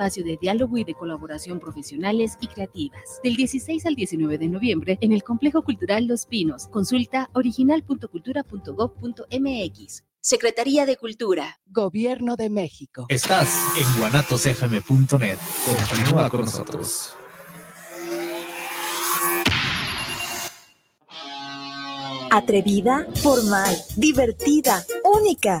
espacio de diálogo y de colaboración profesionales y creativas. Del 16 al 19 de noviembre en el Complejo Cultural Los Pinos. Consulta original.cultura.gov.mx. Secretaría de Cultura. Gobierno de México. Estás en guanatosfm.net. Continúa con nosotros. Atrevida, formal, divertida, única.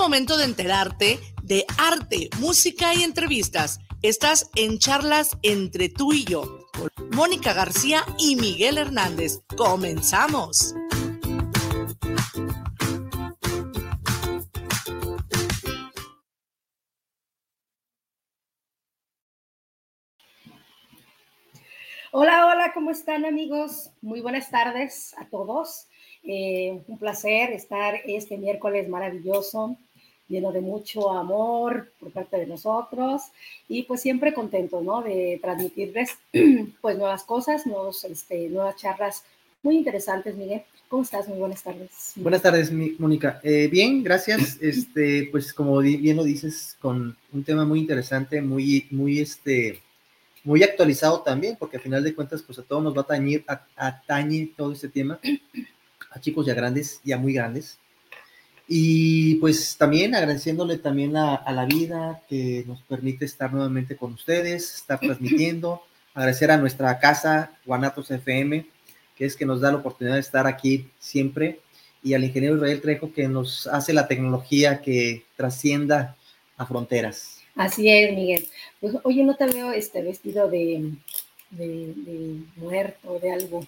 momento de enterarte de arte, música y entrevistas. Estás en charlas entre tú y yo, con Mónica García y Miguel Hernández. Comenzamos. Hola, hola, ¿cómo están amigos? Muy buenas tardes a todos. Eh, un placer estar este miércoles maravilloso, lleno de mucho amor por parte de nosotros y pues siempre contento, ¿no? De transmitirles pues nuevas cosas, nuevos, este, nuevas charlas muy interesantes, Miguel. ¿Cómo estás? Muy buenas tardes. Buenas tardes, Mónica. Eh, bien, gracias. Este, pues como bien lo dices, con un tema muy interesante, muy, muy, este, muy actualizado también, porque al final de cuentas, pues a todos nos va a atañir, a, atañe todo este tema a chicos ya grandes, ya muy grandes. Y pues también agradeciéndole también a, la vida que nos permite estar nuevamente con ustedes, estar transmitiendo, agradecer a nuestra casa, Guanatos FM, que es que nos da la oportunidad de estar aquí siempre, y al ingeniero Israel Trejo, que nos hace la tecnología que trascienda a fronteras. Así es, Miguel. Pues oye, no te veo este vestido de, de, muerto, de algo.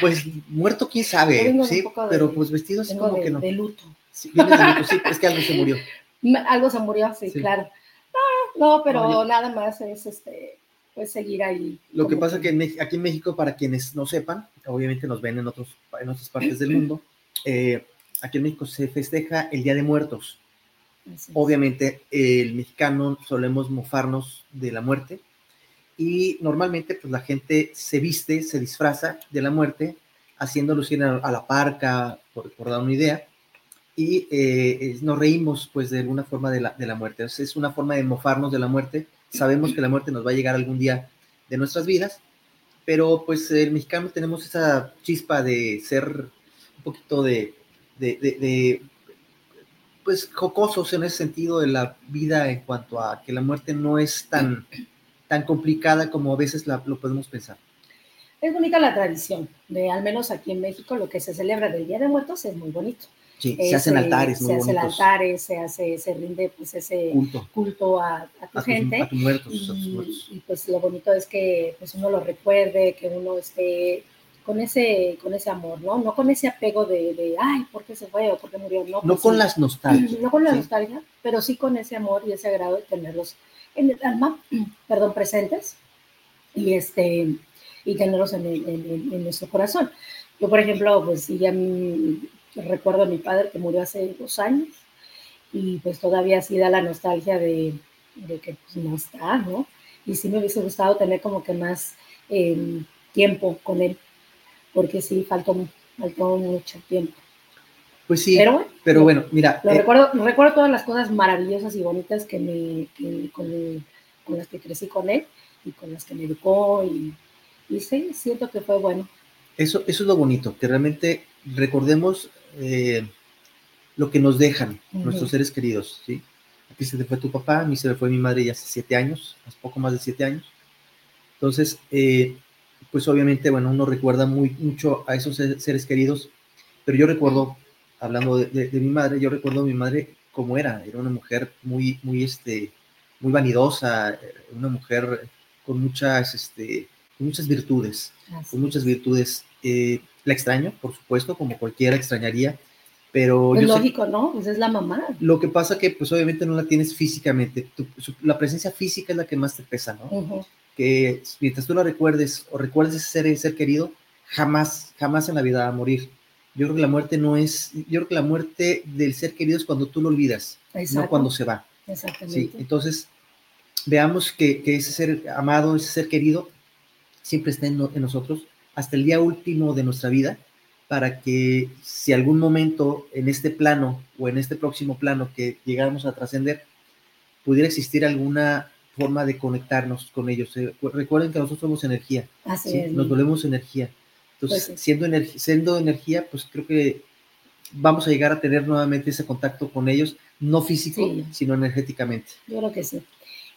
Pues muerto, quién sabe, sí, pero pues vestido así como que no. De luto. Sí, sí, es que algo se murió. Algo se murió, sí, claro. No, pero nada más es este, pues seguir ahí. Lo que pasa que, que aquí en México, para quienes no sepan, obviamente nos ven en, otros, en otras partes del mundo, eh, aquí en México se festeja el Día de Muertos. Obviamente, el mexicano solemos mofarnos de la muerte, y normalmente pues la gente se viste, se disfraza de la muerte, haciendo lucir a, la parca, por, dar una idea, y eh, nos reímos pues de alguna forma de la, de la muerte. es una forma de mofarnos de la muerte. Sabemos que la muerte nos va a llegar algún día de nuestras vidas, pero pues el mexicano tenemos esa chispa de ser un poquito de, de, de, pues jocosos en ese sentido de la vida en cuanto a que la muerte no es tan tan complicada como a veces la, lo podemos pensar. Es bonita la tradición, de al menos aquí en México lo que se celebra del Día de Muertos es muy bonito. Sí, se hacen altares muy Se hacen altares, se hace, se rinde pues ese culto, a, tu gente. a muertos, y, pues lo bonito es que pues uno lo recuerde, que uno esté con ese, con ese amor, ¿no? No con ese apego de, de ay, ¿por qué se fue o por qué murió? No, no pues con las nostalgias. No con la nostalgia, pero sí con ese amor y ese agrado de tenerlos en el alma, perdón, presentes y, este, y tenerlos en, en, nuestro corazón. Yo, por ejemplo, pues ya recuerdo a mi padre que murió hace dos años y pues todavía sí da la nostalgia de, de que pues, no está, ¿no? Y sí me hubiese gustado tener como que más em, tiempo con él, porque sí faltó, faltó mucho tiempo. Pues sí, pero bueno, mira. Eh, recuerdo, recuerdo todas las cosas maravillosas y bonitas que me, con, las que crecí con él y con las que me educó y, y sí, siento que fue bueno. Eso, eso es lo bonito, que realmente recordemos eh, lo que nos dejan nuestros seres queridos, ¿sí? Aquí se te fue tu papá, a mí se me fue mi madre ya hace siete años, hace poco más de siete años. Entonces, eh, pues obviamente, bueno, uno recuerda muy, mucho a esos seres queridos, pero yo recuerdo, hablando de, mi madre, yo recuerdo a mi madre como era, era una mujer muy, muy, este, muy vanidosa, una mujer con muchas, este, muchas virtudes, con muchas virtudes. Eh, la extraño, por supuesto, como cualquiera extrañaría, pero... Es lógico, ¿no? Pues es la mamá. Lo que pasa que, pues obviamente no la tienes físicamente. la presencia física es la que más te pesa, ¿no? Que mientras tú la recuerdes o recuerdes ese ser, ser querido, jamás, jamás en la vida va a morir. Yo creo que la muerte no es, yo creo que la muerte del ser querido es cuando tú lo olvidas, no cuando se va. Exactamente. Sí, entonces, veamos que, que, ese ser amado, ese ser querido, siempre está en, en nosotros hasta el día último de nuestra vida para que si algún momento en este plano o en este próximo plano que llegáramos a trascender, pudiera existir alguna forma de conectarnos con ellos. Eh, recuerden que nosotros somos energía, nos volvemos energía. Entonces, pues siendo, siendo energía, pues creo que vamos a llegar a tener nuevamente ese contacto con ellos, no físico, sino energéticamente. Yo creo que sí.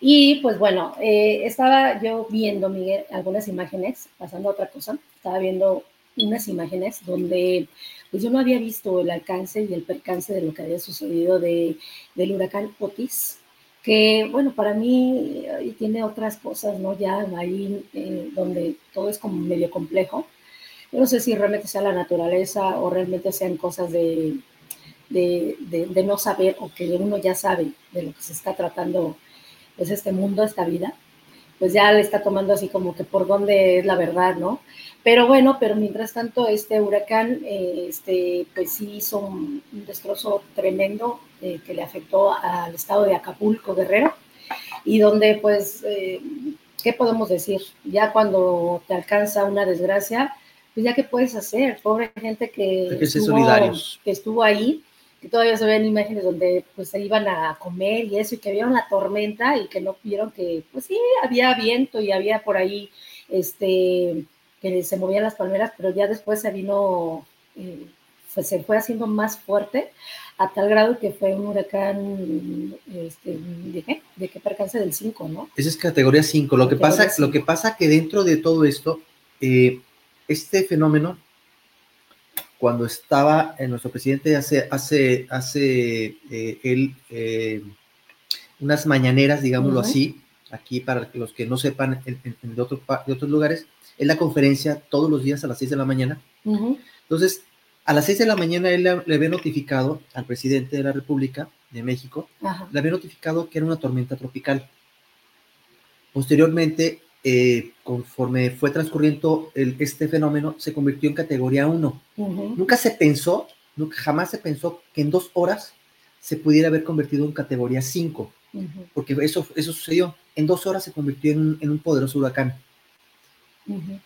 Y pues bueno, eh, estaba yo viendo, Miguel, algunas imágenes, pasando a otra cosa, estaba viendo unas imágenes donde pues yo no había visto el alcance y el percance de lo que había sucedido de, del huracán Otis, que bueno, para mí tiene otras cosas, ¿no? Ya ahí eh, donde todo es como medio complejo. Yo no sé si realmente sea la naturaleza o realmente sean cosas de, de, no saber o que uno ya sabe de lo que se está tratando, pues este mundo, esta vida, pues ya le está tomando así como que por dónde es la verdad, ¿no? Pero bueno, pero mientras tanto, este huracán, eh, este, pues sí hizo un, destrozo tremendo eh, que le afectó al estado de Acapulco, Guerrero, y donde, pues, eh, ¿qué podemos decir? Ya cuando te alcanza una desgracia, pues ya qué puedes hacer, pobre gente que, estuvo, que estuvo ahí, que todavía se ven imágenes donde pues se iban a comer y eso, y que vieron la tormenta y que no vieron que, pues sí, había viento y había por ahí, este, que se movían las palmeras, pero ya después se vino, eh, pues se fue haciendo más fuerte a tal grado que fue un huracán, este, ¿de qué? ¿De qué percance del 5, no? Esa es categoría 5. Lo, que pasa, lo que pasa que dentro de todo esto, eh, este fenómeno, cuando estaba en nuestro presidente hace, hace, hace eh, él unas mañaneras, digámoslo así, aquí para los que no sepan de, de otros lugares, es la conferencia todos los días a las 6 de la mañana. Entonces, a las 6 de la mañana él le, había notificado al presidente de la República de México, le había notificado que era una tormenta tropical. Posteriormente, eh, conforme fue transcurriendo este fenómeno, se convirtió en categoría 1. Nunca se pensó, nunca, jamás se pensó que en dos horas se pudiera haber convertido en categoría 5, porque eso, eso sucedió. En dos horas se convirtió en un poderoso huracán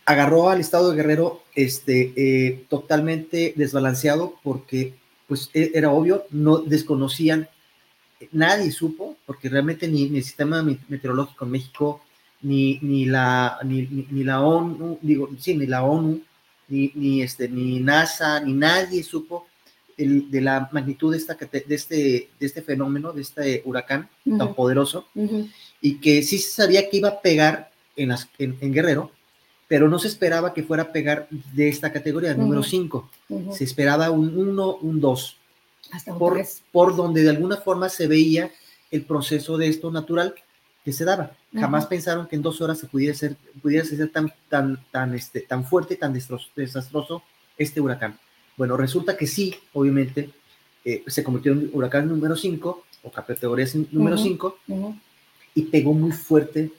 agarró al estado de Guerrero este, eh, totalmente desbalanceado porque pues e, era obvio, no desconocían, nadie supo, porque realmente ni, el sistema meteorológico en México, ni, ni, la, ni, ni, la ONU, digo, sí, ni la ONU, ni, ni, este, ni NASA, ni nadie supo el, de la magnitud de, esta, de, este, de este fenómeno, de este huracán tan poderoso, y que sí se sabía que iba a pegar en, las, en Guerrero, pero no se esperaba que fuera a pegar de esta categoría, número 5. Se esperaba un 1, un 2. Hasta un por, por donde de alguna forma se veía el proceso de esto natural que se daba. Jamás pensaron que en dos horas se pudiera ser, pudiera ser tan, tan, tan, este, tan fuerte, tan desastroso este huracán. Bueno, resulta que sí, obviamente, eh, se convirtió en huracán número 5 o categoría número 5 y pegó muy fuerte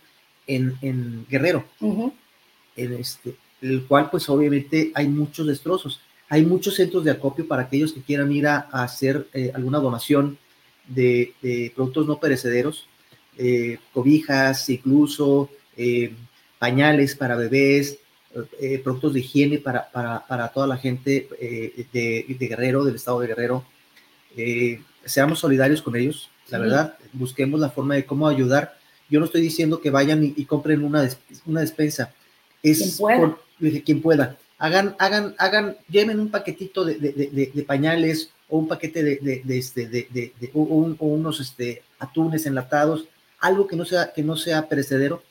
en, en Guerrero. En este, el cual pues obviamente hay muchos destrozos. Hay muchos centros de acopio para aquellos que quieran ir a, hacer eh, alguna donación de, productos no perecederos, eh, cobijas, incluso eh, pañales para bebés, productos de higiene para, para, para toda la gente de, de, Guerrero, del estado de Guerrero. seamos solidarios con ellos, la verdad, busquemos la forma de cómo ayudar. Yo no estoy diciendo que vayan y, compren una, una despensa, es quien pueda. quien pueda. Hagan, hagan, hagan, lleven un paquetito de, pañales o un paquete de, de, de este, de, de, de- o, un- o unos este, atunes enlatados, algo que no sea, que no sea perecedero,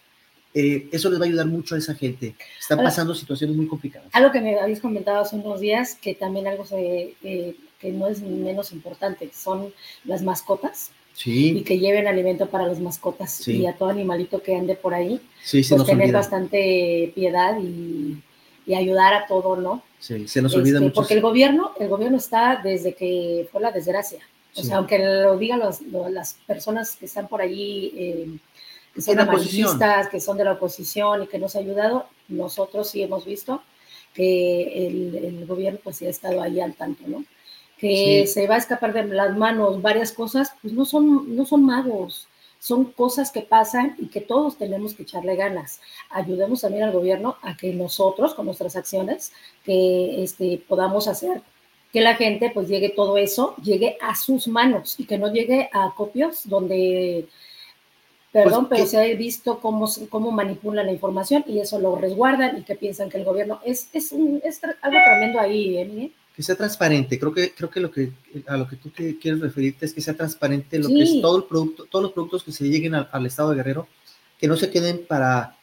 eh, eso les va a ayudar mucho a esa gente. Están Ahora- pasando situaciones muy complicadas. Algo que me habéis comentado hace unos días, que también algo se, eh, que no es menos importante, son las mascotas y Sí, que lleven alimento para las mascotas Sí. y a todo animalito que ande por ahí, sí, pues tener olvida. bastante piedad y, y ayudar a todo, ¿no? Sí, se nos olvida Este, mucho. Porque el gobierno, el gobierno está desde que fue la desgracia. O Sí. sea, aunque lo digan los- lo- las personas que están por allí, eh, que son amarillistas, que son de la oposición y que nos ha ayudado, nosotros sí hemos visto que el, el gobierno pues sí ha estado ahí al tanto, ¿no? Que Sí. se va a escapar de las manos varias cosas, pues no son, no son magos, son cosas que pasan y que todos tenemos que echarle ganas. Ayudemos también al gobierno a que nosotros, con nuestras acciones, que este, podamos hacer que la gente pues llegue todo eso, llegue a sus manos y que no llegue a copios donde, perdón, Pues, pero se ha visto cómo, cómo manipulan la información y eso lo resguardan y que piensan que el gobierno es, es, un- es tra- algo tremendo ahí, ¿eh? que sea transparente. Creo que, creo que, lo que a lo que tú que quieres referirte es que sea transparente lo que es todo el producto, todos los productos que se lleguen al, al estado de Guerrero, que no se queden para,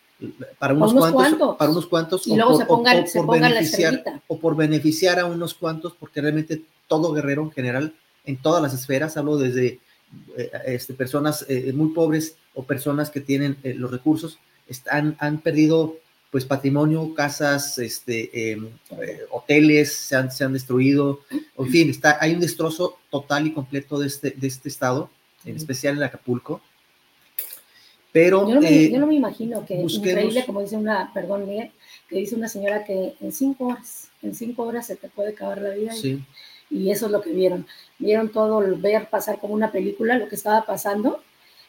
para unos, unos cuantos, cuantos. para unos cuantos Y o luego por- se o- pongan, o se por pongan beneficiar o por beneficiar a unos cuantos, porque realmente todo Guerrero en general, en todas las esferas, hablo desde eh, este, personas eh, muy pobres o personas que tienen eh, los recursos, están, han perdido pues patrimonio, casas, este, em, eh, hoteles se han, se han destruido, en fin, está, hay un destrozo total y completo de este, de este estado, en especial en Acapulco. Pero Yo no, me, eh, yo no me imagino que busquemos- increíble, como dice una, perdón, Miguel, que dice una señora que en cinco horas, en cinco horas se te puede acabar la vida y- sí, y eso es lo que vieron. Vieron todo, el ver pasar como una película lo que estaba pasando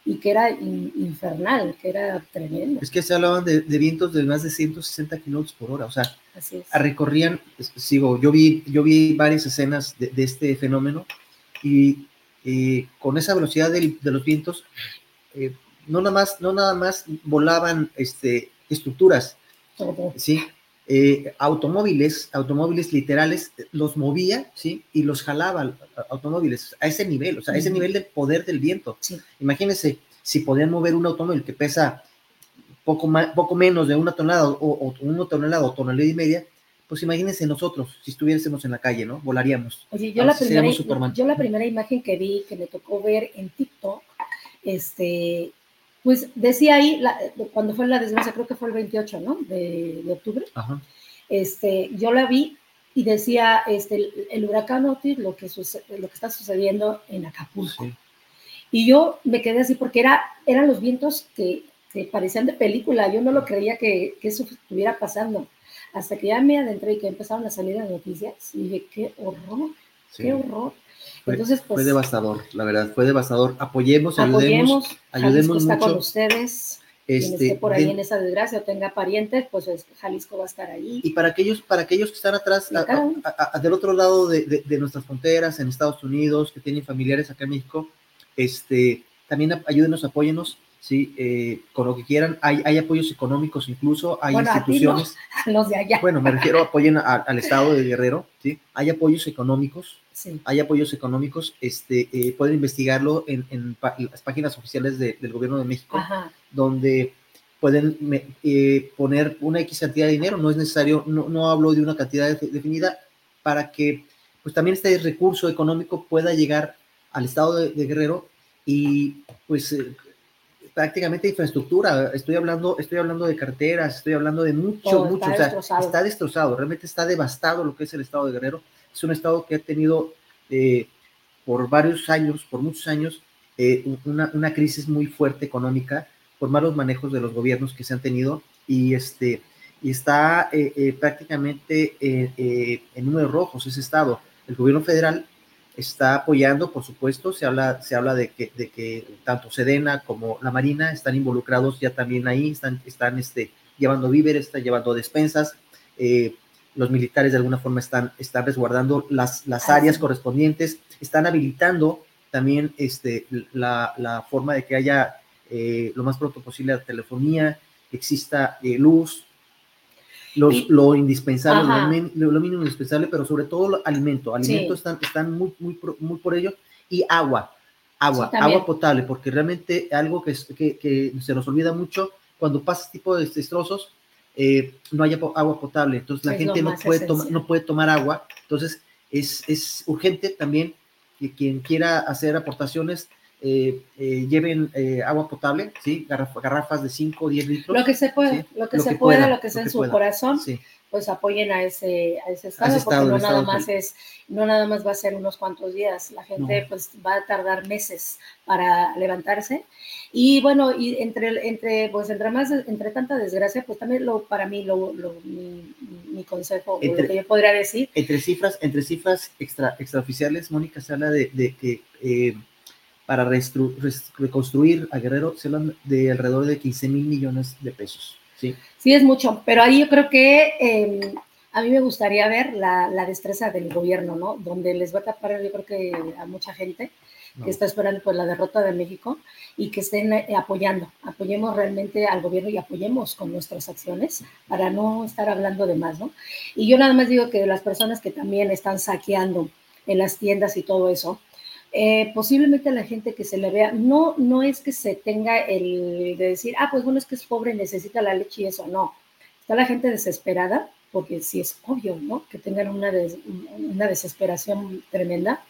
y que era in- infernal, que era tremendo. es que se hablaban de, de vientos de más de 160 kilómetros por hora, o sea, Así es. recorrían, sigo, yo vi, yo vi varias escenas de, de este fenómeno y eh, con esa velocidad de los vientos, eh, no, nada más, no nada más volaban este, estructuras. ¿sí? Eh, automóviles, automóviles literales, los movía, ¿sí? Y los jalaba automóviles a ese nivel, o sea, a ese nivel del poder del viento. Sí. Imagínense si podían mover un automóvil que pesa poco, más, poco menos de una tonelada o, o una tonelada o tonelada y media, pues imagínense nosotros, si estuviésemos en la calle, ¿no? Volaríamos. Oye, yo la, primera, yo la primera imagen que vi, que me tocó ver en TikTok, este, pues decía ahí, la- cuando fue la desgracia, creo que fue el 28, ¿no? De, de octubre, Ajá. este, yo la vi y decía, este, el, el huracán Otis, lo que, suce- lo que está sucediendo en Acapulco. Sí. Y yo me quedé así porque era, eran los vientos que, que parecían de película. Yo no lo creía que, que eso estuviera pasando. Hasta que ya me adentré y que empezaron a salir las noticias y dije, qué horror, Sí. qué horror. Fue, Entonces, fue pues, devastador, la verdad, fue devastador. Apoyemos, ayudemos. apoyemos, ayudemos Jalisco está con mucho. ustedes. Quien Este, esté por ahí en esa desgracia o tenga parientes, pues es- Jalisco va a estar ahí. Y para aquellos, para aquellos que están atrás, a- a- a- del otro lado de, de- de nuestras fronteras, en Estados Unidos, que tienen familiares acá en México, este, también ayúdenos, apóyenos, ¿sí? Eh, con lo que quieran. Hay, hay apoyos económicos incluso, hay Bueno, no. instituciones. los de allá. Bueno, me refiero, apoyen a- al estado de Guerrero, ¿sí? Hay apoyos económicos, Sí. hay apoyos económicos, este, eh, pueden investigarlo en, en las páginas oficiales de- del gobierno de México Ajá. donde pueden me- eh, poner una X cantidad de dinero, no es necesario, no, no hablo de una cantidad de- definida, para que pues también este recurso económico pueda llegar al estado de, de Guerrero y pues eh, prácticamente infraestructura, estoy hablando, estoy hablando de carreteras, estoy hablando de mucho, Todo mucho, está o sea, destrozado. está destrozado, realmente está devastado lo que es el estado de Guerrero, es un estado que ha tenido eh, por varios años, por muchos años, eh, una, una crisis muy fuerte económica por malos manejos de los gobiernos que se han tenido y este y está eh, eh, prácticamente eh, eh, en números rojos ese estado. El gobierno federal está apoyando, por supuesto, se habla, se habla de, que, de que tanto Sedena como la Marina están involucrados ya también ahí, están, están este, llevando víveres, están llevando despensas, eh, los militares de alguna forma están, están resguardando las, las Ah, áreas correspondientes, están habilitando también este, la, la forma de que haya eh, lo más pronto posible la telefonía, que exista eh, luz. Los, lo indispensable, lo, lo, mínimo indispensable, pero sobre todo alimento. Alimento están, están muy, muy, muy por ello. Y agua, agua, agua potable, porque realmente algo que, que, que, se nos olvida mucho, cuando pasa este tipo de destrozos, eh, no hay agua potable, entonces la gente no puede, no puede tomar agua, entonces es, es urgente también que quien quiera hacer aportaciones eh, eh, lleven eh, agua potable, ¿sí? garrafas de 5 o 10 litros. Lo que se puede, lo que se pueda, lo que sea en su corazón. Sí pues apoyen a ese, a ese estado, porque no nada más es, no nada más va a ser unos cuantos días, la gente pues va a tardar meses para levantarse. Y bueno, y entre, entre, pues entre más, entre tanta desgracia, pues también lo, para mí, lo, mi, consejo, lo que yo podría decir. Entre cifras, entre cifras extra, extraoficiales, Mónica se habla de, de que eh, para reconstruir a Guerrero se habla de alrededor de 15 mil millones de pesos. Sí. Sí, es mucho, pero ahí yo creo que em, a mí me gustaría ver la, destreza del gobierno, ¿no? Donde les va a tapar, yo creo que a mucha gente que está esperando pues la derrota de México y que estén eh, apoyando, apoyemos realmente al gobierno y apoyemos con nuestras acciones para no estar hablando de más, ¿no? Y yo nada más digo que las personas que también están saqueando en las tiendas y todo eso, eh, posiblemente la gente que se le vea, no, no es que se tenga el de decir, ah, pues bueno, es que es pobre, necesita la leche y eso, no. Está la gente desesperada, porque sí es obvio, ¿no? Que tengan una, una desesperación tremenda.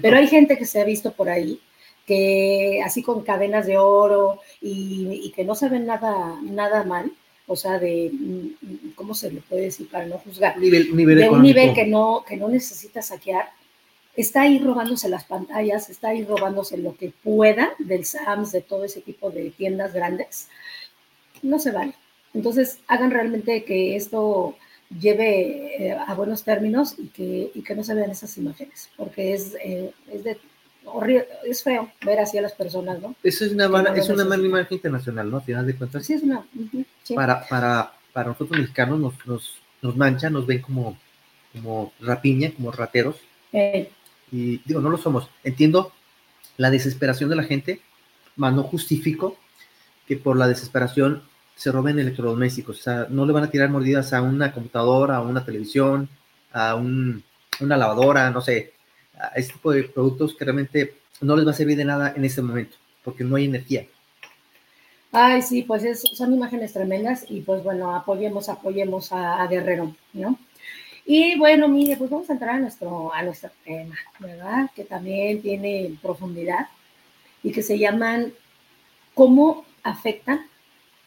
Pero hay gente que se ha visto por ahí, que así con cadenas de oro y, que no se ven nada, nada mal, o sea, de, ¿cómo se le puede decir para no juzgar? Nivel, de un nivel que no, que no necesita saquear, está ahí robándose las pantallas, está ahí robándose lo que pueda del SAMS, de todo ese tipo de tiendas grandes, no se vale. Entonces, hagan realmente que esto lleve eh, a buenos términos y que, y que no se vean esas imágenes, porque es, eh, es de es feo ver así a las personas, ¿no? Eso es una mala, es una mala imagen internacional, ¿no? A final de cuentas. Sí, es una. Para, para, para nosotros mexicanos nos, nos, nos manchan, nos ven como, como rapiña, como rateros. Eh, y digo, no lo somos. Entiendo la desesperación de la gente, mas no justifico que por la desesperación se roben electrodomésticos. O sea, no le van a tirar mordidas a una computadora, a una televisión, a una lavadora, no sé, a este tipo de productos que realmente no les va a servir de nada en este momento, porque no hay energía. Ay, sí, pues son imágenes tremendas y pues bueno, apoyemos, apoyemos a Guerrero, ¿no? Y bueno, mire, pues vamos a entrar a nuestro, a nuestro tema, ¿verdad? Que también tiene profundidad y que se llaman cómo afectan,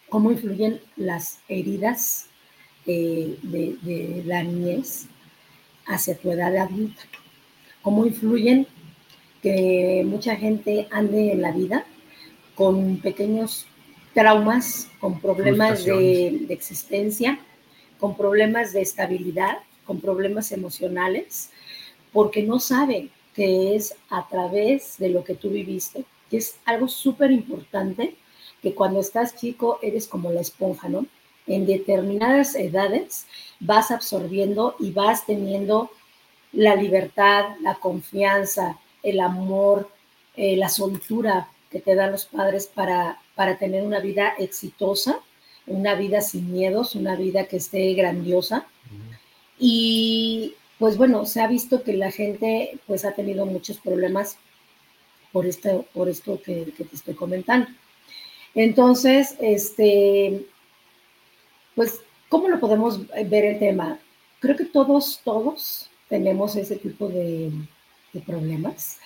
cómo influyen las heridas eh, de, la niñez hacia tu edad adulta, cómo influyen que mucha gente ande en la vida con pequeños traumas, con problemas de, de existencia, con problemas de estabilidad con problemas emocionales porque no saben que es a través de lo que tú viviste. Y es algo súper importante que cuando estás chico eres como la esponja, ¿no? En determinadas edades vas absorbiendo y vas teniendo la libertad, la confianza, el amor, eh, la soltura que te dan los padres para, para tener una vida exitosa, una vida sin miedos, una vida que esté grandiosa. Y pues bueno, se ha visto que la gente pues ha tenido muchos problemas por esto, por esto que, te estoy comentando. Entonces, este, pues, ¿cómo lo podemos ver el tema? Creo que todos, todos tenemos ese tipo de, problemas,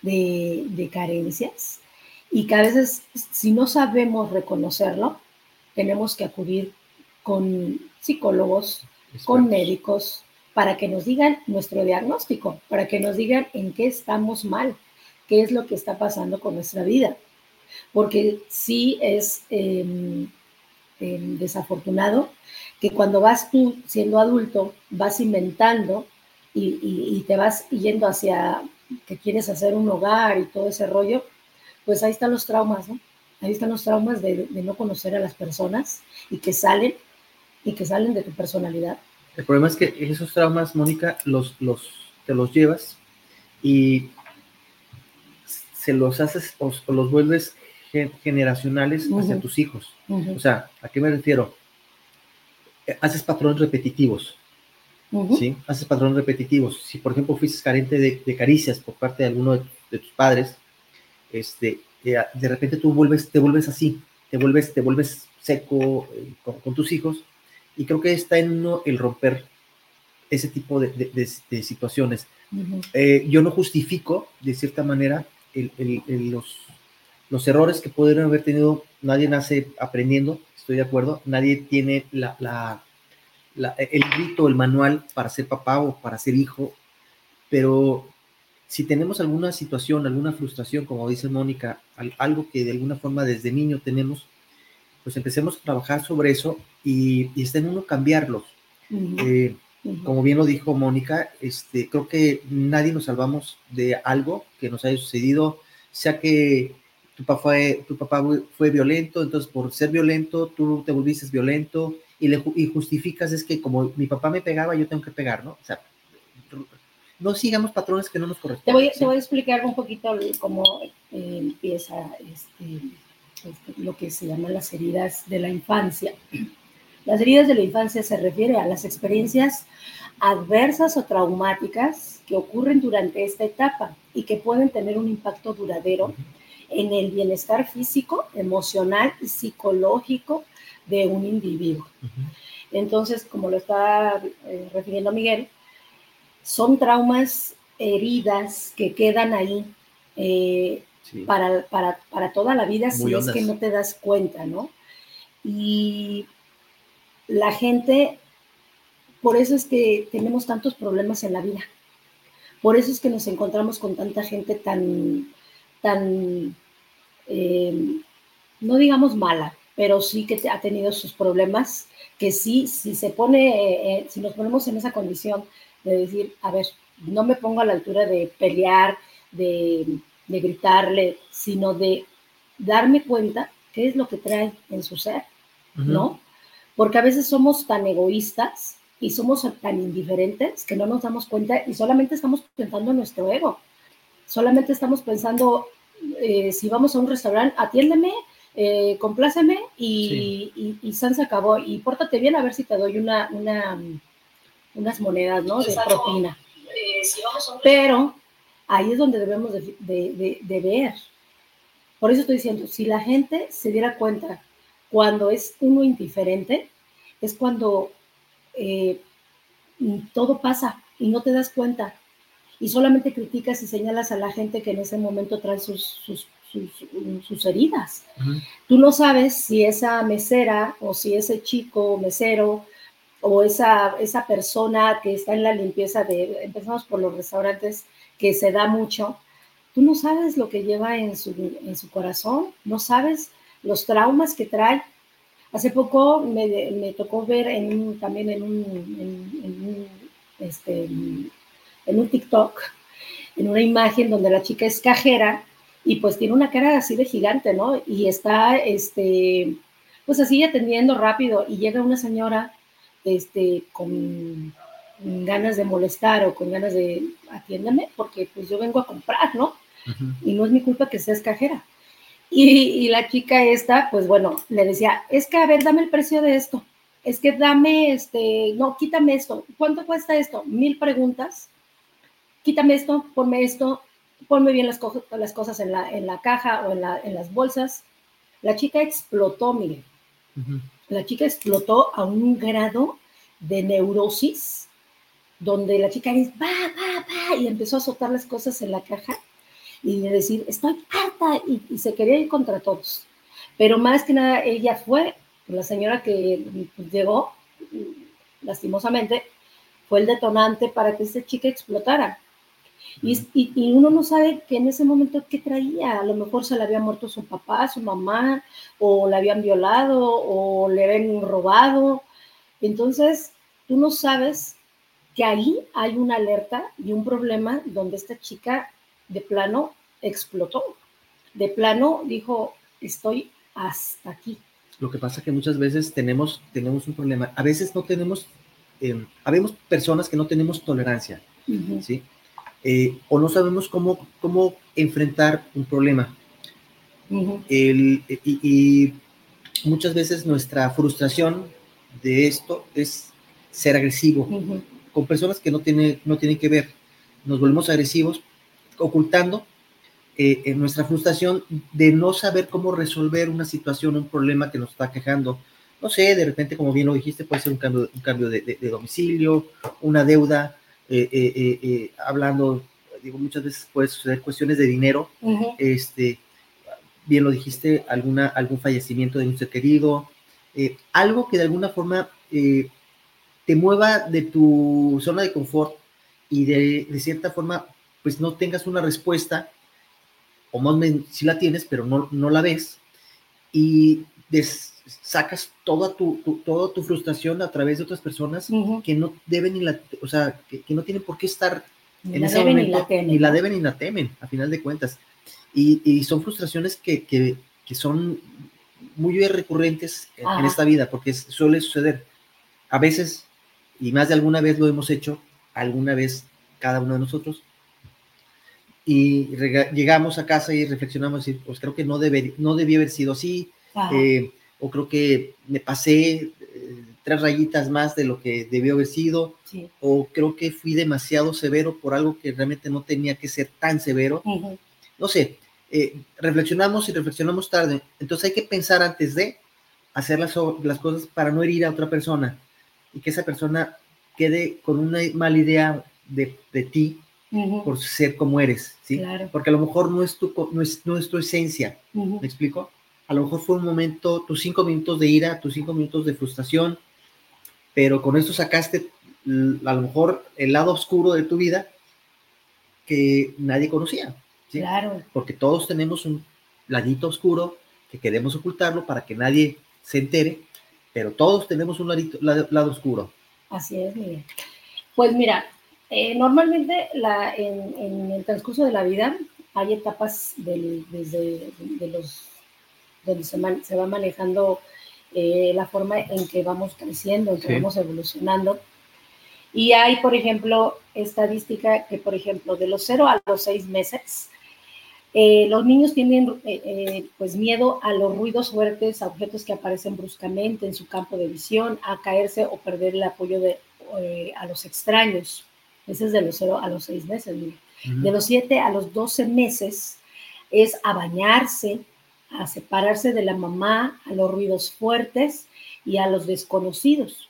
de, de, carencias, y que a veces, si no sabemos reconocerlo, tenemos que acudir con psicólogos, con médicos para que nos digan nuestro diagnóstico, para que nos digan en qué estamos mal, qué es lo que está pasando con nuestra vida. Porque sí es em, em, desafortunado que cuando vas tú siendo adulto, vas inventando y, te vas yendo hacia que quieres hacer un hogar y todo ese rollo, pues ahí están los traumas, ¿no? Ahí están los traumas de, de no conocer a las personas y que salen y que salen de tu personalidad. El problema es que esos traumas, Mónica, los, los, te los llevas y se los haces o, los vuelves generacionales hacia tus hijos. O sea, ¿a qué me refiero? eh, haces patrones repetitivos. ¿sí? Haces patrones repetitivos. Si, por ejemplo, fuiste carente de, caricias por parte de alguno de, tus padres, este, de repente tú vuelves, te vuelves así, te vuelves, te vuelves seco eh, con, tus hijos, y creo que está en uno el romper ese tipo de, situaciones. yo no justifico, de cierta manera, los, los errores que pudieron haber tenido, nadie nace aprendiendo, estoy de acuerdo, nadie tiene la, el grito, el manual para ser papá o para ser hijo, pero si tenemos alguna situación, alguna frustración, como dice Mónica, algo que de alguna forma desde niño tenemos, pues empecemos a trabajar sobre eso y, y está en uno cambiarlos. Eh, como bien lo dijo Mónica, este, creo que nadie nos salvamos de algo que nos haya sucedido, sea que tu papá fue, tu papá fue violento, entonces por ser violento tú te volviste violento y, le, y justificas es que como mi papá me pegaba, yo tengo que pegar, ¿no? O sea, no sigamos patrones que no nos corresponden. Te voy, te voy a explicar un poquito cómo eh, empieza este, este, lo que se llaman las heridas de la infancia. Las heridas de la infancia se refiere a las experiencias adversas o traumáticas que ocurren durante esta etapa y que pueden tener un impacto duradero en el bienestar físico, emocional y psicológico de un individuo. Entonces, como lo está eh, refiriendo Miguel, son traumas, heridas que quedan ahí eh, para, para, toda la vida si es que no te das cuenta, ¿no? Y la gente, por eso es que tenemos tantos problemas en la vida. Por eso es que nos encontramos con tanta gente tan, tan, eh, no digamos mala, pero sí que ha tenido sus problemas, que sí, si se pone, eh, eh, si nos ponemos en esa condición de decir, a ver, no me pongo a la altura de pelear, de, gritarle, sino de darme cuenta qué es lo que trae en su ser, ¿no? Porque a veces somos tan egoístas y somos tan indiferentes que no nos damos cuenta y solamente estamos pensando en nuestro ego. Solamente estamos pensando, eh, si vamos a un restaurante, atiéndeme, eh, compláceme y, y, se acabó. Y pórtate bien a ver si te doy una, una unas monedas, ¿no? De propina. Eh, Pero ahí es donde debemos de, ver. Por eso estoy diciendo, si la gente se diera cuenta cuando es uno indiferente, es cuando eh, todo pasa y no te das cuenta. Y solamente criticas y señalas a la gente que en ese momento trae sus, sus, sus, heridas. Tú no sabes si esa mesera o si ese chico mesero o esa, esa persona que está en la limpieza de, empezamos por los restaurantes, que se da mucho, tú no sabes lo que lleva en su, en su corazón, no sabes los traumas que trae. Hace poco me, me tocó ver en también en un, en, este, en un TikTok, en una imagen donde la chica es cajera y pues tiene una cara así de gigante, ¿no? Y está, este, pues así atendiendo rápido y llega una señora este, con ganas de molestar o con ganas de atiéndame, porque pues yo vengo a comprar, ¿no? Y no es mi culpa que seas cajera. Y, la chica esta, pues bueno, le decía, es que a ver, dame el precio de esto, es que dame, este, no, quítame esto, ¿cuánto cuesta esto? Mil preguntas, quítame esto, ponme esto, ponme bien las, las cosas en la, en la caja o en, la, en las bolsas. La chica explotó, mire, la chica explotó a un grado de neurosis, donde la chica dice, va, va, va, y empezó a azotar las cosas en la caja y decir, estoy harta, y, se quería ir contra todos. Pero más que nada, ella fue, la señora que llegó, lastimosamente, fue el detonante para que esa chica explotara. Y, uno no sabe que en ese momento qué traía. A lo mejor se le había muerto su papá, su mamá, o le habían violado, o le habían robado. Entonces, tú no sabes que ahí hay una alerta y un problema donde esta chica de plano explotó. De plano dijo, estoy hasta aquí. Lo que pasa es que muchas veces tenemos, tenemos un problema. A veces no tenemos, eh, habemos personas que no tenemos tolerancia, ¿sí? Eh, o no sabemos cómo, cómo enfrentar un problema. y, muchas veces nuestra frustración de esto es ser agresivo con personas que no, tiene, no tienen que ver. Nos volvemos agresivos ocultando eh, nuestra frustración de no saber cómo resolver una situación, un problema que nos está quejando. No sé, de repente, como bien lo dijiste, puede ser un cambio, un cambio de, domicilio, una deuda, eh, eh, hablando, digo, muchas veces puede suceder cuestiones de dinero, este, bien lo dijiste, alguna, algún fallecimiento de un ser querido, algo que de alguna forma te mueva de tu zona de confort y de, de cierta forma, pues no tengas una respuesta o más bien sí la tienes, pero no, no la ves, y sacas toda tu, toda tu frustración a través de otras personas que no deben ni la, o sea, que, no tienen por qué estar en ese momento, ni la, temen, ni la deben ni la temen, a final de cuentas. Y, y son frustraciones que, que, que, son muy recurrentes en, esta vida, porque suele suceder. A veces, y más de alguna vez lo hemos hecho, alguna vez cada uno de nosotros, y llegamos a casa y reflexionamos y pues creo que no, debe, no debía haber sido así, eh, o creo que me pasé eh, tres rayitas más de lo que debió haber sido, o creo que fui demasiado severo por algo que realmente no tenía que ser tan severo. No sé, eh, reflexionamos y reflexionamos tarde, entonces hay que pensar antes de hacer las, las cosas para no herir a otra persona y que esa persona quede con una mala idea de, de ti por ser como eres, ¿sí? Porque a lo mejor no es tu, no es, no es tu esencia, ¿me explico? A lo mejor fue un momento, tus cinco minutos de ira, tus cinco minutos de frustración, pero con esto sacaste a lo mejor el lado oscuro de tu vida que nadie conocía, ¿sí? Claro. Porque todos tenemos un ladito oscuro que queremos ocultarlo para que nadie se entere, pero todos tenemos un ladito, lado, oscuro. Así es, Miguel. Pues mira, eh, normalmente la, en, el transcurso de la vida hay etapas desde de los, donde se, se va manejando eh, la forma en que vamos creciendo, en que vamos evolucionando. Y hay, por ejemplo, estadística que, por ejemplo, de los 0 a los 6 meses, eh, los niños tienen pues miedo a los ruidos fuertes, a objetos que aparecen bruscamente en su campo de visión, a caerse o perder el apoyo de, a los extraños. Ese es de los 0 a los 6 meses. De los 7 a los 12 meses es a bañarse, a separarse de la mamá, a los ruidos fuertes y a los desconocidos.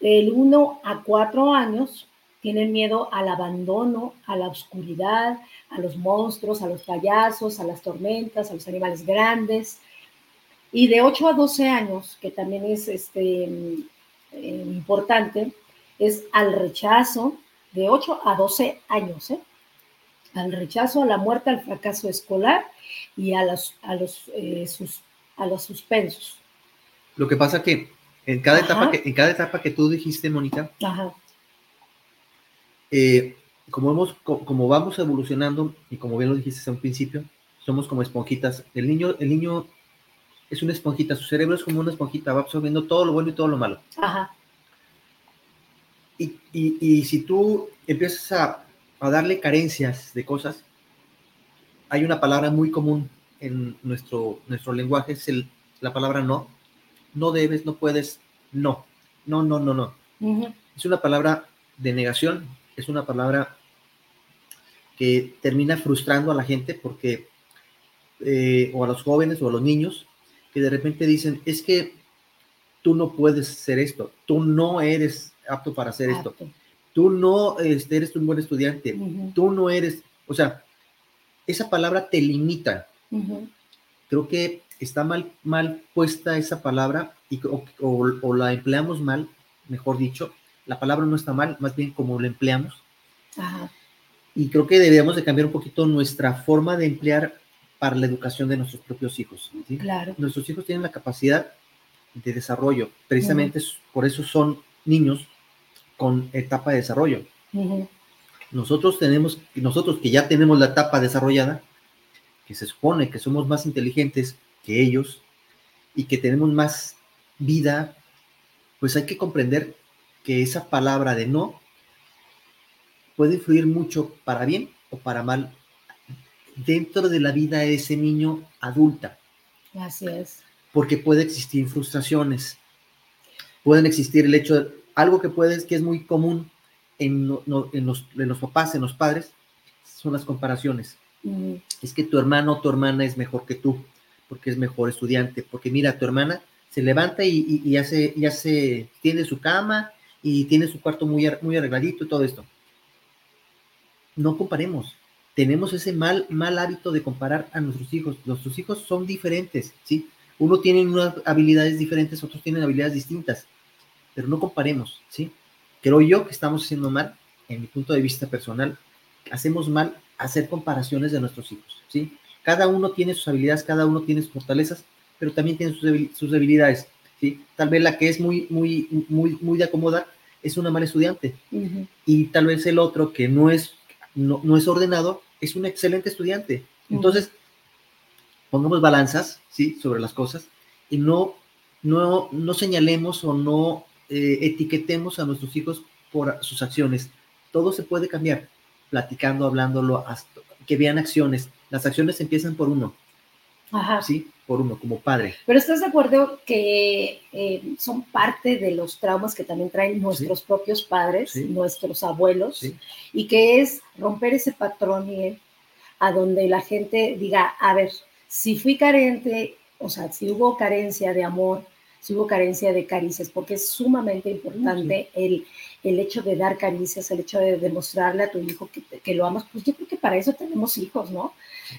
Del 1 a 4 años tienen miedo al abandono, a la oscuridad, a los monstruos, a los payasos, a las tormentas, a los animales grandes. Y de 8 a 12 años, que también es este, eh, importante, es al rechazo de 8 a 12 años, ¿eh? al rechazo, a la muerte, al fracaso escolar y a los, a los, eh, sus, a los suspensos. Lo que pasa que en cada, etapa que en cada etapa que tú dijiste, Mónica, eh, como, hemos, como vamos evolucionando y como bien lo dijiste a un principio, somos como esponjitas. El niño, el niño es una esponjita, su cerebro es como una esponjita, va absorbiendo todo lo bueno y todo lo malo. Ajá. Y, si tú empiezas a, darle carencias de cosas, hay una palabra muy común en nuestro, nuestro lenguaje, es el, la palabra no. No debes, no puedes, no. No, no, no, no. Es una palabra de negación, es una palabra que termina frustrando a la gente porque, eh, o a los jóvenes o a los niños, que de repente dicen, es que tú no puedes ser esto, tú no eres apto para hacer esto. Tú no este, eres un buen estudiante, tú no eres, o sea, esa palabra te limita. Creo que está mal, mal puesta esa palabra y, o, la empleamos mal, mejor dicho. La palabra no está mal, más bien como la empleamos. Y creo que deberíamos de cambiar un poquito nuestra forma de emplear para la educación de nuestros propios hijos. Claro. Nuestros hijos tienen la capacidad de desarrollo, precisamente por eso son niños con etapa de desarrollo. Nosotros tenemos, nosotros que ya tenemos la etapa desarrollada, que se supone que somos más inteligentes que ellos y que tenemos más vida, pues hay que comprender que esa palabra de no puede influir mucho para bien o para mal dentro de la vida de ese niño adulta. Así es. Porque puede existir frustraciones, pueden existir el hecho de algo que puedes, que es muy común en, en, los, en los papás, en los padres, son las comparaciones. Es que tu hermano o tu hermana es mejor que tú, porque es mejor estudiante, porque mira, tu hermana se levanta y, y, hace, y hace, tiene su cama y tiene su cuarto muy, muy arregladito y todo esto. No comparemos. Tenemos ese mal, mal hábito de comparar a nuestros hijos. Nuestros hijos son diferentes, ¿sí? Uno tiene unas habilidades diferentes, otros tienen habilidades distintas, pero no comparemos, ¿sí? Creo yo que estamos haciendo mal, en mi punto de vista personal, hacemos mal hacer comparaciones de nuestros hijos, ¿sí? Cada uno tiene sus habilidades, cada uno tiene sus fortalezas, pero también tiene sus, debilidades, ¿sí? Tal vez la que es muy, muy, muy, muy de acomodar es una mala estudiante y tal vez el otro que no es, no, es ordenado es un excelente estudiante. Entonces, pongamos balanzas, ¿sí? Sobre las cosas y no, no, no señalemos o no eh, etiquetemos a nuestros hijos por sus acciones. Todo se puede cambiar, platicando, hablándolo, hasta que vean acciones. Las acciones empiezan por uno. Ajá. Sí, por uno, como padre. Pero estás de acuerdo que eh, son parte de los traumas que también traen nuestros propios padres, nuestros abuelos, y que es romper ese patrón y a donde la gente diga, a ver, si fui carente, o sea, si hubo carencia de amor, si hubo carencia de caricias, porque es sumamente importante el, el, hecho de dar caricias, el hecho de demostrarle a tu hijo que, que, lo amas, pues yo creo que para eso tenemos hijos, ¿no?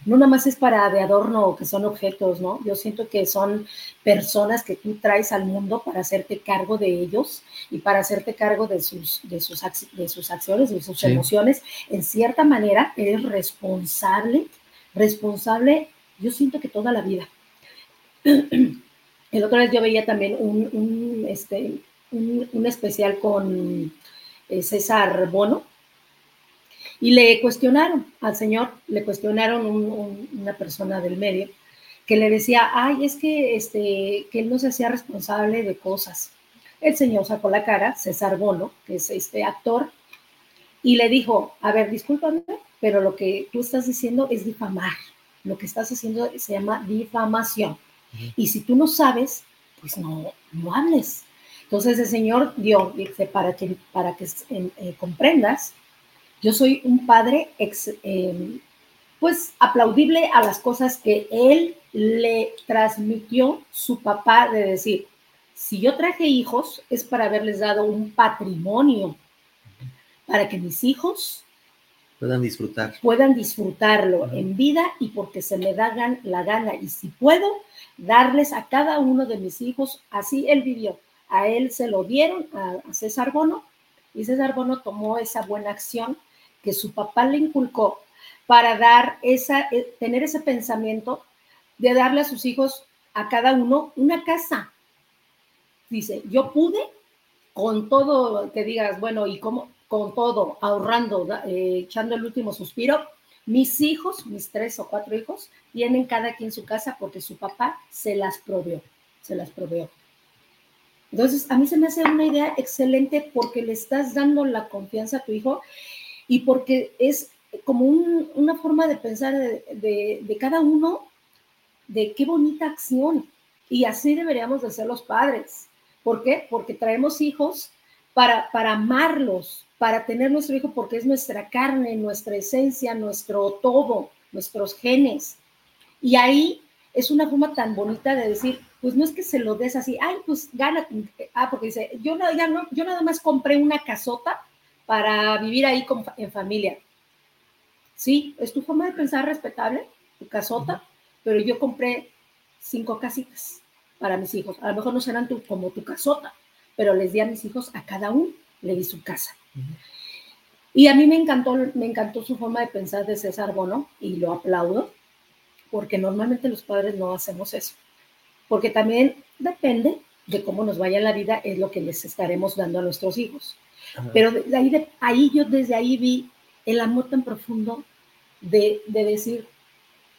No nada más es para de adorno, que son objetos, ¿no? Yo siento que son personas que tú traes al mundo para hacerte cargo de ellos y para hacerte cargo de sus, de sus, de sus acciones, de sus emociones. En cierta manera, eres responsable, responsable, yo siento que toda la vida. El otro vez yo veía también un, este, un, especial con eh, César Bono y le cuestionaron al señor, le cuestionaron una persona del medio que le decía, ay, es que, este, que él no se hacía responsable de cosas. El señor sacó la cara, César Bono, que es este actor, y le dijo, a ver, discúlpame, pero lo que tú estás diciendo es difamar. Lo que estás haciendo se llama difamación. Y si tú no sabes, pues no, no hables. Entonces el Señor dio, dice, para que, para que eh, comprendas, yo soy un padre em, pues aplaudible a las cosas que él le transmitió su papá de decir, si yo traje hijos es para haberles dado un patrimonio, para que mis hijos puedan disfrutar. Puedan disfrutarlo en vida y porque se me da la gana. Y si puedo, darles a cada uno de mis hijos, así él vivió. A él se lo dieron, a, César Bono, y César Bono tomó esa buena acción que su papá le inculcó para dar esa, eh, tener ese pensamiento de darle a sus hijos, a cada uno, una casa. Dice, yo pude con todo que digas, bueno, ¿y cómo? Con todo, ahorrando, eh, echando el último suspiro. Mis hijos, mis tres o cuatro hijos, tienen cada quien su casa porque su papá se las proveó, se las proveó. Entonces, a mí se me hace una idea excelente porque le estás dando la confianza a tu hijo y porque es como una forma de pensar de, de, cada uno, de qué bonita acción. Y así deberíamos de ser los padres. ¿Por qué? Porque traemos hijos para, para amarlos, para tener nuestro hijo porque es nuestra carne, nuestra esencia, nuestro todo, nuestros genes. Y ahí es una forma tan bonita de decir, pues no es que se lo des así, ay, pues gana, ah, porque dice, yo, no, ya no, yo nada más compré una casota para vivir ahí en familia. Sí, es tu forma de pensar respetable, tu casota, pero yo compré cinco casitas para mis hijos. A lo mejor no serán tu, como tu casota, pero les di a mis hijos a cada uno, le di su casa. Y a mí me encantó, me encantó su forma de pensar de César Bono y lo aplaudo, porque normalmente los padres no hacemos eso, porque también depende de cómo nos vaya la vida, es lo que les estaremos dando a nuestros hijos. Pero de ahí, de, ahí yo desde ahí vi el amor tan profundo de, de decir,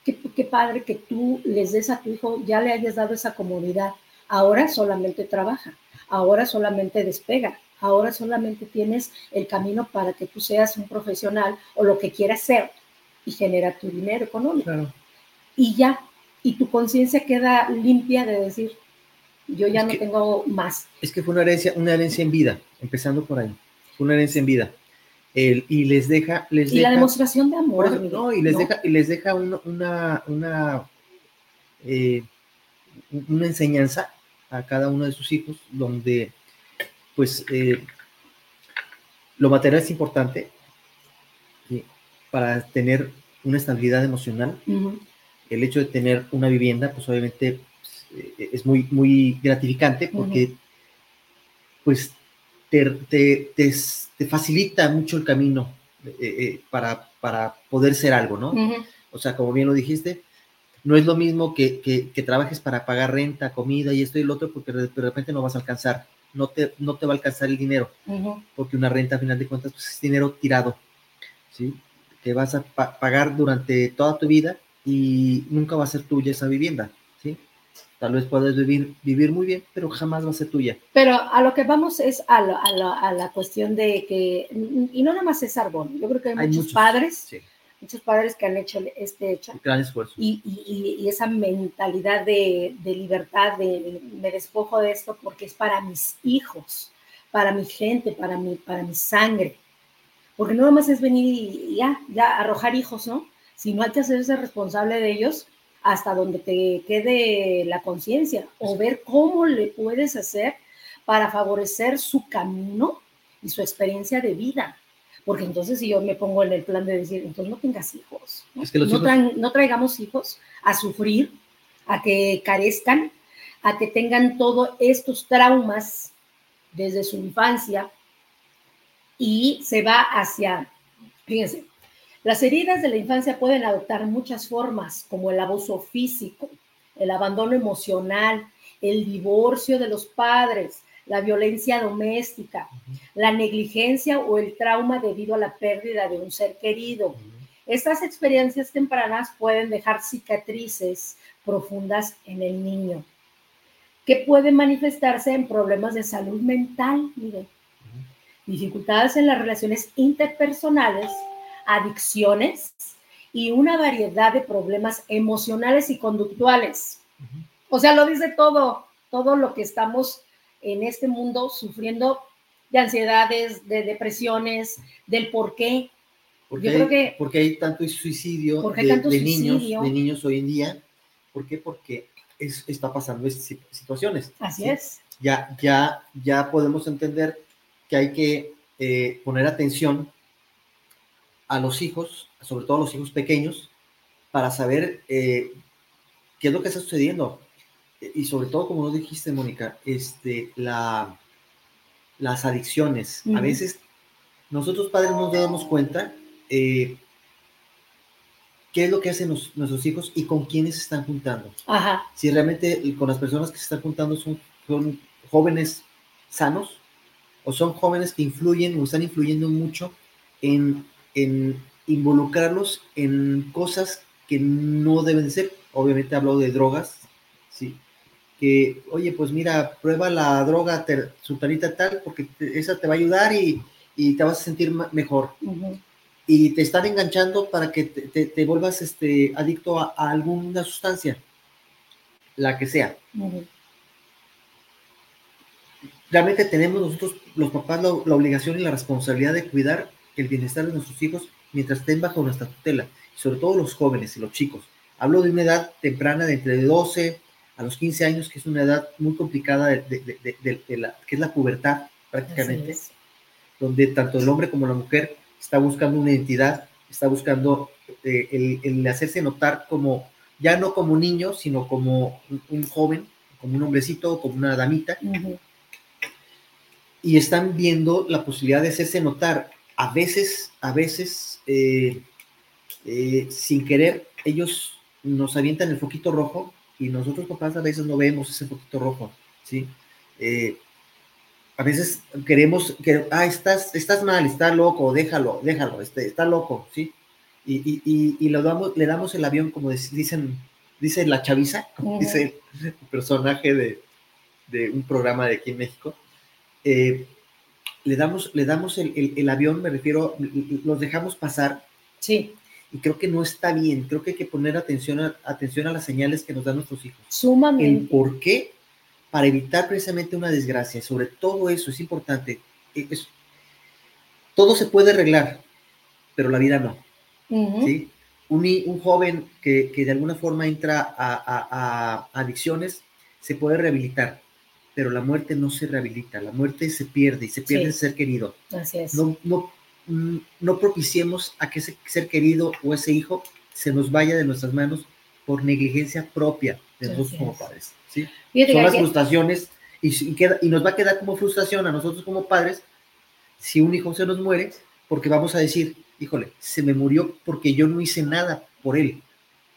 qué, qué padre que tú les des a tu hijo, ya le hayas dado esa comodidad, ahora solamente trabaja, ahora solamente despega, ahora solamente tienes el camino para que tú seas un profesional o lo que quieras ser y generar tu dinero económico. Y ya, y tu conciencia queda limpia de decir, Yo ya Es no que- tengo más. Es que fue una herencia, una herencia en vida, empezando por ahí. Fue una herencia en vida. El- y les deja, les Y la demostración de amor. eso, Miguel, no, y les ¿no? deja, y les deja una, una, una, eh, una enseñanza a cada uno de sus hijos, donde, pues, eh, lo material es importante ¿sí? para tener una estabilidad emocional. El hecho de tener una vivienda, pues, obviamente, pues, eh, es muy, muy gratificante porque, pues, te, te, te, te facilita mucho el camino eh, eh, para, para poder ser algo, ¿no? O sea, como bien lo dijiste, no es lo mismo que, que, que trabajes para pagar renta, comida y esto y lo otro, porque de, de repente no vas a alcanzar, no te, no te va a alcanzar el dinero, porque una renta, a final de cuentas, pues, es dinero tirado, ¿sí? Que vas a pa- pagar durante toda tu vida y nunca va a ser tuya esa vivienda, ¿sí? Tal vez puedes vivir, vivir muy bien, pero jamás va a ser tuya. Pero a lo que vamos es a, lo- a la- a la cuestión de que, y no nada más es Arbón, yo creo que hay, Hay muchos, muchos, padres, Sí, muchos padres que han hecho este hecho gran esfuerzo. y, y- y- y esa mentalidad de, de libertad, de me despojo de esto porque es para mis hijos, para mi gente, para mi, para mi sangre. Porque no nada más es venir y ya, ya arrojar hijos, ¿no? Sino hay que hacerse responsable de ellos hasta donde te quede la conciencia o ver cómo le puedes hacer para favorecer su camino y su experiencia de vida. Porque entonces si yo me pongo en el plan de decir, entonces no tengas hijos, ¿no? Es que los no, hijos- traen- no traigamos hijos a sufrir, a que carezcan, a que tengan todos estos traumas desde su infancia y se va hacia, fíjense, las heridas de la infancia pueden adoptar muchas formas, como el abuso físico, el abandono emocional, el divorcio de los padres, la violencia doméstica, la negligencia o el trauma debido a la pérdida de un ser querido. Estas experiencias tempranas pueden dejar cicatrices profundas en el niño, que pueden manifestarse en problemas de salud mental, dificultades en las relaciones interpersonales, adicciones y una variedad de problemas emocionales y conductuales. O sea, lo dice todo, todo lo que estamos en este mundo sufriendo de ansiedades, de depresiones, del por qué. Porque, Yo hay, creo que- porque hay tanto suicidio, Porque de, tanto de niños, de niños hoy en día. ¿Por qué? Porque es- está pasando estas si- situaciones. Así ¿sí? es. Ya, ya, ya podemos entender que hay que eh, poner atención a los hijos, sobre todo a los hijos pequeños, para saber eh, qué es lo que está sucediendo. Y sobre todo, como lo dijiste, Mónica, este, la, las adicciones. A veces nosotros padres no nos damos cuenta eh, qué es lo que hacen los- nuestros hijos y con quiénes se están juntando. Ajá. Si realmente con las personas que se están juntando son, son jóvenes sanos o son jóvenes que influyen o están influyendo mucho en, en involucrarlos en cosas que no deben de ser. Obviamente hablo de drogas, ¿sí? Que, oye, pues mira, prueba la droga ter- sultanita tal, porque te- esa te va a ayudar y, y te vas a sentir mejor. ujú. Y te están enganchando para que te, te- te vuelvas este, adicto a, a alguna sustancia, la que sea. Ujú. realmente tenemos nosotros, los papás, la, la obligación y la responsabilidad de cuidar el bienestar de nuestros hijos mientras estén bajo nuestra tutela, sobre todo los jóvenes y los chicos. Hablo de una edad temprana de entre 12 a los 15 años, que es una edad muy complicada, de, de- de- de- la, que es la pubertad prácticamente, donde tanto el hombre como la mujer está buscando una identidad, está buscando eh, el, el hacerse notar como, ya no como un niño, sino como un, un joven, como un hombrecito, como una damita, y están viendo la posibilidad de hacerse notar. A veces, a veces, eh, eh, sin querer, ellos nos avientan el foquito rojo y nosotros papás a veces no vemos ese foquito rojo, ¿sí? Eh, a veces queremos que, ah, estás, estás mal, está loco, déjalo, déjalo, este, está loco, ¿sí? Y, y, y, y lo damos, le damos el avión, como dicen, dice la chaviza, como dice el personaje de, de un programa de aquí en México, eh, le damos, le damos el, el- el avión, me refiero, los dejamos pasar Sí, y creo que no está bien, creo que hay que poner atención a, atención a las señales que nos dan nuestros hijos. El sumamente. por qué para evitar precisamente una desgracia. Sobre todo eso es importante. E, todo se puede arreglar, pero la vida no. ¿sí? un, joven que, de alguna forma entra a, adicciones se puede rehabilitar, pero la muerte no se rehabilita, la muerte se pierde y se pierde el ser querido. Así es. No, no, no propiciemos a que ese ser querido o ese hijo se nos vaya de nuestras manos por negligencia propia de nosotros como padres. ¿sí? Son las frustraciones y, queda, y nos va a quedar como frustración a nosotros como padres si un hijo se nos muere, porque vamos a decir, híjole, se me murió porque yo no hice nada por él,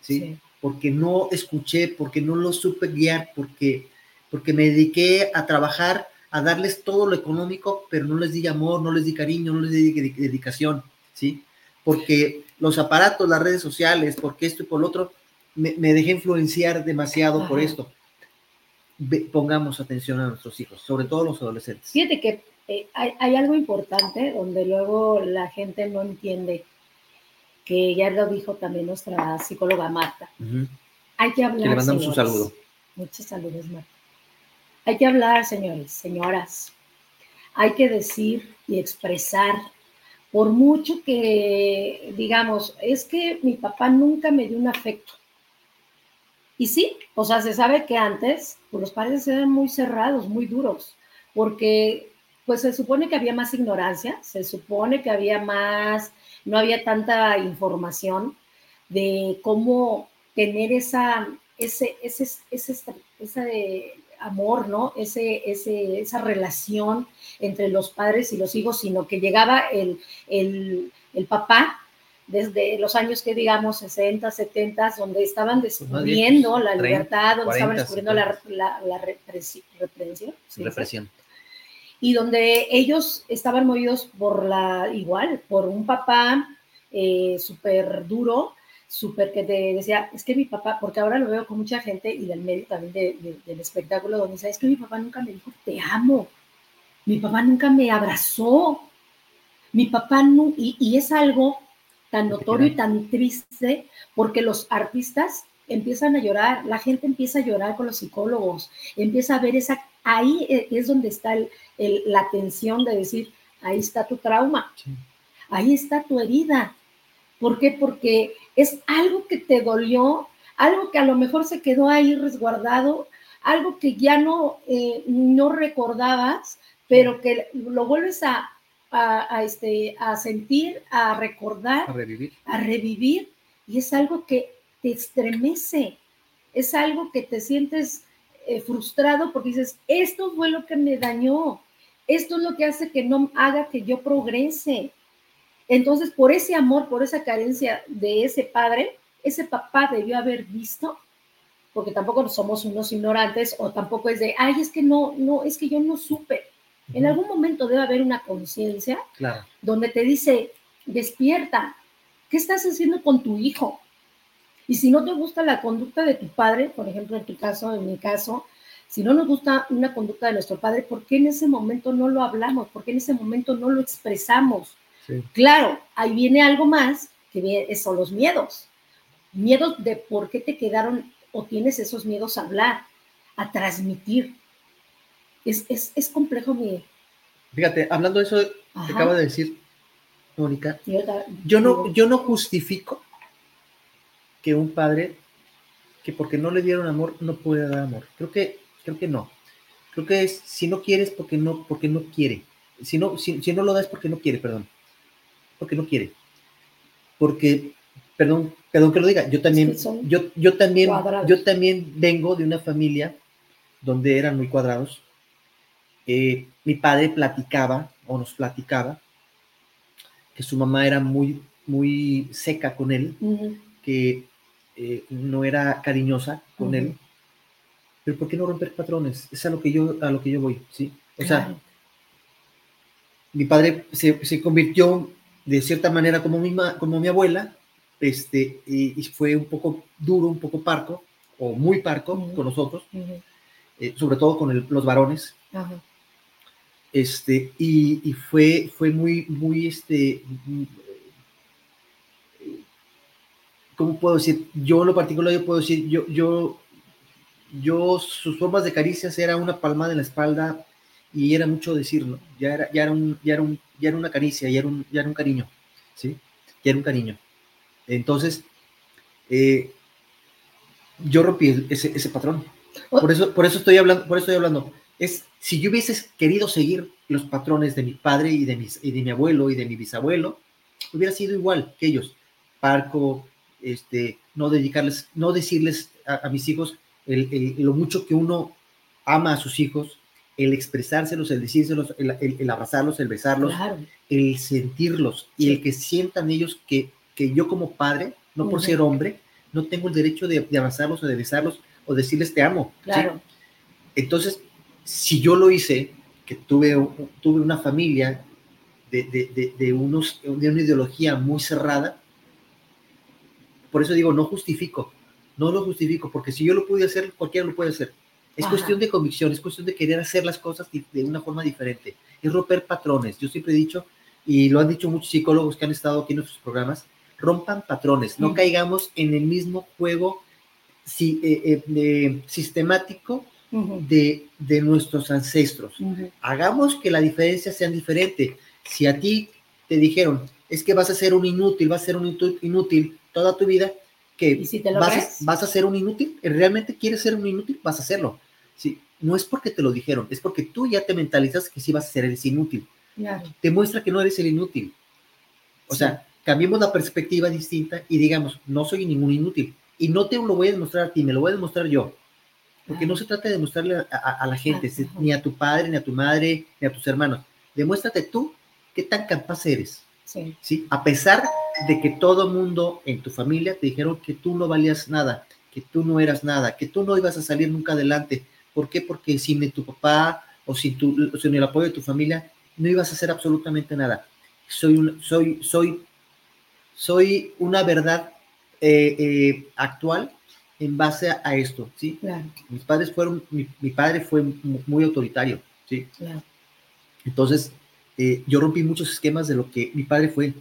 ¿sí? Porque no escuché, porque no lo supe guiar, porque, porque me dediqué a trabajar, a darles todo lo económico, pero no les di amor, no les di cariño, no les di dedicación, ¿sí? Porque los aparatos, las redes sociales, porque esto y por lo otro, me, dejé influenciar demasiado por esto. pongamos atención a nuestros hijos, sobre todo los adolescentes. Fíjate que eh, hay, algo importante donde luego la gente no entiende, que ya lo dijo también nuestra psicóloga Marta. Hay que hablar. le mandamos un saludo. Muchos saludos, Marta. Hay que hablar, señores, señoras. Hay que decir y expresar, por mucho que digamos, es que mi papá nunca me dio un afecto. Y sí, o sea, se sabe que antes pues, los padres eran muy cerrados, muy duros, porque pues se supone que había más ignorancia, se supone que había más, no había tanta información de cómo tener esa, ese, ese, ese, amor, ¿no? Ese, ese, esa relación entre los padres y los hijos, sino que llegaba el, el, el papá desde los años que digamos 60, 70, donde estaban pues descubriendo la libertad, donde estaban descubriendo la, la, represión. represión y donde ellos estaban movidos por la, igual, por un papá eh, súper duro, súper que te decía, es que mi papá, porque ahora lo veo con mucha gente y del medio también del espectáculo, donde dice, es que mi papá nunca me dijo, te amo, mi papá nunca me abrazó, mi papá no, y, y es algo tan notorio y tan triste porque los artistas empiezan a llorar, la gente empieza a llorar con los psicólogos, empieza a ver esa, ahí e, es donde está la tensión de decir, ahí está tu trauma, ahí está tu herida. ¿Por qué? Porque es algo que te dolió, algo que a lo mejor se quedó ahí resguardado, algo que ya no, eh, no recordabas, pero que lo vuelves a, a, este, a sentir, a recordar, a revivir. a revivir, y es algo que te estremece, es algo que te sientes eh, frustrado porque dices, esto fue lo que me dañó, esto es lo que hace que no haga que yo progrese. Entonces, por ese amor, por esa carencia de ese padre, ese papá debió haber visto, porque tampoco somos unos ignorantes o tampoco es de, ay, es que no, no, es que yo no supe. En algún momento debe haber una conciencia donde te dice, despierta, ¿qué estás haciendo con tu hijo? Y si no te gusta la conducta de tu padre, por ejemplo, en tu caso, en mi caso, si no nos gusta una conducta de nuestro padre, ¿por qué en ese momento no lo hablamos? ¿Por qué en ese momento no lo expresamos? Claro, ahí viene algo más, que son los miedos. Miedos de por qué te quedaron o tienes esos miedos a hablar, a transmitir. Es, es, complejo mi... Fíjate, hablando de eso que acaba de decir Mónica, yo no, yo no justifico que un padre que porque no le dieron amor no puede dar amor. Creo que, creo que no. Creo que es si no quieres porque no, porque no quiere. Si no, si, no lo das porque no quiere, perdón. Porque no quiere. Porque, perdón, perdón que lo diga, yo también, yo, yo también, yo también vengo de una familia donde eran muy cuadrados. Eh, mi padre platicaba o nos platicaba que su mamá era muy, muy seca con él, que eh, no era cariñosa con él, pero ¿por qué no romper patrones? Es a lo que yo, a lo que yo voy, ¿sí? O sea, mi padre se, convirtió de cierta manera como mi, como mi abuela, este, y, fue un poco duro, un poco parco, o muy parco con nosotros, eh, sobre todo con los varones. Este, y, y, fue, fue muy, muy, este, ¿cómo puedo decir? Yo en lo particular, yo puedo decir, yo, yo yo, sus formas de caricias era una palmada en la espalda y era mucho decirlo, ya era, ya era, un, ya era, un, ya era una caricia, ya era un, ya era un cariño, ¿sí? Ya era un cariño. Entonces, eh, yo rompí ese, ese patrón. Por eso, por eso estoy hablando, por eso estoy hablando. Es, si yo hubiese querido seguir los patrones de mi padre y de, mis, y de mi abuelo y de mi bisabuelo, hubiera sido igual que ellos. Parco, este, no dedicarles, no decirles a, mis hijos lo mucho que uno ama a sus hijos, el expresárselos, el decírselos, el, abrazarlos, el besarlos, el sentirlos y el que sientan ellos que, que yo como padre, no por ser hombre, no tengo el derecho de, abrazarlos o de besarlos o decirles te amo. Claro. Entonces, si yo lo hice, que tuve, tuve una familia de, de, de, unos, de una ideología muy cerrada, por eso digo, no justifico, no lo justifico, porque si yo lo pude hacer, cualquiera lo puede hacer. Es cuestión de convicción, es cuestión de querer hacer las cosas de una forma diferente. Es romper patrones. Yo siempre he dicho, y lo han dicho muchos psicólogos que han estado aquí en nuestros programas, rompan patrones, no caigamos en el mismo juego eh, eh, sistemático de, de, nuestros ancestros. Hagamos que la diferencia sea diferente. Si a ti te dijeron, es que vas a ser un inútil, vas a ser un inútil toda tu vida, que vas, a ser un inútil, realmente quieres ser un inútil, vas a hacerlo. Sí, no es porque te lo dijeron, es porque tú ya te mentalizas que sí vas a ser el inútil. Te muestra que no eres el inútil. O sea, cambiemos la perspectiva distinta y digamos, no soy ningún inútil. Y no te lo voy a demostrar a ti, me lo voy a demostrar yo. Porque no se trata de demostrarle a, la gente, ni a tu padre, ni a tu madre, ni a tus hermanos. Demuéstrate tú qué tan capaz eres. Sí. ¿sí? A pesar de que todo mundo en tu familia te dijeron que tú no valías nada, que tú no eras nada, que tú no ibas a salir nunca adelante. ¿Por qué? Porque sin tu papá o sin, tu, sin el apoyo de tu familia no ibas a hacer absolutamente nada. Soy, un, soy, soy, soy una verdad eh, eh, actual en base a, esto, ¿sí? Mis padres fueron, mi, padre fue muy autoritario, ¿sí? Entonces, eh, yo rompí muchos esquemas de lo que mi padre fue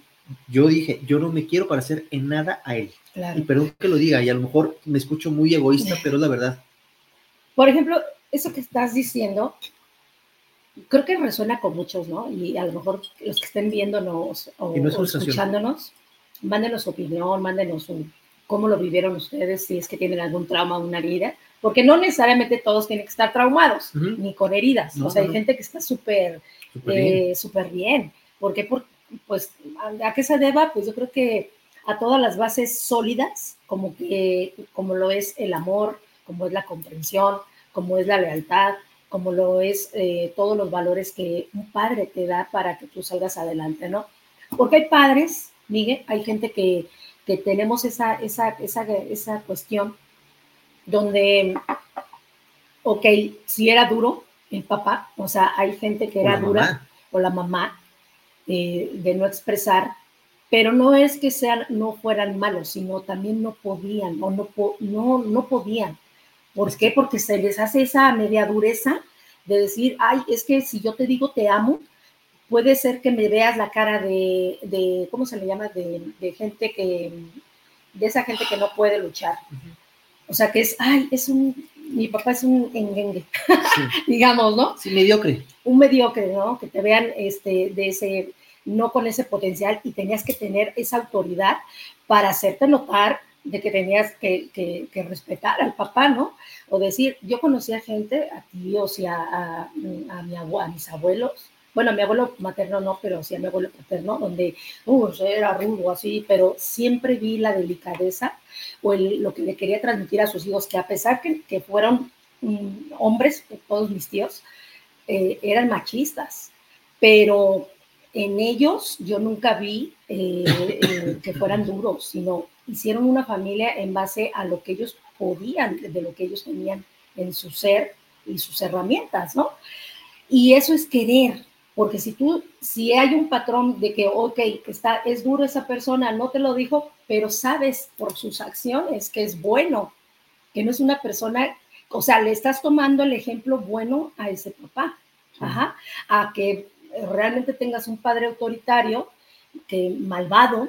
yo dije, yo no me quiero parecer en nada a él. Y perdón que lo diga, y a lo mejor me escucho muy egoísta, pero es la verdad. Por ejemplo, eso que estás diciendo, creo que resuena con muchos, ¿no? Y a lo mejor los que estén viéndonos o, escuchándonos, mándenos su opinión, mándenos cómo lo vivieron ustedes, si es que tienen algún trauma o una herida, porque no necesariamente todos tienen que estar traumados, ni con heridas. o sea, hay gente que está súper, súper bien. bien. ¿Por qué? Porque pues, ¿a qué se deba? Pues yo creo que a todas las bases sólidas, como, que, como lo es el amor, como es la comprensión, como es la lealtad, como lo es eh, todos los valores que un padre te da para que tú salgas adelante, ¿no? Porque hay padres, Miguel, hay gente que, que tenemos esa, esa, esa, esa cuestión donde, ok, si era duro el papá, o sea, hay gente que era dura, o la mamá, de no expresar, pero no es que sean, no fueran malos, sino también no podían o no, no, no podían. ¿Por qué? Porque se les hace esa media dureza de decir, ay, es que si yo te digo te amo, puede ser que me veas la cara de, de ¿cómo se le llama? De, de, gente que, de esa gente que no puede luchar. O sea, que es, ay, es un, mi papá es un engengue, digamos, ¿no? Sí, mediocre. Un mediocre, ¿no? Que te vean este, de ese, no con ese potencial y tenías que tener esa autoridad para hacerte notar de que tenías que, respetar al papá, ¿no? O decir, yo conocía gente, a tíos y a, a, mi a mis abuelos, bueno, a mi abuelo materno no, pero sí a mi abuelo paterno, donde uh, era rudo así, pero siempre vi la delicadeza o lo que le quería transmitir a sus hijos, que a pesar que, que fueron mm, hombres, todos mis tíos, eh, eran machistas, pero en ellos yo nunca vi eh, eh, que fueran duros, sino hicieron una familia en base a lo que ellos podían, de lo que ellos tenían en su ser y sus herramientas, ¿no? Y eso es querer, porque si tú, si hay un patrón de que, ok, que está, es duro esa persona, no te lo dijo, pero sabes por sus acciones que es bueno, que no es una persona, o sea, le estás tomando el ejemplo bueno a ese papá, ajá, a que realmente tengas un padre autoritario, que malvado,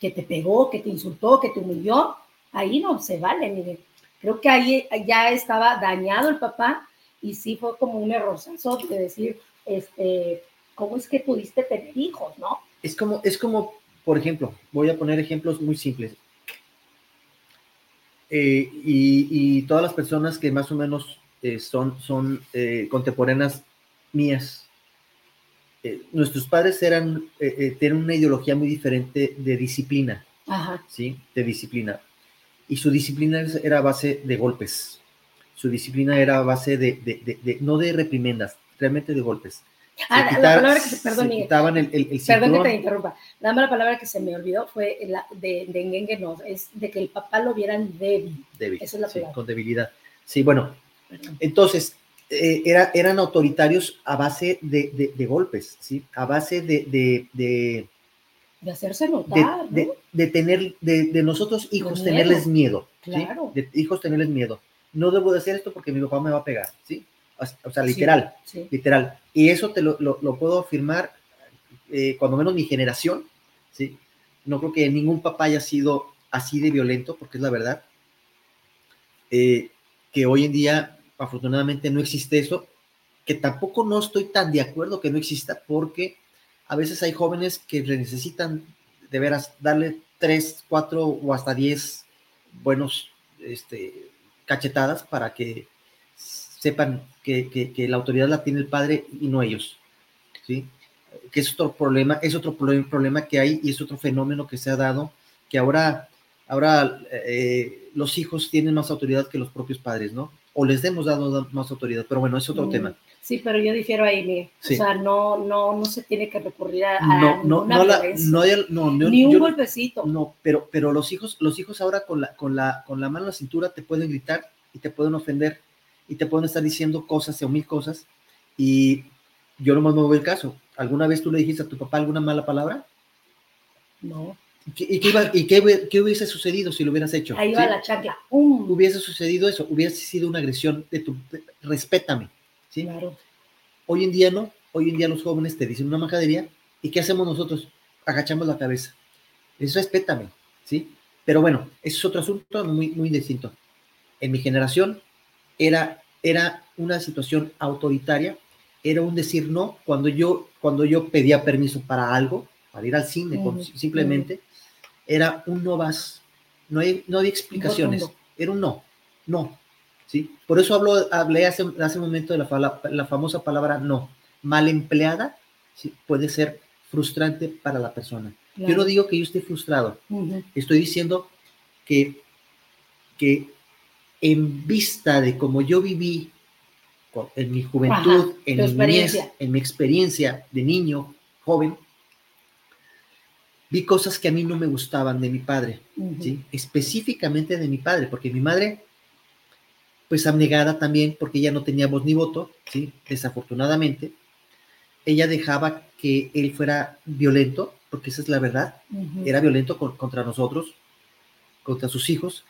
que te pegó, que te insultó, que te humilló, ahí no se vale, Miguel. creo que ahí ya estaba dañado el papá y sí fue como un errorzazo de decir, este, ¿cómo es que pudiste tener hijos, no? Es como, es como, por ejemplo, voy a poner ejemplos muy simples. Eh, y, todas las personas que más o menos eh, son, son eh, contemporáneas mías, nuestros padres eran, tienen una ideología muy diferente de disciplina, ¿sí? De disciplina. Y su disciplina era a base de golpes. Su disciplina era a base de, de, de no de reprimendas, realmente de golpes. Ah, la palabra que se, perdón, el, perdón que te interrumpa. La mala palabra que se me olvidó fue la de, de no, es de que el papá lo vieran débil. Débil. Esa es la palabra. con debilidad. Sí, bueno. Entonces, eh, era, eran autoritarios a base de, de, golpes, ¿sí? A base de. de, hacerse notar. De, de tener, de, nosotros hijos tenerles miedo. Claro. De hijos tenerles miedo. No debo de hacer esto porque mi papá me va a pegar, ¿sí? o sea, literal, literal. Y eso te lo, lo, puedo afirmar, eh, cuando menos mi generación, ¿sí? No creo que ningún papá haya sido así de violento, porque es la verdad. Eh, que hoy en día, afortunadamente, no existe eso, que tampoco no estoy tan de acuerdo que no exista, porque a veces hay jóvenes que necesitan de veras darle tres, cuatro o hasta diez buenos este, cachetadas para que sepan que, la autoridad la tiene el padre y no ellos, ¿sí? Que es otro problema, es otro problema que hay y es otro fenómeno que se ha dado, que ahora, ahora eh, los hijos tienen más autoridad que los propios padres, ¿no? O les hemos dado más autoridad, pero bueno, es otro mm, tema. Sí, pero yo difiero ahí, Miguel. O sea, no, no, no se tiene que recurrir a, no, no, no, no, ni un golpecito. No, pero, pero los hijos, los hijos ahora con la, con la, con la mano en la cintura te pueden gritar y te pueden ofender y te pueden estar diciendo cosas o mil cosas y yo no me muevo el caso. ¿Alguna vez tú le dijiste a tu papá alguna mala palabra? No. ¿Y qué, iba, y qué, qué hubiese sucedido si lo hubieras hecho? Ahí va la chancla. Hubiese sucedido eso, hubiese sido una agresión de tu... respétame, ¿sí? Claro. Hoy en día no, hoy en día los jóvenes te dicen una majadería y ¿qué hacemos nosotros? Agachamos la cabeza. Eso respétame, ¿sí? Pero bueno, ese es otro asunto muy, muy distinto. En mi generación, era, era una situación autoritaria, era un decir no cuando yo, cuando yo pedía permiso para algo, para ir al cine, simplemente, era un no vas, no, hay, no había explicaciones, era un no, no, ¿sí? Por eso hablo, hablé hace, hace un momento de la, la famosa palabra no, mal empleada, ¿sí? puede ser frustrante para la persona. Yo no digo que yo esté frustrado, estoy diciendo que, que en vista de cómo yo viví en mi juventud, en, mi en mi experiencia de niño, joven, vi cosas que a mí no me gustaban de mi padre, ¿sí? específicamente de mi padre, porque mi madre, pues abnegada también, porque ella no tenía voz ni voto, ¿sí? desafortunadamente, ella dejaba que él fuera violento, porque esa es la verdad, era violento contra nosotros, contra sus hijos,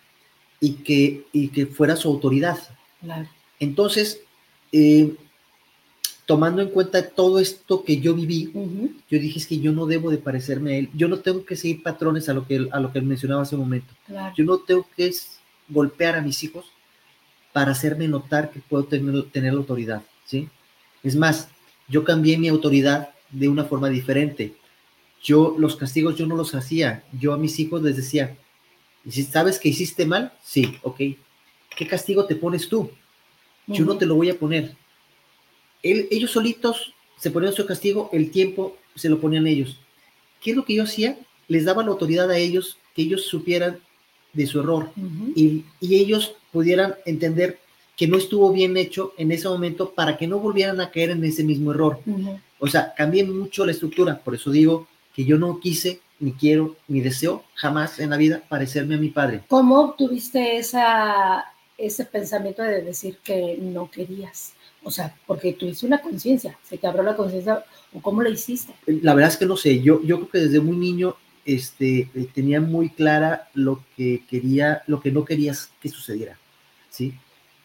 y que, y que fuera su autoridad. Entonces, eh, tomando en cuenta todo esto que yo viví, yo dije es que yo no debo de parecerme a él, yo no tengo que seguir patrones a lo que, a lo que él mencionaba hace un momento. Yo no tengo que golpear a mis hijos para hacerme notar que puedo tener, tener la autoridad, ¿sí? Es más, yo cambié mi autoridad de una forma diferente. Yo los castigos yo no los hacía, yo a mis hijos les decía, y si sabes que hiciste mal, sí, ok. ¿Qué castigo te pones tú? Yo no te lo voy a poner. Ellos solitos se ponían su castigo, el tiempo se lo ponían ellos. ¿Qué es lo que yo hacía? Les daba la autoridad a ellos, que ellos supieran de su error y, ellos pudieran entender que no estuvo bien hecho en ese momento para que no volvieran a caer en ese mismo error. O sea, cambié mucho la estructura, por eso digo que yo no quise ni quiero, ni deseo jamás en la vida parecerme a mi padre. ¿Cómo obtuviste esa, ese pensamiento de decir que no querías? O sea, porque tuviste una conciencia, se te abrió la conciencia, o cómo lo hiciste. La verdad es que no sé, yo, yo creo que desde muy niño este, eh, tenía muy clara lo que quería, lo que no querías que sucediera, ¿sí?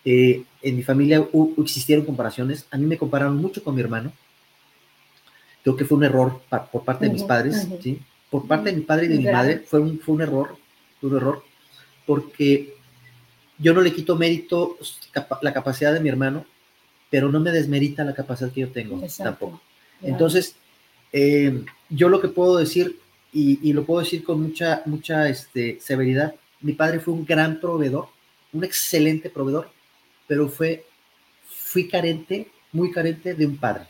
Eh, en mi familia existieron comparaciones, a mí me compararon mucho con mi hermano, creo que fue un error por parte de mis padres, ¿sí? por parte de mi padre y de mi madre fue un, fue un error, fue un error, porque yo no le quito mérito la capacidad de mi hermano, pero no me desmerita la capacidad que yo tengo tampoco. Entonces, eh, yo lo que puedo decir, y, lo puedo decir con mucha, mucha este, severidad, mi padre fue un gran proveedor, un excelente proveedor, pero fue, fui carente, muy carente de un padre.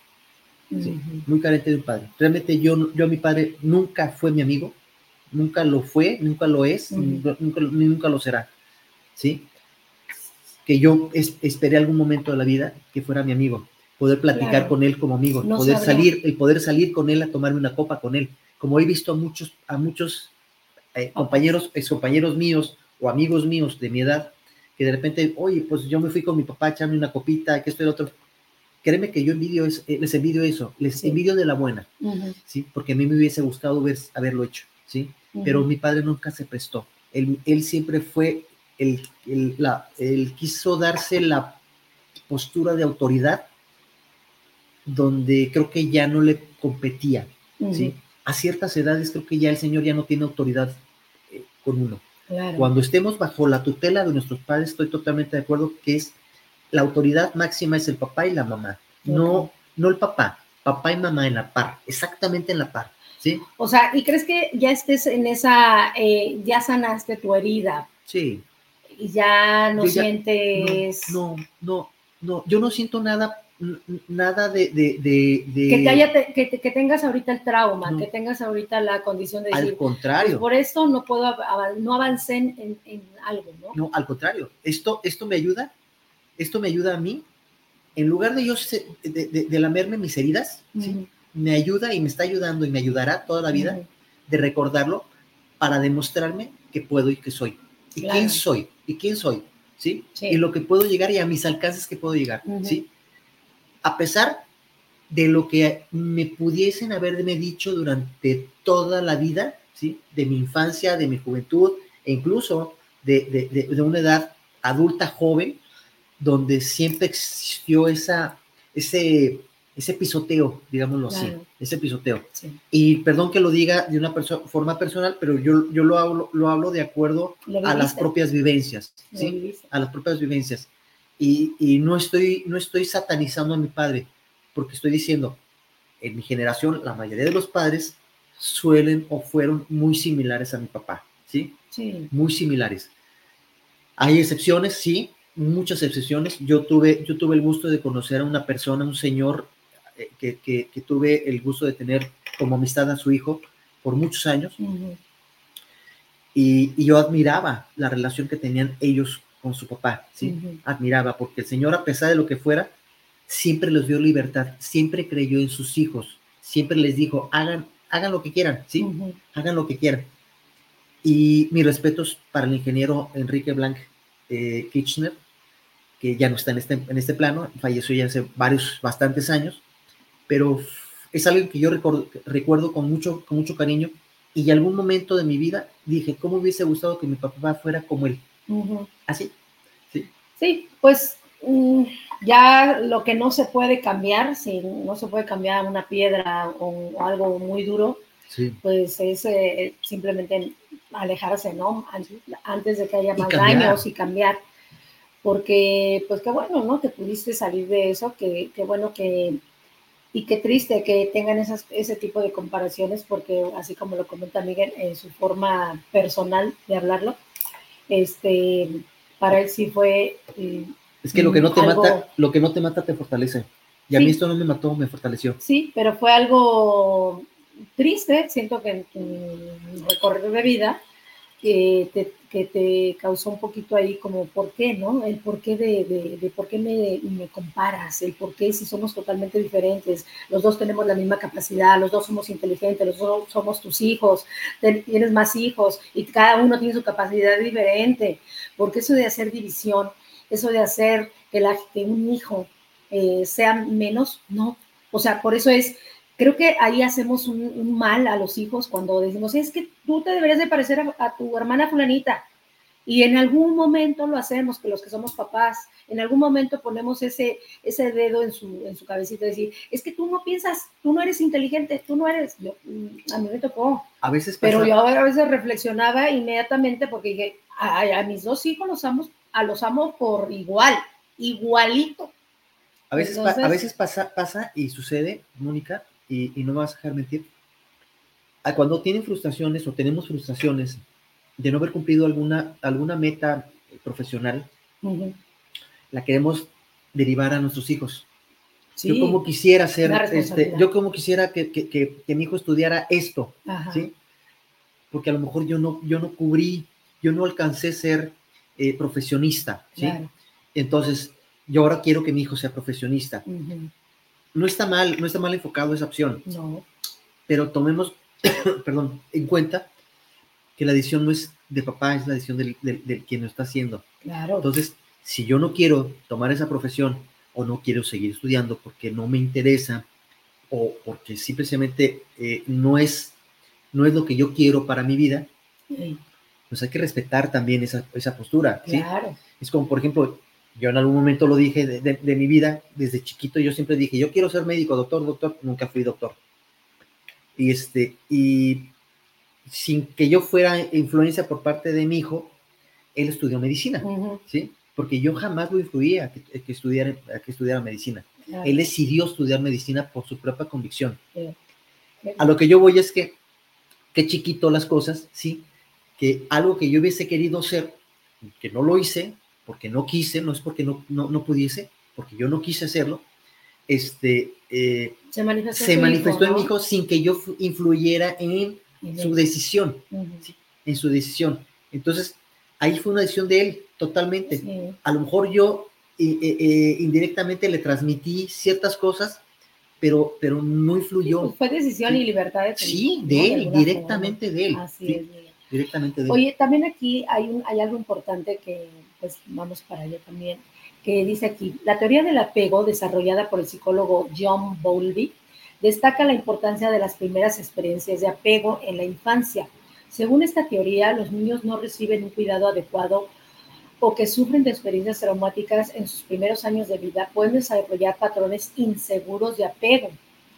Muy carente de un padre. Realmente yo, yo a mi padre nunca fue mi amigo, nunca lo fue, nunca lo es, nunca, nunca, lo será. ¿Sí? Que yo esperé algún momento de la vida que fuera mi amigo, poder platicar con él como amigo, poder salir, y poder salir con él a tomarme una copa con él. Como he visto a muchos, a muchos eh, compañeros, ex compañeros míos o amigos míos de mi edad, que de repente, oye, pues yo me fui con mi papá a echarme una copita, que esto y lo otro. Créeme que yo envidio eh, les envidio eso, les envidio de la buena, ¿sí? Porque a mí me hubiese gustado ver, haberlo hecho, ¿sí? Pero mi padre nunca se prestó. Él, él siempre fue, el, el, la, él quiso darse la postura de autoridad donde creo que ya no le competía, ¿sí? A ciertas edades creo que ya el Señor ya no tiene autoridad eh, con uno. Cuando estemos bajo la tutela de nuestros padres, estoy totalmente de acuerdo que es la autoridad máxima es el papá y la mamá, no, no el papá, papá y mamá en la par, exactamente en la par, ¿sí? O sea, ¿y crees que ya estés en esa, eh, ya sanaste tu herida? Sí. Y ya no sientes... No, no, no, yo no siento nada nada de, de, Que, que, tengas ahorita el trauma, que tengas ahorita la condición de decir, al contrario. Pues, por esto no puedo, no avancé en, en, algo, ¿no? No, al contrario, esto, esto me ayuda, esto me ayuda a mí, en lugar de yo de, de, lamerme mis heridas, me ayuda y me está ayudando y me ayudará toda la vida de recordarlo para demostrarme que puedo y que soy. Y quién soy, y quién soy, ¿sí? Y lo que puedo llegar y a mis alcances que puedo llegar, ¿sí? a pesar de lo que me pudiesen haberme dicho durante toda la vida, ¿sí? de mi infancia, de mi juventud, e incluso de, una edad adulta joven, donde siempre existió esa, ese, ese pisoteo, digámoslo así, ese pisoteo. Y perdón que lo diga de una forma personal, pero yo, yo lo, hablo, lo hablo de acuerdo a las propias vivencias, ¿sí? A las propias vivencias. Y, no, estoy, no estoy satanizando a mi padre, porque estoy diciendo, en mi generación, la mayoría de los padres suelen o fueron muy similares a mi papá, ¿sí? Sí. Muy similares. Hay excepciones, sí, muchas excepciones. Yo tuve, yo tuve el gusto de conocer a una persona, un señor, eh, que, que, tuve el gusto de tener como amistad a su hijo por muchos años. y, y, yo admiraba la relación que tenían ellos con su papá, ¿sí? Admiraba, porque el Señor, a pesar de lo que fuera, siempre les dio libertad, siempre creyó en sus hijos, siempre les dijo, hagan, hagan lo que quieran, ¿sí? Hagan lo que quieran. Y mis respetos para el ingeniero Enrique Blanc eh, Kirchner, que ya no está en este, en este plano, falleció ya hace varios, bastantes años, pero es algo que yo recuerdo, recuerdo con, mucho, con mucho cariño y en algún momento de mi vida dije, ¿cómo hubiese gustado que mi papá fuera como él? Así. Sí. Sí, pues mm, ya lo que no se puede cambiar, si no se puede cambiar una piedra o, algo muy duro, pues es eh, simplemente alejarse, ¿no? Antes de que haya más daños y cambiar. Porque, pues qué bueno, ¿no? Que pudiste salir de eso, que, qué bueno que, y qué triste que tengan esas, ese tipo de comparaciones, porque así como lo comenta Miguel en su forma personal de hablarlo, este, para él sí fue... Eh, es que lo que no te mata, lo que no te mata te fortalece. Y a mí esto no me mató, me fortaleció. Sí, pero fue algo triste, siento que en tu recorrido de vida que te, que te causó un poquito ahí como por qué, ¿no? El por qué de, de, por qué me, me, comparas, el por qué si somos totalmente diferentes, los dos tenemos la misma capacidad, los dos somos inteligentes, los dos somos tus hijos, tienes más hijos y cada uno tiene su capacidad diferente, porque eso de hacer división, eso de hacer que, la, que un hijo eh, sea menos, no, o sea, por eso es creo que ahí hacemos un, mal a los hijos cuando decimos, es que tú te deberías de parecer a, tu hermana fulanita. Y en algún momento lo hacemos, que los que somos papás, en algún momento ponemos ese, ese dedo en su, en su cabecita y decir, es que tú no piensas, tú no eres inteligente, tú no eres, yo, mm, a mí me tocó. A veces Pero yo a veces reflexionaba inmediatamente porque dije, a, mis dos hijos los amo a los amo por igual, igualito. A veces, a veces pasa, pasa y sucede, Mónica, y, y no me vas a dejar mentir. a Cuando tienen frustraciones o tenemos frustraciones de no haber cumplido alguna, alguna meta profesional, la queremos derivar a nuestros hijos. Sí. Yo como quisiera ser, Una este, yo como quisiera que, que- que- que mi hijo estudiara esto. ¿sí? Porque a lo mejor yo no, yo no cubrí, yo no alcancé a ser eh, profesionista, ¿sí? Claro. Entonces, yo ahora quiero que mi hijo sea profesionista. No está mal, no está mal enfocado esa opción, No. pero tomemos, perdón, en cuenta que la decisión no es de papá, es la decisión del, del, del quien lo está haciendo. Claro. Entonces, si yo no quiero tomar esa profesión o no quiero seguir estudiando porque no me interesa o porque simplemente eh, no, es, no es lo que yo quiero para mi vida, Sí, pues hay que respetar también esa, esa postura. ¿sí? claro. Es como, por ejemplo, yo en algún momento lo dije de, de- de mi vida, desde chiquito yo siempre dije, yo quiero ser médico, doctor, doctor, nunca fui doctor. Y, este, y sin que yo fuera influencia por parte de mi hijo, él estudió medicina, Ujú, ¿sí? Porque yo jamás lo influía a que, a que estudiara, a que estudiara medicina. claro. Él decidió estudiar medicina por su propia convicción. Sí. A lo que yo voy es que, qué chiquito las cosas, ¿sí? Que algo que yo hubiese querido ser, que no lo hice, porque no quise, no es porque no, no, no pudiese, porque yo no quise hacerlo, este, eh, Se manifestó, se manifestó en mi hijo sin que yo influyera en su decisión, en su decisión. Entonces, ahí fue una decisión de él, totalmente. A lo mejor yo eh, eh, indirectamente le transmití ciertas cosas, pero, pero no influyó. Pues fue decisión Sí. y libertad de Sí, de él, directamente de él. Así sí, es. Directamente de. Oye, también aquí hay, un, hay algo importante que, pues vamos para allá también, que dice aquí, la teoría del apego desarrollada por el psicólogo John Bowlby destaca la importancia de las primeras experiencias de apego en la infancia. Según esta teoría, los niños no reciben un cuidado adecuado o que sufren de experiencias traumáticas en sus primeros años de vida pueden desarrollar patrones inseguros de apego.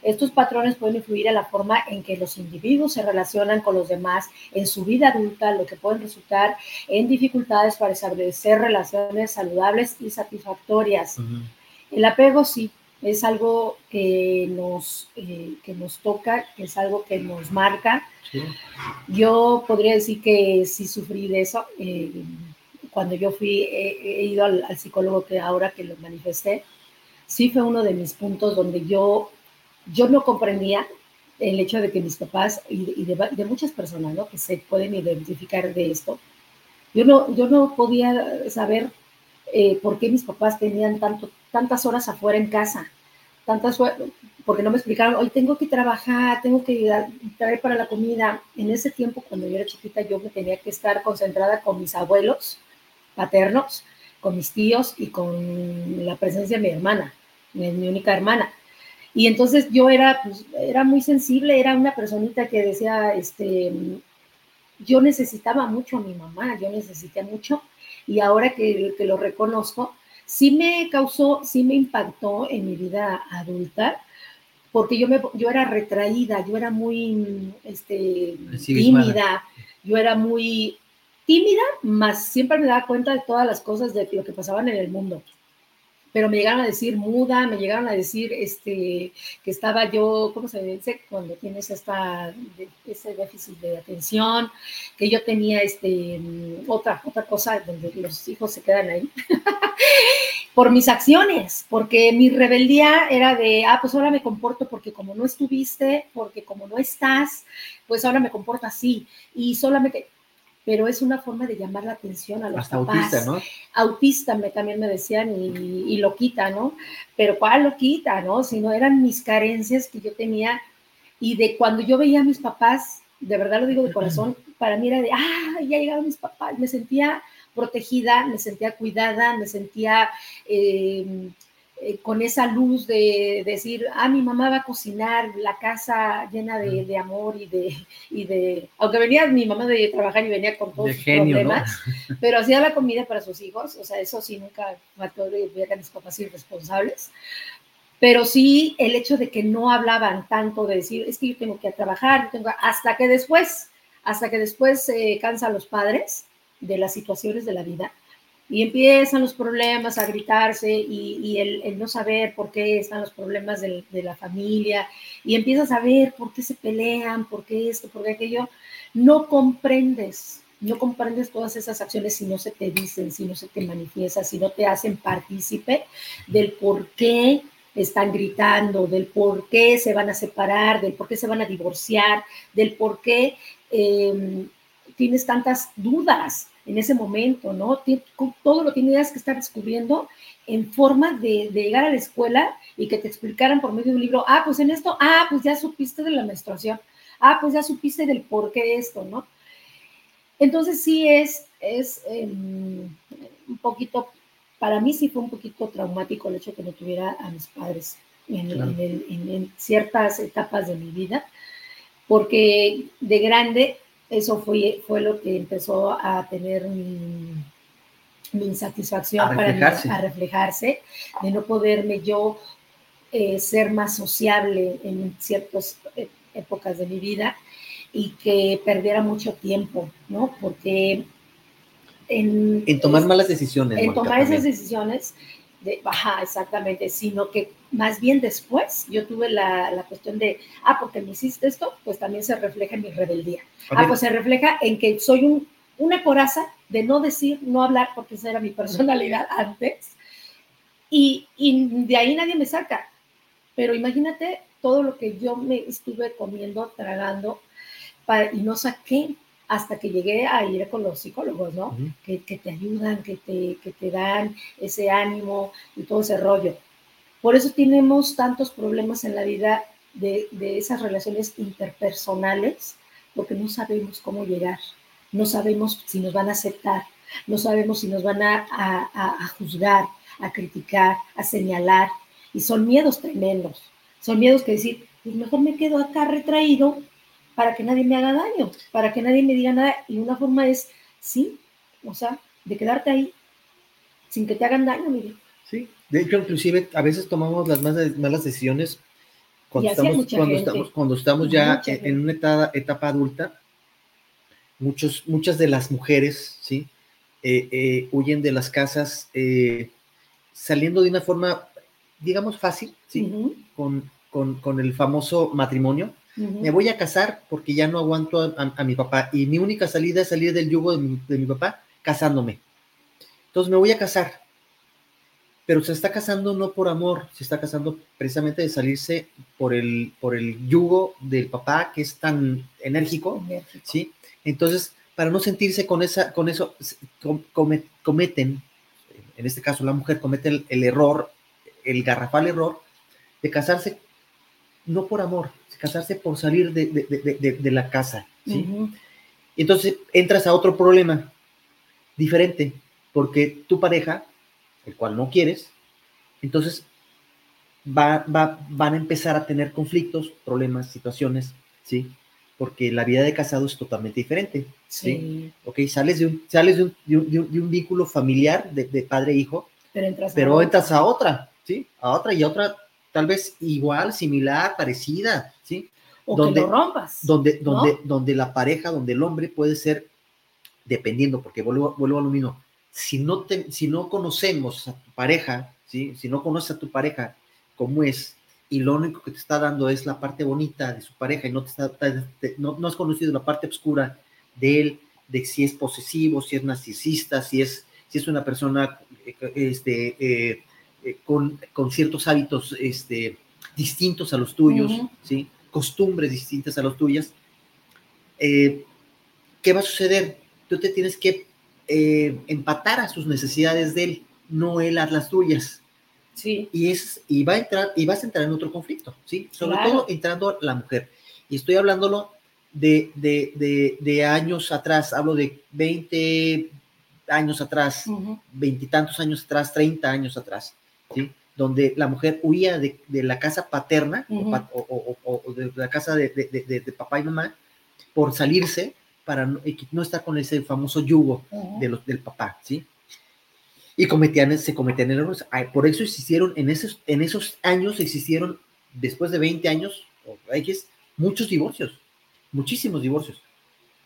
Estos patrones pueden influir en la forma en que los individuos se relacionan con los demás en su vida adulta, lo que puede resultar en dificultades para establecer relaciones saludables y satisfactorias. El apego sí es algo que nos, eh, que nos toca, que es algo que nos marca. Sí. Yo podría decir que sí sufrí de eso. eh, cuando yo fui, eh, he ido al, al psicólogo que ahora que lo manifesté, sí fue uno de mis puntos donde yo, yo no comprendía el hecho de que mis papás y, de, muchas personas ¿no? que se pueden identificar de esto, yo no, yo no podía saber eh, por qué mis papás tenían tantas horas afuera en casa, tantas porque no me explicaron, hoy tengo que trabajar, tengo que traer para la comida. En ese tiempo, cuando yo era chiquita, yo me tenía que estar concentrada con mis abuelos paternos, con mis tíos y con la presencia de mi hermana, mi única hermana. Y entonces yo era, pues, era muy sensible, era una personita que decía, este, yo necesitaba mucho a mi mamá, yo necesité mucho, y ahora que, que lo reconozco, sí me causó, sí me impactó en mi vida adulta, porque yo, me, yo era retraída, yo era muy este, tímida, yo era muy tímida, más siempre me daba cuenta de todas las cosas de lo que pasaban en el mundo. Pero me llegaron a decir muda, me llegaron a decir este, que estaba yo, ¿cómo se dice? Cuando tienes esta, ese déficit de atención, que yo tenía este, otra, otra cosa donde los hijos se quedan ahí. por mis acciones, porque mi rebeldía era de, ah, pues ahora me comporto porque como no estuviste, porque como no estás, pues ahora me comporto así. Y solamente, pero es una forma de llamar la atención a los Hasta papás. autista, ¿no? Autista me, también me decían y, y loquita, ¿no? Pero ¿cuál loquita, no? Si no eran mis carencias que yo tenía y de cuando yo veía a mis papás, de verdad lo digo de corazón, para mí era de, ah, ya llegaron mis papás, me sentía protegida, me sentía cuidada, me sentía eh, eh, con esa luz de decir, ah, mi mamá va a cocinar, la casa llena de, de amor y de, y de, aunque venía mi mamá de trabajar y venía con todos De sus genio, ¿no? problemas, pero hacía la comida para sus hijos, o sea, eso sí nunca faltó de a mis papás irresponsables. Pero sí el hecho de que no hablaban tanto de decir, es que yo tengo que trabajar, tengo que-", hasta que después, hasta que después se cansan los padres de las situaciones de la vida, Y empiezan los problemas a gritarse y, el, no saber por qué están los problemas de, la familia y empiezas a ver por qué se pelean, por qué esto, por qué aquello. No comprendes, no comprendes todas esas acciones si no se te dicen, si no se te manifiesta, si no te hacen partícipe del por qué están gritando, del por qué se van a separar, del por qué se van a divorciar, del por qué em, tienes tantas dudas en ese momento, ¿no? Todo lo tienes que estar descubriendo en forma de, llegar a la escuela y que te explicaran por medio de un libro, ah, pues en esto, ah, pues ya supiste de la menstruación, ah, pues ya supiste del por qué esto, ¿no? Entonces sí es, es em, un poquito para mí sí fue un poquito traumático el hecho de que no tuviera a mis padres en, ciertas etapas de mi vida, porque de grande eso fue, fue lo que empezó a tener mi, insatisfacción para mí, a reflejarse, de no poderme yo eh, ser más sociable en ciertas eh, épocas de mi vida y que perdiera mucho tiempo, ¿no? Porque en, tomar malas decisiones. En tomar esas decisiones, de, ajá, exactamente, sino que más bien después yo tuve la, la, cuestión de, ah, porque me hiciste esto, pues también se refleja en mi rebeldía. ah, pues se refleja en que soy un, una coraza de no decir, no hablar, porque esa era mi personalidad antes, y, y de ahí nadie me saca. Pero imagínate todo lo que yo me estuve comiendo, tragando, para, y no saqué hasta que llegué a ir con los psicólogos, ¿no? que, te ayudan, que te, que te dan ese ánimo y todo ese rollo. Por eso tenemos tantos problemas en la vida de, de esas relaciones interpersonales, porque no sabemos cómo llegar, no sabemos si nos van a aceptar, no sabemos si nos van a, a, a juzgar, a criticar, a señalar, y son miedos tremendos, son miedos que decir, pues mejor me quedo acá retraído para que nadie me haga daño, para que nadie me diga nada. Y una forma es, sí, o sea, de quedarte ahí sin que te hagan daño, Miguel. Sí, de hecho, inclusive a veces tomamos las más malas decisiones cuando estamos, cuando estamos, cuando estamos ya en una etapa, etapa, adulta. Muchos, muchas de las mujeres, ¿sí? Eh, eh, huyen de las casas eh, saliendo de una forma, digamos, fácil, ¿sí? con, con, con el famoso matrimonio, me voy a casar porque ya no aguanto a, mi papá y mi única salida es salir del yugo de mi, papá casándome. Entonces me voy a casar. Pero se está casando no por amor, se está casando precisamente de salirse por el, por el yugo del papá que es tan enérgico, ¿sí? Entonces, para no sentirse con, esa, con eso, cometen, en este caso la mujer comete el error, el garrafal error de casarse no por amor, casarse por salir de, la casa. ¿sí? Entonces entras a otro problema diferente, porque tu pareja, el cual no quieres, entonces va, van a empezar a tener conflictos, problemas, situaciones, ¿sí? Porque la vida de casado es totalmente diferente, ¿sí? Ok, sales de un, sales de un, vínculo familiar de, padre e hijo, pero, entras, pero a entras a otra, ¿sí? A otra y a otra tal vez igual, similar, parecida, ¿sí? O donde, que lo rompas. Donde, donde, donde la pareja, donde el hombre puede ser, dependiendo, porque vuelvo, vuelvo a lo mismo, si no, te, si no conocemos a tu pareja, ¿sí? si no conoces a tu pareja cómo es, y lo único que te está dando es la parte bonita de su pareja y no, te está, no, no, has conocido la parte oscura de él, de si es posesivo, si es narcisista, si es, si es una persona este, eh, eh, con, con, ciertos hábitos este, distintos a los tuyos, ¿sí? costumbres distintas a los tuyas, eh, ¿qué va a suceder? Tú te tienes que eh, empatar a sus necesidades de él, no él a las tuyas. Sí. Y, es, y, va a entrar, y vas a entrar en otro conflicto, ¿sí? Sobre todo entrando la mujer. Y estoy hablándolo de, de, de, años atrás, hablo de 20 años atrás, veintitantos años atrás, 30 años atrás. ¿sí? donde la mujer huía de, la casa paterna o, de la casa de, papá y mamá por salirse para no, estar con ese famoso yugo de los, del papá, ¿sí? Y cometían, se cometían errores. Por eso existieron, en esos, en esos años existieron, después de 20 años, muchos divorcios, muchísimos divorcios,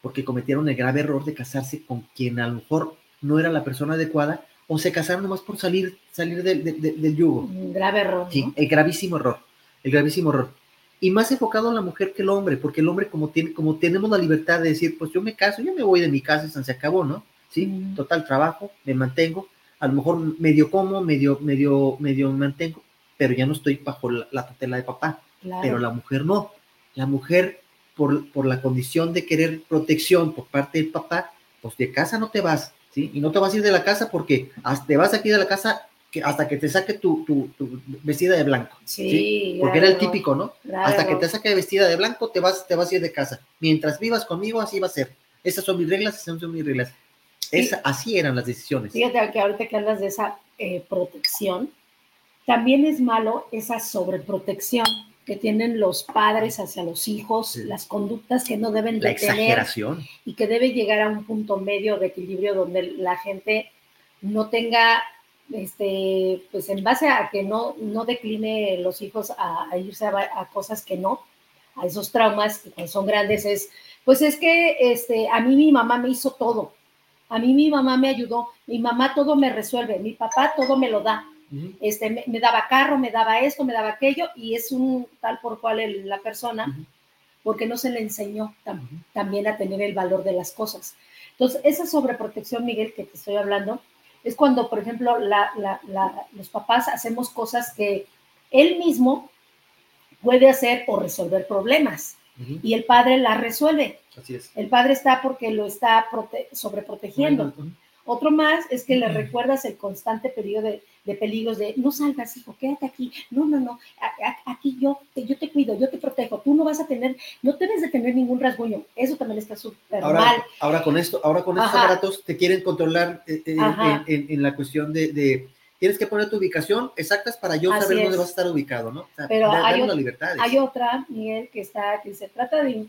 porque cometieron el grave error de casarse con quien a lo mejor no era la persona adecuada o se casaron nomás por salir, salir del, del, del yugo. Un grave error. Sí, ¿no? el gravísimo error, el gravísimo error. Y más enfocado en la mujer que el hombre, porque el hombre como, tiene, como tenemos la libertad de decir, pues yo me caso, yo me voy de mi casa y se acabó, ¿no? Sí, Mm. total trabajo, me mantengo, a lo mejor medio como, medio, medio, medio mantengo, pero ya no estoy bajo la, la tutela de papá. Claro. Pero la mujer no. La mujer, por, por la condición de querer protección por parte del papá, pues de casa no te vas, ¿sí? Y no te vas a ir de la casa porque te vas aquí de la casa que, hasta que te saque tu, tu, tu vestida de blanco. Sí, Porque era el típico, ¿no? Hasta que te saque vestida de blanco, te vas, te vas a ir de casa. Mientras vivas conmigo, así va a ser. Esas son mis reglas, esas son mis reglas. Esa- así eran las decisiones. Fíjate que ahorita que hablas de esa eh, protección, también es malo esa sobreprotección que tienen los padres hacia los hijos, Sí. las conductas que no deben La de tener exageración. y que debe llegar a un punto medio de equilibrio donde la gente no tenga, este, pues en base a que no, no decline los hijos a, a irse a, cosas que no, a esos traumas que cuando son grandes es, pues es que este, a mí mi mamá me hizo todo, a mí mi mamá me ayudó, mi mamá todo me resuelve, mi papá todo me lo da, este, me, me daba carro, me daba esto, me daba aquello, y es un tal por cual el- la persona, porque no se le enseñó tam- también a tener el valor de las cosas. Entonces, esa sobreprotección, Miguel, que te estoy hablando, es cuando, por ejemplo, la- la- la- los papás hacemos cosas que él mismo puede hacer o resolver problemas, y el padre las resuelve. Así es. El padre está porque lo está prote- sobreprotegiendo. Otro más es que le recuerdas el constante periodo de, de peligros de no salgas, hijo, quédate aquí. No, no, no, a- a- aquí yo te, yo te cuido, yo te protejo. Tú no vas a tener, no debes de tener ningún rasguño. Eso también está súper mal. Ahora, ahora con esto, ahora con estos Ajá. aparatos te quieren controlar eh, eh, en, en- en la cuestión de, de- tienes que poner tu ubicación exactas para yo Así saber dónde vas a estar ubicado, ¿no? O sea, Pero hay libertades. Hay otra, Miguel, que está, que dice, trata de,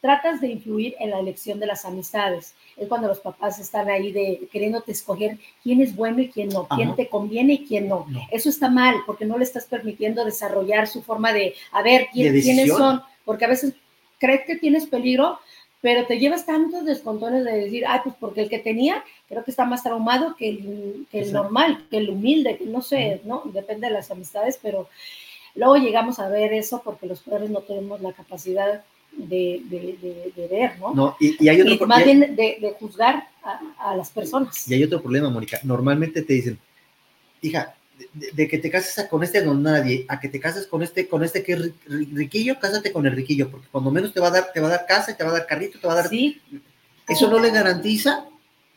tratas de influir en la elección de las amistades. Es cuando los papás están ahí de queriéndote escoger quién es bueno y quién no, quién te conviene y quién no. No. Eso está mal, porque no le estás permitiendo desarrollar su forma de, a ver, quién- De quiénes son, porque a veces crees que tienes peligro, pero te llevas tantos descontones de decir, ay, pues porque el que tenía, creo que está más traumado que el, que el normal, que el humilde, que no sé, ¿no? Depende de las amistades, pero luego llegamos a ver eso porque los padres no tenemos la capacidad de, de- de- ver, ¿no? No, y, y hay otro y más bien de, de juzgar a, a las personas. Y hay otro problema, Mónica. Normalmente te dicen, hija, de, que te cases con este don nadie, a que te cases con este, con este que es ri- ri- riquillo, cásate con el riquillo, porque cuando menos te va a dar, te va a dar casa, te va a dar carrito, te va a dar. Sí, Eso no le garantiza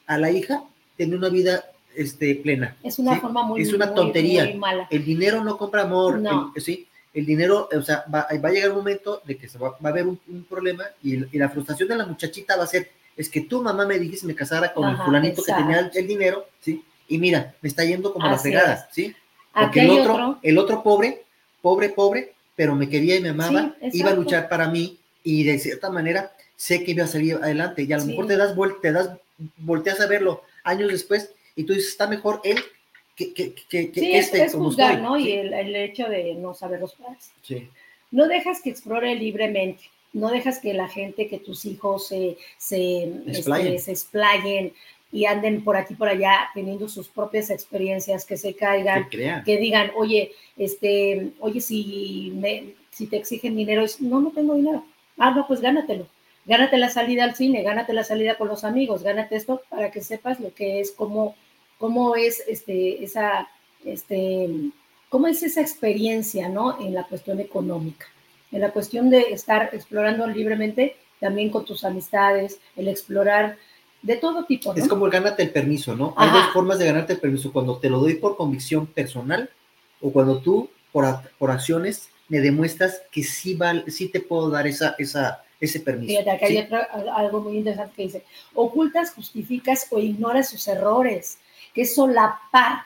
a la hija tener una vida este, plena. es una ¿sí? forma muy, Es una muy- tontería. muy mala. El dinero no compra amor, No. el- sí. El dinero, o sea, va, va a llegar un momento de que se va, va a haber un, un problema y, y la frustración de la muchachita va a ser, es que tu mamá me dijiste me casara con el fulanito que tenía el, dinero, ¿sí? Y mira, me está yendo como la Así fregada, ¿sí? Porque el otro, otro, el otro pobre, pobre, pobre, pero me quería y me amaba, Sí, iba a luchar para mí y de cierta manera sé que iba a salir adelante y a lo Sí. mejor te das vuelta, te das, volteas a verlo años después y tú dices, está mejor él que, que, que, que sí, es, este, juzgar, estoy". ¿no? Sí. Y el, el hecho de no saber los padres. Sí. No dejas que explore libremente. No dejas que la gente, que tus hijos se, se, Explayen. este, se explayen y anden por aquí por allá teniendo sus propias experiencias, que se caigan, que digan, oye, este, oye, si me, si te exigen dinero, es, no, no tengo dinero. Ah, no, pues gánatelo. Gánate la salida al cine, gánate la salida con los amigos, gánate esto para que sepas lo que es, cómo, cómo es este, esa, este, cómo es esa experiencia, ¿no? En la cuestión económica, en la cuestión de estar explorando libremente, también con tus amistades, el explorar de todo tipo, ¿no? Es como el gánate el permiso, ¿no? Hay Ajá. dos formas de ganarte el permiso, cuando te lo doy por convicción personal o cuando tú por, por acciones me demuestras que sí, val, sí te puedo dar esa, esa, ese permiso. Fíjate, acá ¿sí? hay otro, al- algo muy interesante que dice, ocultas, justificas o ignoras sus errores, que es solapar,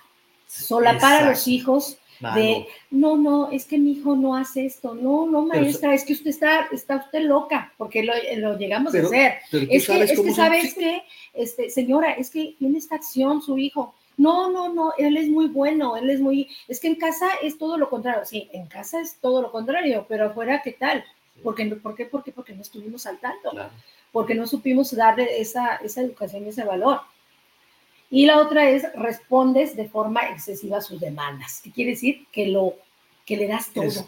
solapar a Exacto. los hijos de, no, no, es que mi hijo no hace esto, no, no, Pero maestra, es que usted está, está usted loca, porque lo, lo llegamos Pero a hacer. Es que, es que sabes que, este, señora, es que tiene esta acción su hijo. No, no, no, él es muy bueno, él es muy, es que en casa es todo lo contrario. Sí, en casa es todo lo contrario, pero afuera, ¿qué tal? Porque, ¿Por qué? ¿Por qué? Porque no estuvimos al tanto Claro. porque no supimos darle esa, esa educación y ese valor. Y la otra es respondes de forma excesiva a sus demandas. ¿Qué quiere decir? Que, lo, que le das todo. Eres-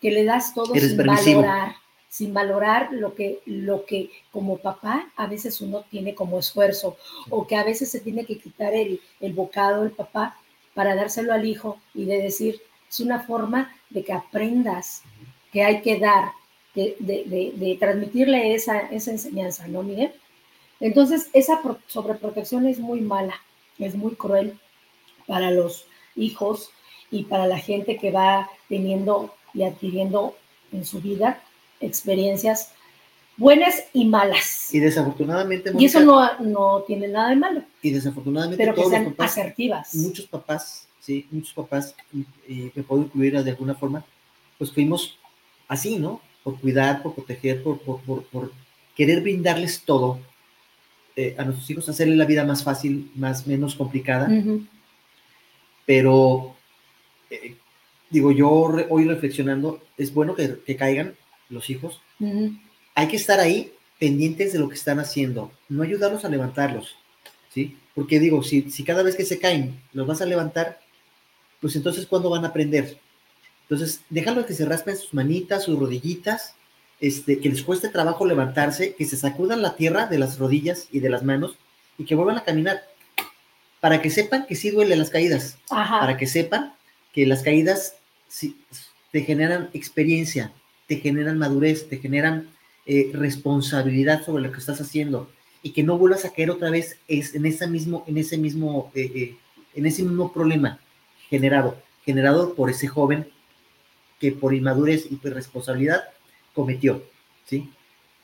que le das todo Eres sin permisivo. valorar, sin valorar lo que, lo que como papá a veces uno tiene como esfuerzo, o que a veces se tiene que quitar el, el bocado el papá para dárselo al hijo y de decir, es una forma de que aprendas que hay que dar, de, de- de- de transmitirle esa, esa enseñanza, ¿no, Miguel? Entonces, esa pro- sobreprotección es muy mala, es muy cruel para los hijos y para la gente que va teniendo y adquiriendo en su vida experiencias buenas y malas. Y desafortunadamente, Y eso no, no tiene nada de malo, y desafortunadamente pero que todos los sean papás, asertivas. muchos papás, sí, muchos papás, eh, me puedo incluir de alguna forma, pues fuimos así, ¿no? Por cuidar, por proteger, por, por, por, por querer brindarles todo eh, a nuestros hijos, hacerle la vida más fácil, más menos complicada. Pero eh, digo yo re- hoy reflexionando, es bueno que, que caigan los hijos, hay que estar ahí pendientes de lo que están haciendo, no ayudarlos a levantarlos, ¿sí? Porque digo, si, si cada vez que se caen los vas a levantar, pues entonces ¿cuándo van a aprender? Entonces, déjalo que se raspen sus manitas, sus rodillitas, este, que les cueste trabajo levantarse, que se sacudan la tierra de las rodillas y de las manos y que vuelvan a caminar, para que sepan que sí duele las caídas, Ajá. para que sepan que las caídas sí, te generan experiencia, te generan madurez, te generan eh, responsabilidad sobre lo que estás haciendo y que no vuelvas a caer otra vez es, en, ese mismo, en, ese mismo, eh, eh, en ese mismo problema generado, generado por ese joven que por inmadurez y por responsabilidad cometió, ¿sí?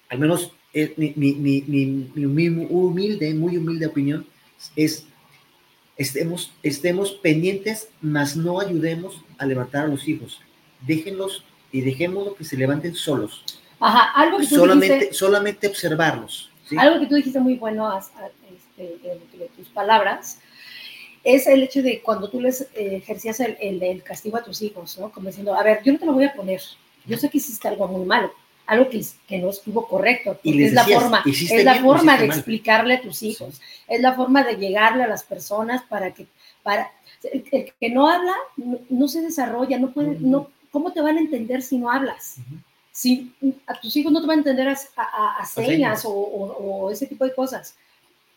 Al menos eh, mi, mi, mi, mi- mi humilde, humilde, muy humilde opinión es estemos, estemos pendientes, mas no ayudemos a levantar a los hijos. Déjenlos y dejémoslo que se levanten solos. Ajá. Algo que tú Solamente, dijiste, solamente observarlos. ¿sí? algo que tú dijiste muy bueno este, de, de tus palabras es el hecho de cuando tú les eh, ejercías el, el- el castigo a tus hijos, ¿no? Como diciendo, a ver, yo no te lo voy a poner, yo sé que hiciste algo muy malo, algo que, que no estuvo correcto, Y les es la decías, forma, "Hiciste es la bien o forma de mal". explicarle a tus hijos, es la forma de llegarle a las personas para que, para, el, el que no habla no, no se desarrolla, no puede, Ujú. no, ¿cómo te van a entender si no hablas? Ujú. si a tus hijos no te van a entender a, a- a señas señas. o, o- o ese tipo de cosas.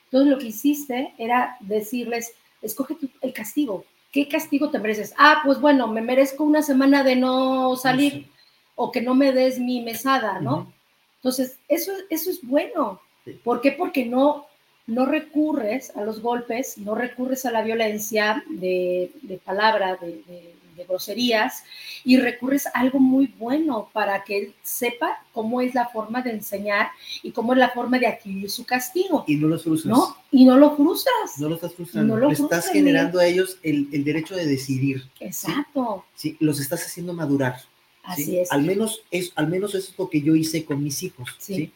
Entonces lo que hiciste era decirles, escoge tu- el castigo. ¿Qué castigo te mereces? Ah, pues bueno, me merezco una semana de no salir Sí. O que no me des mi mesada, ¿no? Entonces, eso, eso es bueno. Sí. ¿Por qué? Porque no, no recurres a los golpes, no recurres a la violencia de, de palabra, de, de- de groserías, y recurres a algo muy bueno para que él sepa cómo es la forma de enseñar y cómo es la forma de adquirir su castigo, Y no los frustras. ¿no? Y no lo frustras. No los estás frustrando. No lo Le estás generando a ellos el, el derecho de decidir. Exacto, ¿sí? Los estás haciendo madurar. ¿Sí? así es. Al menos, es, al menos eso es lo que yo hice con mis hijos. Sí. ¿sí?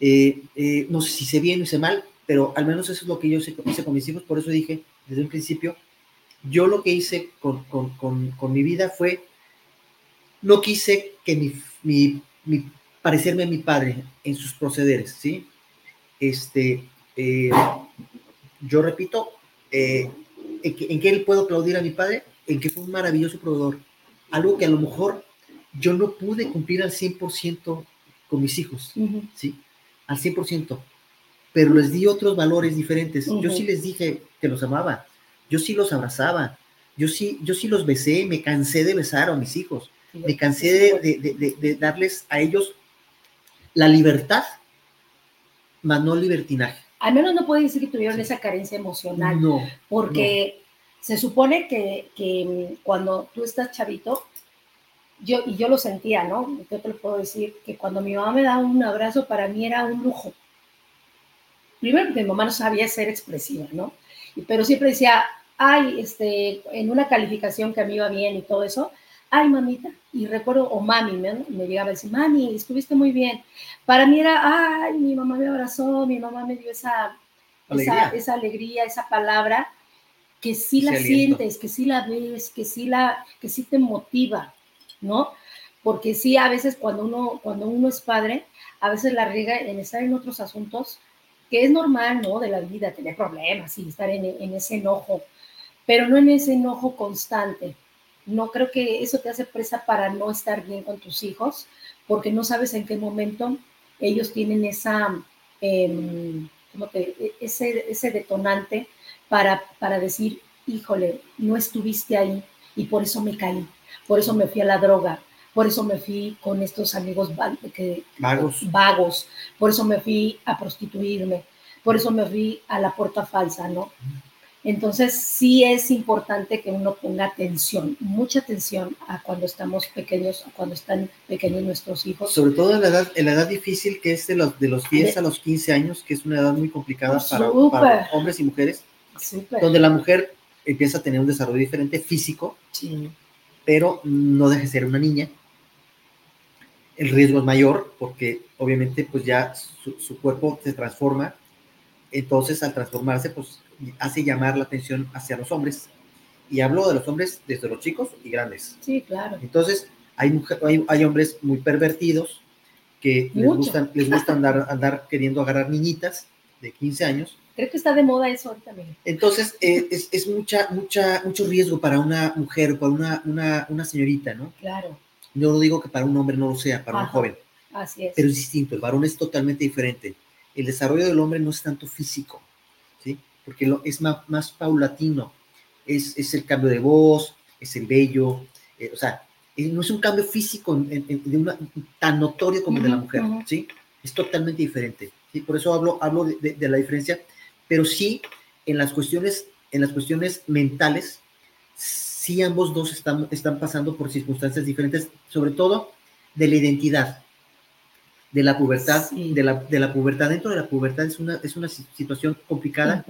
Eh, eh, no sé si hice bien o hice mal, pero al menos eso es lo que yo hice, hice con mis hijos. Por eso dije desde un principio, yo lo que hice con, con- con- con mi vida fue, no quise que mi, mi- mi- parecerme a mi padre en sus procederes, ¿sí? Este, eh, yo repito, eh, ¿en, qué, en qué le puedo aplaudir a mi padre? En que fue un maravilloso proveedor. Algo que a lo mejor yo no pude cumplir al 100% con mis hijos. ¿sí? Al 100%. Pero les di otros valores diferentes. Yo sí les dije que los amaba. Yo sí los abrazaba. Yo sí, yo sí los besé. Me cansé de besar a mis hijos. Me cansé de, de- de- darles a ellos la libertad, más no libertinaje. Al menos no puede decir que tuvieron esa carencia emocional. No. porque se supone que, que, mm, cuando tú estás chavito, yo, y yo lo sentía, ¿no? Yo te lo puedo decir, que cuando mi mamá me daba un abrazo, para mí era un lujo. Primero, porque mi mamá no sabía ser expresiva, ¿no? Pero siempre decía, ay, este, en una calificación que a mí iba bien y todo eso, ay, mamita, y recuerdo, o mami, me, me llegaba a decir, mami, estuviste muy bien. Para mí era, ay, mi mamá me abrazó, mi mamá me dio esa, Alegría. esa, esa alegría, esa palabra, que sí la aliento. sientes, que sí la ves, que sí, la, que sí te motiva, ¿no? Porque sí, a veces cuando uno, cuando uno es padre, a veces la riega en estar en otros asuntos que es normal, ¿no? De la vida, tener problemas y estar en, en ese enojo, pero no en ese enojo constante. No creo que eso te hace presa para no estar bien con tus hijos, porque no sabes en qué momento ellos tienen esa, eh, ese, ese detonante para, para decir, híjole, no estuviste ahí y por eso me caí, por eso me fui a la droga, por eso me fui con estos amigos que, vagos. vagos, por eso me fui a prostituirme, por eso me fui a la puerta falsa, ¿no? Entonces sí es importante que uno ponga atención, mucha atención a cuando estamos pequeños, a cuando están pequeños nuestros hijos. Sobre todo en la edad, en la edad difícil que es de los, de los 10 a los 15 años, que es una edad muy complicada para, para, hombres y mujeres, Super. donde la mujer empieza a tener un desarrollo diferente físico, sí. pero no deja de ser una niña. El riesgo es mayor porque obviamente pues ya su, su cuerpo se transforma, entonces al transformarse pues hace llamar la atención hacia los hombres. Y hablo de los hombres desde los chicos y grandes. Sí, claro. Entonces, hay, mujer, hay, hay hombres muy pervertidos que les gustan, les gusta andar, andar queriendo agarrar niñitas de 15 años. Creo que está de moda eso ahorita también. Entonces, eh, es, es, mucha, mucha, mucho riesgo para una mujer, para una, una, una, señorita, ¿no? Claro. Yo no digo que para un hombre no lo sea, para Ajá. un joven. Así es. Pero es distinto, el varón es totalmente diferente. El desarrollo del hombre no es tanto físico, ¿sí? porque lo, es más, más paulatino, es, es, el cambio de voz, es el vello, eh, o sea, eh, no es un cambio físico en, en, de una, tan notorio como el de la mujer, uh -huh. ¿sí? Es totalmente diferente, ¿sí? Por eso hablo, hablo de, de, de, la diferencia, pero sí, en las cuestiones, en las cuestiones mentales, sí ambos dos están, están pasando por circunstancias diferentes, sobre todo de la identidad, de la pubertad, sí. de, la, de la pubertad. Dentro de la pubertad es una, es una situación complicada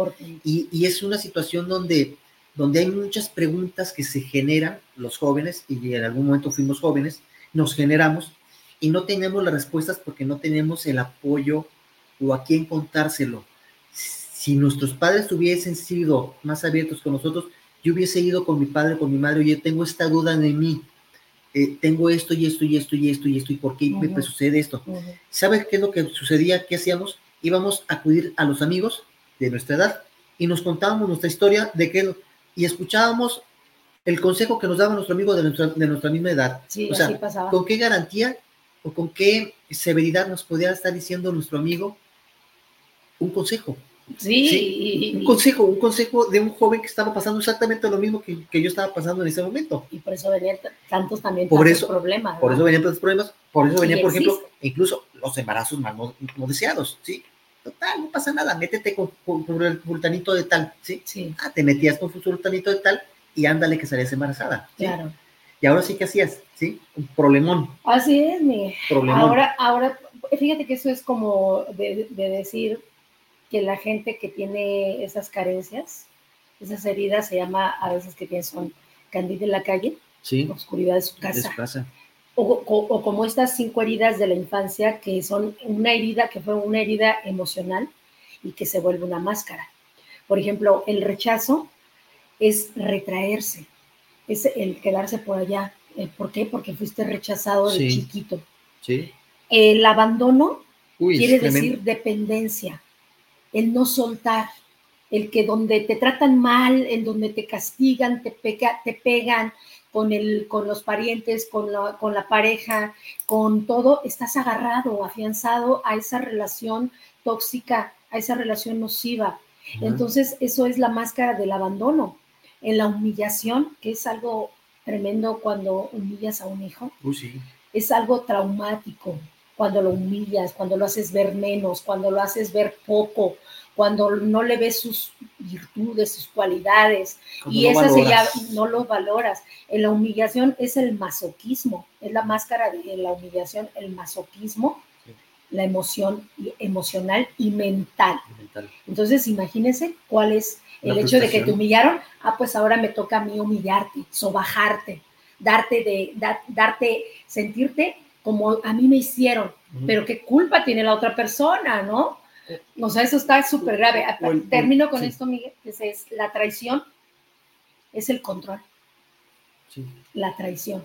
y, y, es una situación donde, donde hay muchas preguntas que se generan los jóvenes, y en algún momento fuimos jóvenes, nos generamos y no tenemos las respuestas porque no tenemos el apoyo o a quién contárselo. Si nuestros padres hubiesen sido más abiertos con nosotros, yo hubiese ido con mi padre, con mi madre, y yo tengo esta duda de mí, eh, tengo esto y esto y esto y esto y esto y por qué uh -huh. me sucede esto. Uh -huh. ¿Sabes qué es lo que sucedía? ¿Qué hacíamos? Íbamos a acudir a los amigos de nuestra edad y nos contábamos nuestra historia de qué y escuchábamos el consejo que nos daba nuestro amigo de nuestra, de nuestra misma edad. Sí, o sea, con qué garantía o con qué severidad nos podía estar diciendo nuestro amigo un consejo. Sí. ¿sí? Un consejo, un consejo de un joven que estaba pasando exactamente lo mismo que, que yo estaba pasando en ese momento. Y por eso venían tantos también por tantos eso, problemas. ¿no? Por eso venían tantos problemas, por eso venían, por ejemplo, incluso los embarazos mal no, no, deseados, ¿sí? Total, no pasa nada, métete con, con, con el sultanito de tal, ¿sí? Sí, Ah, te metías con tu sultanito de tal y ándale que salías embarazada. ¿sí? claro. Y ahora sí que hacías, ¿sí? Un problemón, Así es, mi. problemón. Ahora, ahora, fíjate que eso es como de, de decir que la gente que tiene esas carencias, esas heridas, se llama a veces que son candida en la calle, sí, oscuridad de su casa. O, o, o, como estas cinco heridas de la infancia, que son una herida que fue una herida emocional y que se vuelve una máscara. Por ejemplo, el rechazo es retraerse, es el quedarse por allá. ¿Por qué? Porque fuiste rechazado de Sí. chiquito. Sí. El abandono Uy, quiere decir dependencia, el no soltar, el que donde te tratan mal, en donde te castigan, te, pega, te pegan con, el, con los parientes, con la, con la pareja, con todo, estás agarrado, afianzado a esa relación tóxica, a esa relación nociva. Entonces, eso es la máscara del abandono. En la humillación, que es algo tremendo cuando humillas a un hijo, sí. es algo traumático cuando lo humillas, cuando lo haces ver menos, cuando lo haces ver poco, cuando no le ves sus virtudes, sus cualidades, Cuando y no esa se llama, valoras. no lo valoras. En la humillación es el masoquismo, es la máscara de la humillación, el masoquismo, Sí. la emoción emocional y mental. Mental. Entonces, imagínense cuál es el La hecho de que te humillaron. Ah, pues ahora me toca a mí humillarte, sobajarte, darte de, da- darte, sentirte como a mí me hicieron. Pero qué culpa tiene la otra persona, ¿no? O sea, eso está súper grave. El- Termino con sí. esto, Miguel. Es, es la traición es el control, Sí. la traición.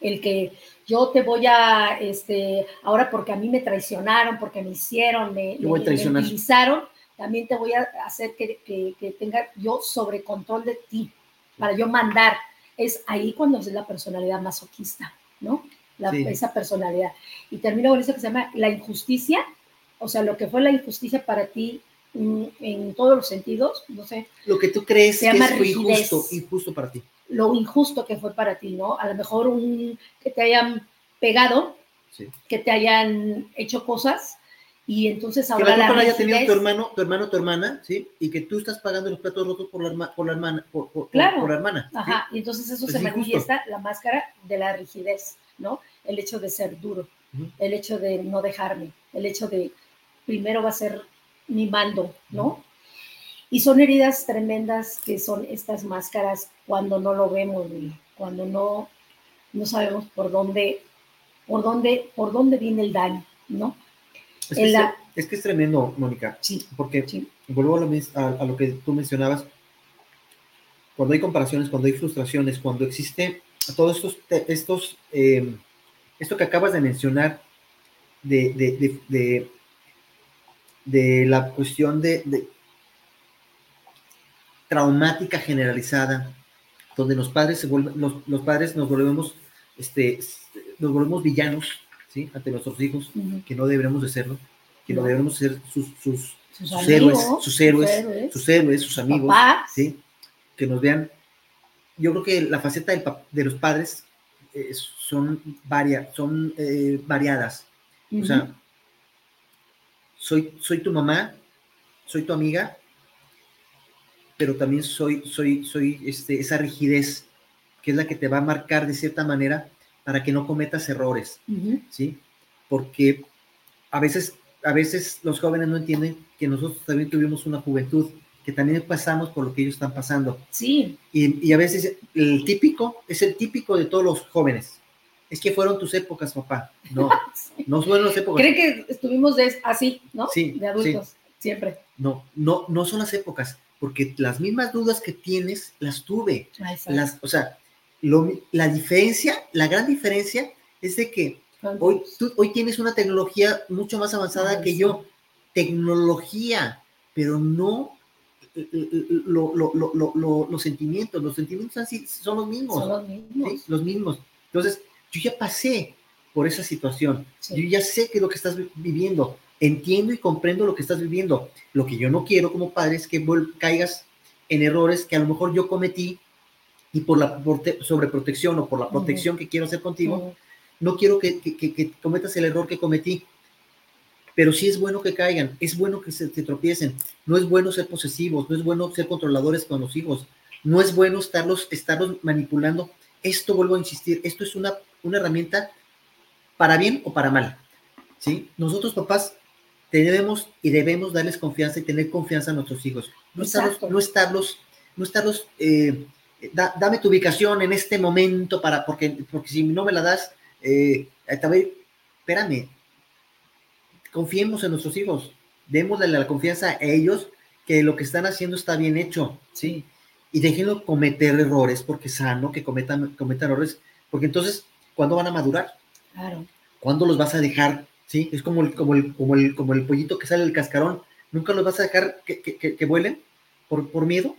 el que yo te voy a, este, ahora porque a mí me traicionaron, porque me hicieron, me, me- utilizaron, también te voy a hacer que, que- que tenga yo sobre control de ti, para yo mandar. Es ahí cuando es la personalidad masoquista, ¿no? La- Sí. Esa personalidad. Y termino con eso que se llama la injusticia, o sea, lo que fue la injusticia para ti en todos los sentidos, no sé, Lo que tú crees Se que llama fue injusto, injusto para ti. lo injusto que fue para ti, ¿no? A lo mejor un, que te hayan pegado, Sí. que te hayan hecho cosas y entonces ahora la la culpa la haya tenido tu hermano, tu hermano, tu hermana, ¿sí? Y que tú estás pagando los platos rotos por la, herma- por la hermana, por, Claro. por la hermana. ¿sí? Ajá, y entonces eso Es se manifiesta la máscara de la rigidez, ¿no? El hecho de ser duro, el hecho de no dejarme, el hecho de primero va a ser mi mando, ¿no? Y son heridas tremendas que son estas máscaras cuando no lo vemos, cuando no, no sabemos por dónde, por dónde, por dónde viene el daño, ¿no? Es que, es, la- es que es tremendo, Mónica, Sí, porque sí. vuelvo a lo, a- a lo que tú mencionabas. Cuando hay comparaciones, cuando hay frustraciones, cuando existe todos estos, estos eh, esto que acabas de mencionar de, de, de, la cuestión de, de traumática generalizada, donde los padres se vuelven, los, los padres nos volvemos, este, nos volvemos villanos, ¿sí? Ante nuestros hijos, que no deberíamos de serlo, que no, No. debemos ser sus, sus, Sus, sus héroes, sus héroes, héroes, sus héroes, sus amigos, papás. ¿sí? Que nos vean. Yo creo que la faceta del de los padres eh, son, varia, son eh, variadas. O sea, soy, soy tu mamá, soy tu amiga, pero también soy, soy, soy este, esa rigidez que es la que te va a marcar de cierta manera para que no cometas errores, Ujú. ¿sí? Porque a veces, a veces los jóvenes no entienden que nosotros también tuvimos una juventud, que también pasamos por lo que ellos están pasando. Sí, Y, y a veces el típico, es el típico de todos los jóvenes. Es que fueron tus épocas, papá. No, no fueron las épocas. creen que estuvimos de, así, ¿no? Sí, De adultos, siempre. No, no, no son las épocas, porque las mismas dudas que tienes las tuve. Ay. Las, o sea, lo la diferencia, la gran diferencia es de que hoy, tú, hoy tienes una tecnología mucho más avanzada que sí. yo. Tecnología, pero no eh, eh, eh, lo- lo- lo- lo- lo- los sentimientos. Los sentimientos son los mismos. Son los mismos. ¿sí? Los mismos. Entonces, yo ya pasé por esa situación. Sí. Yo ya sé qué es lo que estás vi- viviendo. Entiendo y comprendo lo que estás viviendo. Lo que yo no quiero como padre es que caigas en errores que a lo mejor yo cometí y por la prote- sobreprotección o por la protección que quiero hacer contigo, no quiero que, que- que- que cometas el error que cometí. Pero sí es bueno que caigan, es bueno que se, se tropiecen. No es bueno ser posesivos, no es bueno ser controladores con los hijos, no es bueno estarlos, estarlos manipulando. Esto, vuelvo a insistir, esto es una, una herramienta para bien o para mal. ¿sí? Nosotros, papás, debemos y debemos darles confianza y tener confianza a nuestros hijos. No estarlos, no estarlos, no estarlos eh, da- dame tu ubicación en este momento para, porque, porque si no me la das, eh, tal vez- espérame, confiemos en nuestros hijos, démosle la confianza a ellos que lo que están haciendo está bien hecho, ¿sí? Y déjenlo cometer errores, porque es sano que cometan, cometan errores, porque entonces, ¿cuándo van a madurar? Claro. ¿Cuándo los vas a dejar? ¿Sí? Es como el, como el, como el, como el pollito que sale del cascarón, nunca los vas a dejar que, que- que- que vuelen por, por miedo.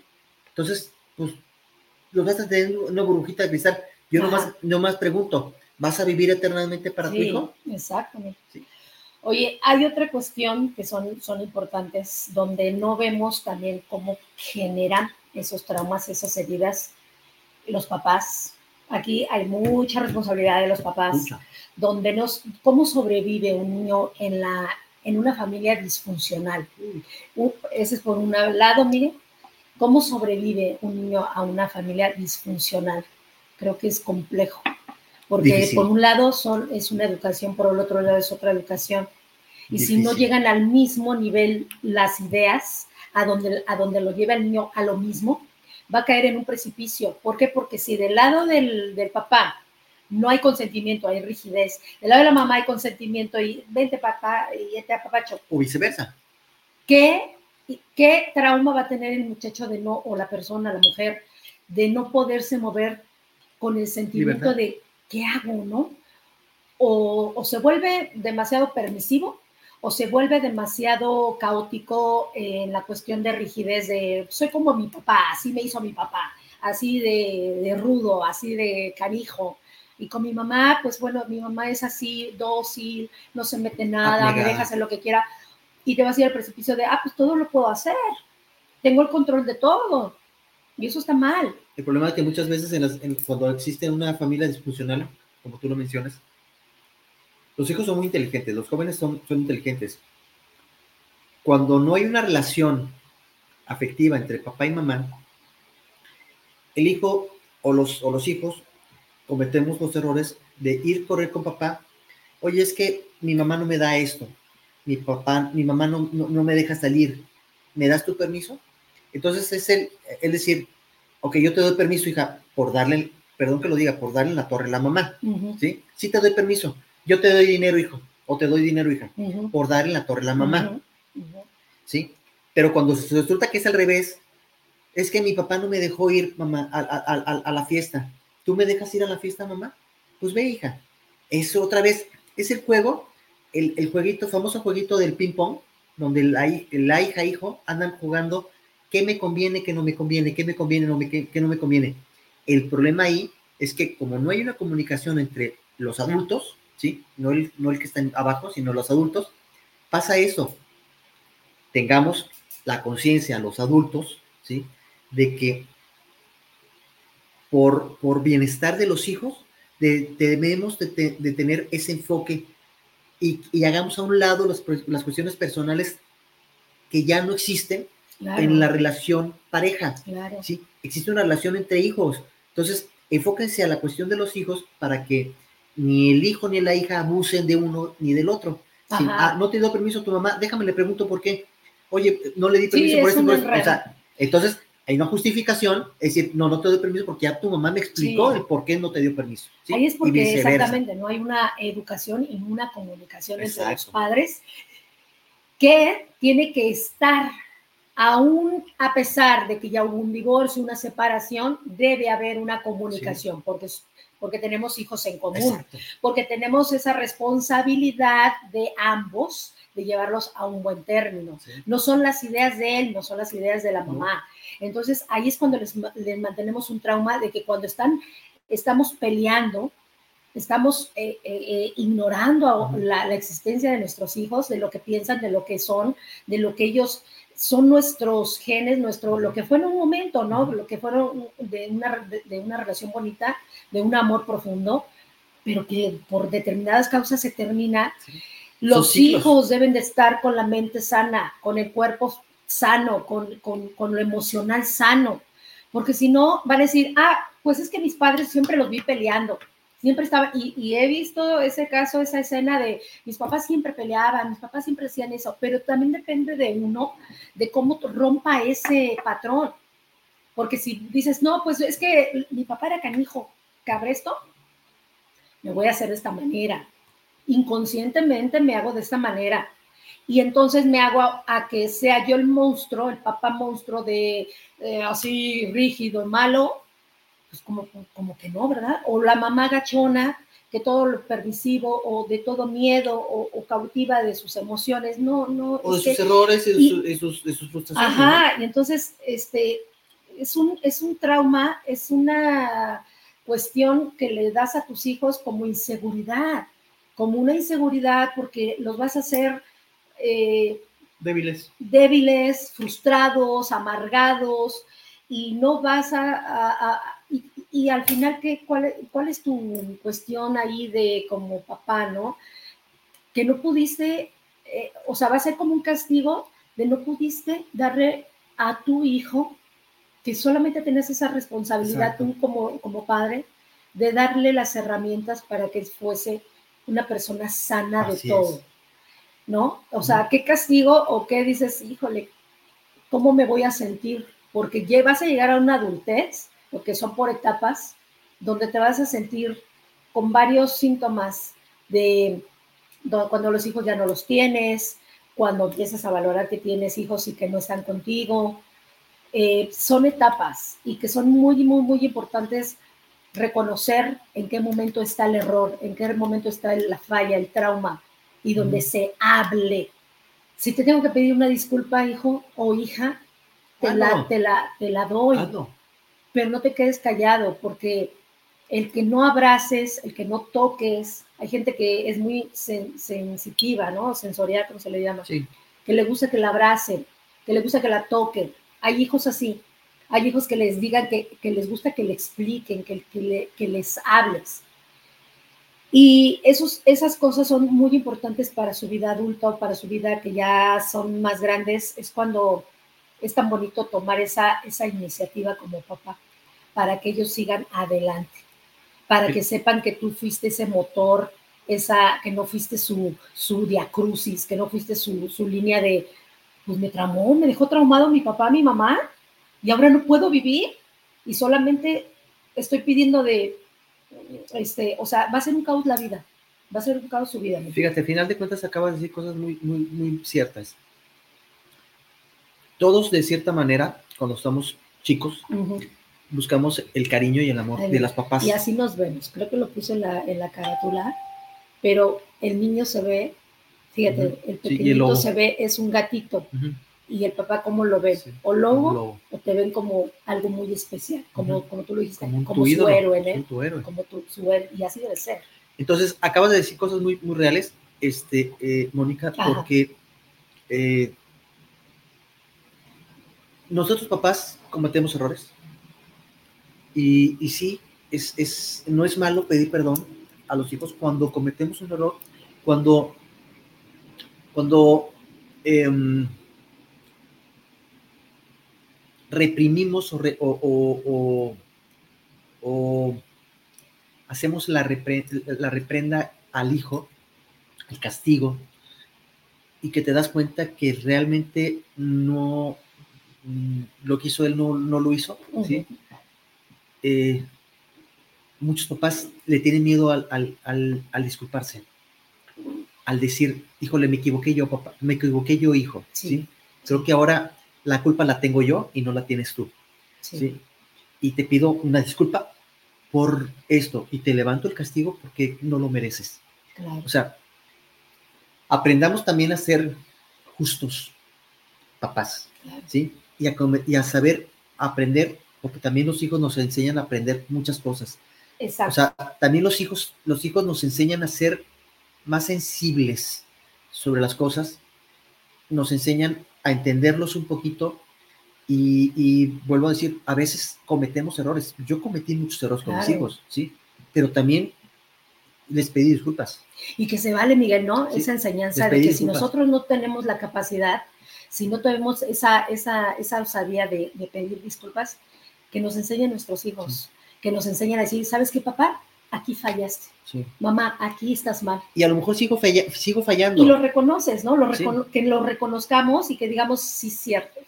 Entonces, pues, los vas a tener en una burbujita de cristal. Yo Ajá. nomás, nomás pregunto, ¿vas a vivir eternamente para tu Sí, hijo? Exactamente. Sí. Oye, hay otra cuestión que son, son importantes, donde no vemos también cómo generan esos traumas, esas heridas, los papás. Aquí hay mucha responsabilidad de los papás, Mucha. donde nos, cómo sobrevive un niño en, la, en una familia disfuncional. Un- ese es por un lado, mire, cómo sobrevive un niño a una familia disfuncional. Creo que es complejo, porque Difícil. por un lado son, es una educación, por el otro lado es otra educación. Y si no llegan al mismo nivel las ideas, a donde, a donde lo lleva el niño a lo mismo, va a caer en un precipicio. ¿Por qué? Porque si del lado del, del papá no hay consentimiento, hay rigidez, del lado de la mamá hay consentimiento y vente papá y este apapacho, O viceversa. ¿qué, ¿qué trauma va a tener el muchacho de no, o la persona, la mujer, de no poderse mover con el sentimiento de ¿qué hago, no? O, se vuelve demasiado permisivo o se vuelve demasiado caótico en la cuestión de rigidez de soy como mi papá, así me hizo mi papá, así de, de rudo, así de canijo. Y con mi mamá, pues bueno, mi mamá es así, dócil, no se mete nada, me deja hacer lo que quiera. Y te vas a ir al precipicio de, ah, pues todo lo puedo hacer. Tengo el control de todo. Y eso está mal. El problema es que muchas veces cuando existe una familia disfuncional, como tú lo mencionas, los hijos son muy inteligentes, los jóvenes son, son inteligentes. Cuando no hay una relación afectiva entre papá y mamá, el hijo o los, o los hijos cometemos los errores de ir correr con papá. Oye, es que mi mamá no me da esto, mi papá, mi mamá no, no, me deja salir. ¿Me das tu permiso? Entonces es el, es decir, ok, yo te doy permiso, hija, por darle, perdón que lo diga, por darle la torre a la mamá, ¿sí? Sí te doy permiso. Yo te doy dinero, hijo, o te doy dinero, hija, por darle la torre a la mamá, ¿sí? Pero cuando se resulta que es al revés, es que mi papá no me dejó ir, mamá, a, a la fiesta. ¿Tú me dejas ir a la fiesta, mamá? Pues ve, hija. Eso otra vez es el juego, el, el jueguito, famoso jueguito del ping-pong, donde la, la hija, hijo andan jugando qué me conviene, qué no me conviene, qué me conviene, no me, qué, no me conviene. El problema ahí es que como no hay una comunicación entre los adultos, ¿sí? No el, no el que está abajo, sino los adultos, pasa eso. Tengamos la conciencia, los adultos, ¿sí? De que por, por bienestar de los hijos, debemos de, tener ese enfoque y, hagamos a un lado las, cuestiones personales que ya no existen en la relación pareja. ¿sí? Existe una relación entre hijos. Entonces, enfóquense a la cuestión de los hijos para que ni el hijo ni la hija abusen de uno ni del otro. Ah, no te dio permiso tu mamá, déjame le pregunto por qué. Oye, no le di permiso por eso. o sea, entonces, hay una justificación, es decir, no, no te doy permiso porque ya tu mamá me explicó el por qué no te dio permiso. Ahí es porque exactamente no hay una educación y una comunicación entre los padres que tiene que estar, aún a pesar de que ya hubo un divorcio, una separación, debe haber una comunicación, porque, porque tenemos hijos en común, porque tenemos esa responsabilidad de ambos de llevarlos a un buen término. No son las ideas de él, no son las ideas de la mamá. Entonces ahí es cuando les, mantenemos un trauma de que cuando están, estamos peleando, estamos eh, eh, eh, ignorando la, existencia de nuestros hijos, de lo que piensan, de lo que son, de lo que ellos son nuestros genes, nuestro, lo que fue en un momento, ¿no? Lo que fueron de una, de, una relación bonita, de un amor profundo, pero que por determinadas causas se termina. Los hijos deben de estar con la mente sana, con el cuerpo sano, con, con, lo emocional sano, porque si no, van a decir, ah, pues es que mis padres siempre los vi peleando, siempre estaban, y, he visto ese caso, esa escena de mis papás siempre peleaban, mis papás siempre hacían eso, pero también depende de uno, de cómo rompa ese patrón, porque si dices, no, pues es que mi papá era canijo, cabresto, me voy a hacer de esta manera, inconscientemente me hago de esta manera, y entonces me hago a, que sea yo el monstruo, el papá monstruo de eh, así rígido, malo, pues como, como que no, ¿verdad? O la mamá gachona, que todo lo permisivo o de todo miedo o, cautiva de sus emociones, no, no. O de sus errores y, de, sus, frustraciones. Ajá, y entonces, este, es un, es un trauma, es una cuestión que le das a tus hijos como inseguridad, como una inseguridad porque los vas a hacer eh, débiles. débiles, frustrados, amargados, y no vas a... y, al final, ¿qué, cuál, ¿cuál es tu cuestión ahí de como papá, no? Que no pudiste, eh, o sea, va a ser como un castigo de no pudiste darle a tu hijo, que solamente tenés esa responsabilidad tú como, como padre, de darle las herramientas para que fuese una persona sana de todo. ¿No? O sea, ¿qué castigo o qué dices, híjole, cómo me voy a sentir? Porque vas a llegar a una adultez, porque son por etapas, donde te vas a sentir con varios síntomas de cuando los hijos ya no los tienes, cuando empiezas a valorar que tienes hijos y que no están contigo. Eh, son etapas y que son muy, muy, muy importantes reconocer en qué momento está el error, en qué momento está la falla, el trauma, y donde se hable. Si te tengo que pedir una disculpa, hijo o hija, te, la, te, la, te la doy, pero no te quedes callado, porque el que no abraces, el que no toques, hay gente que es muy sensitiva, ¿no? Sensorial, como se le llama, que le gusta que la abracen, que le gusta que la toquen. Hay hijos así, hay hijos que les digan que, les gusta que le expliquen, que, que, les hables. Y esos, esas cosas son muy importantes para su vida adulta o para su vida que ya son más grandes. Es cuando es tan bonito tomar esa, esa iniciativa como papá para que ellos sigan adelante, para que sepan que tú fuiste ese motor, esa, que no fuiste su, su diacrucis, que no fuiste su, su línea de, pues me traumó, me dejó traumado mi papá, mi mamá, y ahora no puedo vivir y solamente estoy pidiendo de, este, o sea, va a ser un caos la vida, va a ser un caos su vida. Fíjate, al final de cuentas acabas de decir cosas muy, muy, muy ciertas. Todos, de cierta manera, cuando estamos chicos, buscamos el cariño y el amor de las papás. Y así nos vemos. Creo que lo puse en la, en la carátula, pero el niño se ve, fíjate, el pequeñito se ve, es un gatito y el papá cómo lo ve, o lobo, o te ven como algo muy especial, como, como tú lo dijiste, como, su héroe, ¿eh? como tu, su héroe, y así debe ser. Entonces, acabas de decir cosas muy, muy reales, este, eh, Mónica, porque eh, nosotros papás cometemos errores, y, y sí, es, es, no es malo pedir perdón a los hijos cuando cometemos un error, cuando, cuando em, reprimimos o, hacemos la, la reprenda al hijo, el castigo, y que te das cuenta que realmente no, mm, lo que hizo él no, lo hizo, eh, muchos papás le tienen miedo al, al, disculparse, al decir, híjole, me equivoqué yo, papá, me equivoqué yo, hijo, ¿sí? Creo que ahora la culpa la tengo yo y no la tienes tú. Sí. Y te pido una disculpa por esto y te levanto el castigo porque no lo mereces. O sea, aprendamos también a ser justos, papás, ¿sí? Y a, y a, saber aprender, porque también los hijos nos enseñan a aprender muchas cosas. Exacto. O sea, también los hijos, los hijos nos enseñan a ser más sensibles sobre las cosas, nos enseñan a entenderlos un poquito y, vuelvo a decir, a veces cometemos errores. Yo cometí muchos errores con mis hijos, ¿sí? Pero también les pedí disculpas. Y que se vale, Miguel, ¿no? esa enseñanza de que si nosotros no tenemos la capacidad, si no tenemos esa, esa, esa osadía de, pedir disculpas, que nos enseñen nuestros hijos, que nos enseñen a decir, ¿sabes qué, papá? Aquí fallaste. Mamá, aquí estás mal. Y a lo mejor sigo, sigo fallando. Y lo reconoces, ¿no? Lo Que lo reconozcamos y que digamos, sí, es cierto.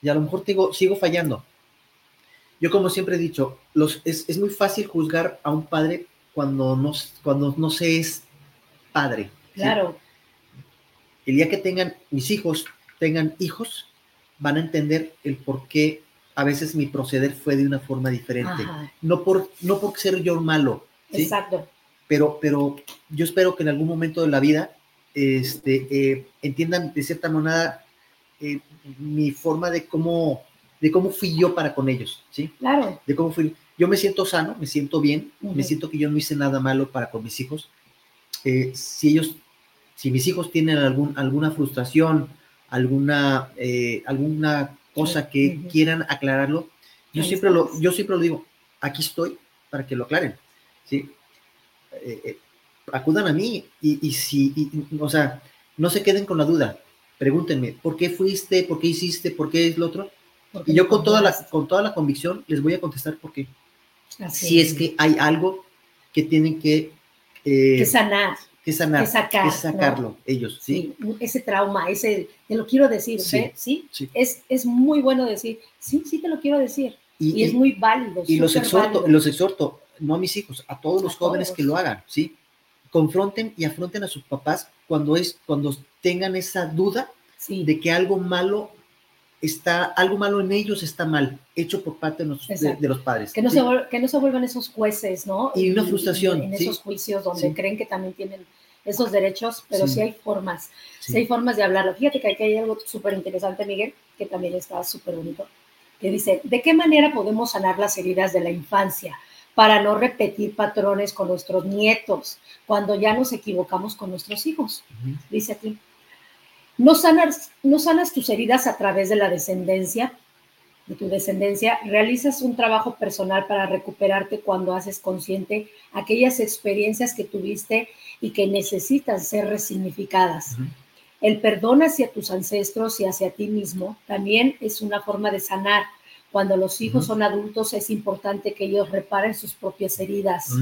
Y a lo mejor digo, sigo fallando. Yo como siempre he dicho, los, es, muy fácil juzgar a un padre cuando no, cuando no se es padre. Claro. El día que tengan mis hijos, tengan hijos, van a entender el por qué a veces mi proceder fue de una forma diferente. No por, no por ser yo malo. Exacto pero, pero yo espero que en algún momento de la vida este, eh, entiendan de cierta manera eh, mi forma de cómo, de cómo fui yo para con ellos, ¿sí? Claro. De cómo fui. Yo me siento sano, me siento bien, me siento que yo no hice nada malo para con mis hijos. Eh, si ellos, si mis hijos tienen algún, alguna frustración, alguna, alguna cosa que quieran aclararlo, yo siempre, lo, yo siempre lo digo, aquí estoy para que lo aclaren, ¿sí? Eh, eh, acudan a mí y, si, o sea, no se queden con la duda. Pregúntenme, ¿por qué fuiste? ¿Por qué hiciste? ¿Por qué es lo otro? Y yo con toda, la, con toda la convicción les voy a contestar por qué. si es que hay algo que tienen que... Eh, que sanar. Que sanar. Que, sacarlo ellos, ¿sí? Ese trauma, ese, te lo quiero decir, sí, ¿sí? Es, es muy bueno decir, sí, sí te lo quiero decir. Y, es muy válido. Y los exhorto, los exhorto, no a mis hijos, a todos los jóvenes que lo hagan, ¿sí? Confronten y afronten a sus papás cuando, es, cuando tengan esa duda de que algo malo está algo malo en ellos, está mal, hecho por parte de, los, de, de los padres. Que no, Sí. se, vuel- que no se vuelvan esos jueces, ¿no? Y una frustración, En, sí. esos juicios donde creen que también tienen esos derechos, pero sí, hay formas, sí. Sí. hay formas de hablarlo. Fíjate que aquí hay algo súper interesante, Miguel, que también está súper bonito, que dice, ¿de qué manera podemos sanar las heridas de la infancia para no repetir patrones con nuestros nietos cuando ya nos equivocamos con nuestros hijos? Ujú. dice aquí. No sanas, no sanas tus heridas a través de la descendencia, de tu descendencia, realizas un trabajo personal para recuperarte cuando haces consciente aquellas experiencias que tuviste y que necesitan ser resignificadas. El perdón hacia tus ancestros y hacia ti mismo también es una forma de sanar. Cuando los hijos son adultos es importante que ellos reparen sus propias heridas.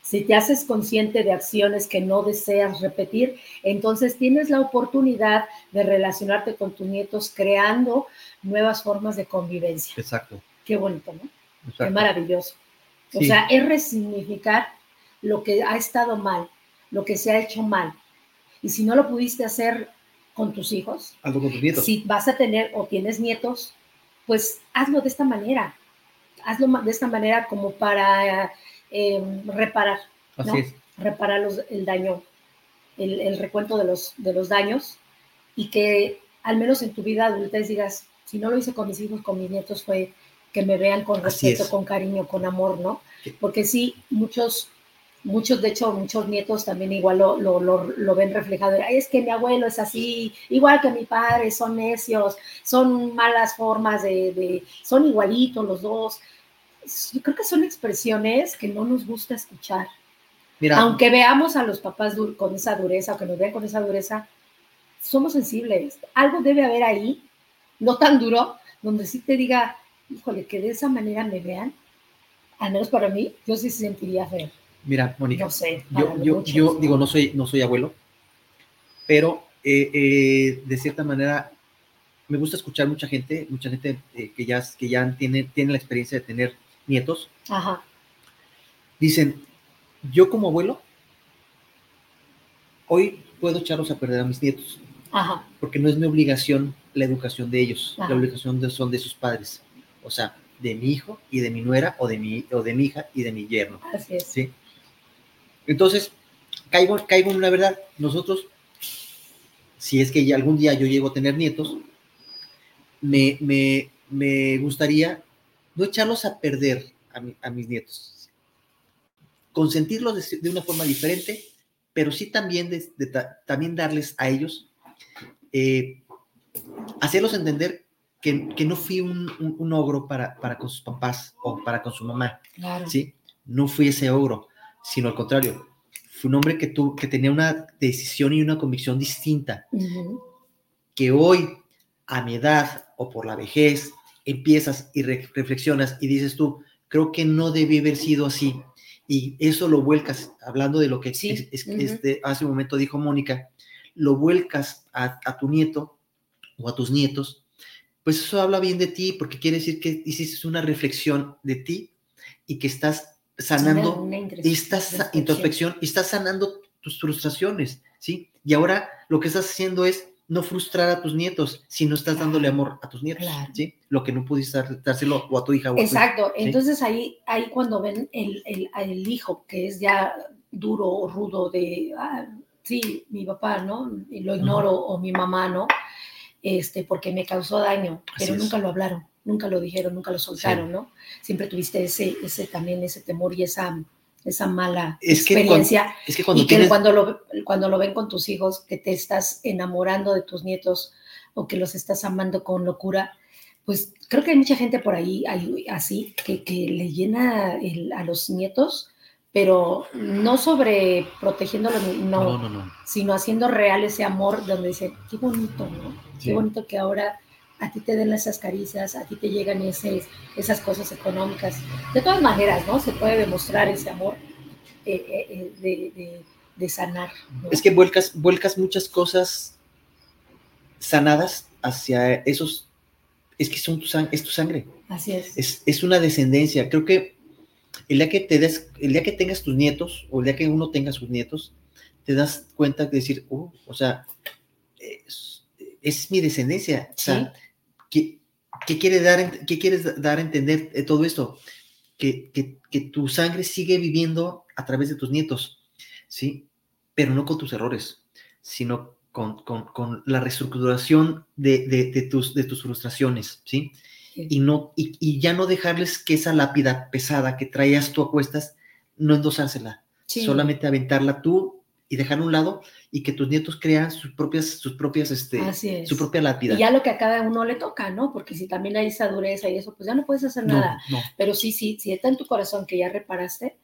Si te haces consciente de acciones que no deseas repetir, entonces tienes la oportunidad de relacionarte con tus nietos creando nuevas formas de convivencia. Exacto. Qué bonito, ¿no? Qué exacto. maravilloso. O sea, es resignificar lo que ha estado mal, lo que se ha hecho mal. Y si no lo pudiste hacer con tus hijos, Algo con tus nietos. si vas a tener o tienes nietos, pues hazlo de esta manera. Hazlo de esta manera como para eh, reparar, Así ¿no? es. reparar los- el daño, el, el recuento de los, de los daños y que al menos en tu vida adulta digas, si no lo hice con mis hijos, con mis nietos, fue que me vean con respeto, es. con cariño, con amor, ¿no? Porque sí, muchos, muchos, de hecho, muchos nietos también igual lo, lo, lo, lo ven reflejado. Ay, es que mi abuelo es así, igual que mi padre, son necios, son malas formas de, de son igualitos los dos. Yo creo que son expresiones que no nos gusta escuchar. Mira, Aunque veamos a los papás con esa dureza o que nos vean con esa dureza, somos sensibles. Algo debe haber ahí, no tan duro, donde sí te diga, híjole, que de esa manera me vean. Al menos para mí, yo sí sentiría feo. Mira, Mónica. No sé. para yo, digo, no soy, no soy abuelo, pero eh, eh, de cierta manera me gusta escuchar mucha gente, mucha gente eh, que ya, que ya tiene, tiene la experiencia de tener nietos, Ajá, dicen, yo como abuelo, hoy puedo echarlos a perder a mis nietos, ajá, porque no es mi obligación la educación de ellos, Ajá. la obligación de- son de sus padres, o sea, de mi hijo y de mi nuera, o de mi, o de mi hija y de mi yerno. así es. ¿sí? Entonces, caigo, caigo en una verdad. Nosotros, si es que algún día yo llego a tener nietos, me, me, me gustaría no echarlos a perder a, mi- a mis nietos. Consentirlos de, de una forma diferente, pero sí también, de- de ta- también darles a ellos, eh, hacerlos entender que, que no fui un, un- un ogro para, para con sus papás o para con su mamá. Claro. ¿sí? No fui ese ogro, sino al contrario, fue un hombre que, tu, que tenía una decisión y una convicción distinta, Ujú, que hoy, a mi edad o por la vejez, empiezas y re- reflexionas y dices tú, creo que no debí haber sido así. Y eso lo vuelcas, hablando de lo que Sí, es- es- ujú. este, hace un momento dijo Mónica, lo vuelcas a, a tu nieto o a tus nietos, pues eso habla bien de ti porque quiere decir que hiciste una reflexión de ti y que estás sanando una- una y estás introspección y estás sanando tus frustraciones, ¿sí? Y ahora lo que estás haciendo es no frustrar a tus nietos, sino estás dándole amor a tus nietos, Claro. ¿sí? Lo que no pudiste dárselo o a tu hija o a tu. Exacto, ¿sí? entonces ahí, ahí cuando ven el, el, el hijo que es ya duro o rudo de, ah, sí, mi papá, ¿no? Y lo ignoro, o mi mamá, ¿no? Este, porque me causó daño, Así pero es. nunca lo hablaron, nunca lo dijeron, nunca lo soltaron, ¿no? Siempre tuviste ese, ese también, ese temor y esa, esa mala Es que experiencia. Es que cuando y que tienes... cuando, lo, cuando lo ven con tus hijos, que te estás enamorando de tus nietos o que los estás amando con locura, pues creo que hay mucha gente por ahí, ahí así que, que le llena el- a los nietos, pero no sobre protegiéndolos, no, No, no, no. sino haciendo real ese amor donde dice, qué bonito, ¿no? Sí. Qué bonito que ahora a ti te den esas caricias, a ti te llegan ese, esas cosas económicas. De todas maneras, ¿no? Se puede demostrar ese amor eh, eh, eh, de, de- de sanar. ¿no? Es que vuelcas, vuelcas muchas cosas sanadas hacia esos... Es que son tu, es tu sangre. Así es. es, es una descendencia. Creo que el día que te des, el día que tengas tus nietos, o el día que uno tenga sus nietos, te das cuenta de decir, "Uh, o sea, es, es mi descendencia. O sea, ¿qué, quiere dar, ¿qué quieres dar a entender de todo esto? Que, que, tu sangre sigue viviendo a través de tus nietos, ¿sí? Pero no con tus errores, sino con, con, con la reestructuración de, de, tus, de tus frustraciones, ¿sí? Y, no, y, y, ya no dejarles que esa lápida pesada que traías tú a cuestas, no endosársela, solamente aventarla tú y dejar a un lado y que tus nietos crean sus propias, sus propias, este, su propia lápida. Y ya lo que a cada uno le toca, ¿no? Porque si también hay esa dureza y eso, pues ya no puedes hacer nada. Pero sí, sí, si está en tu corazón que ya reparaste,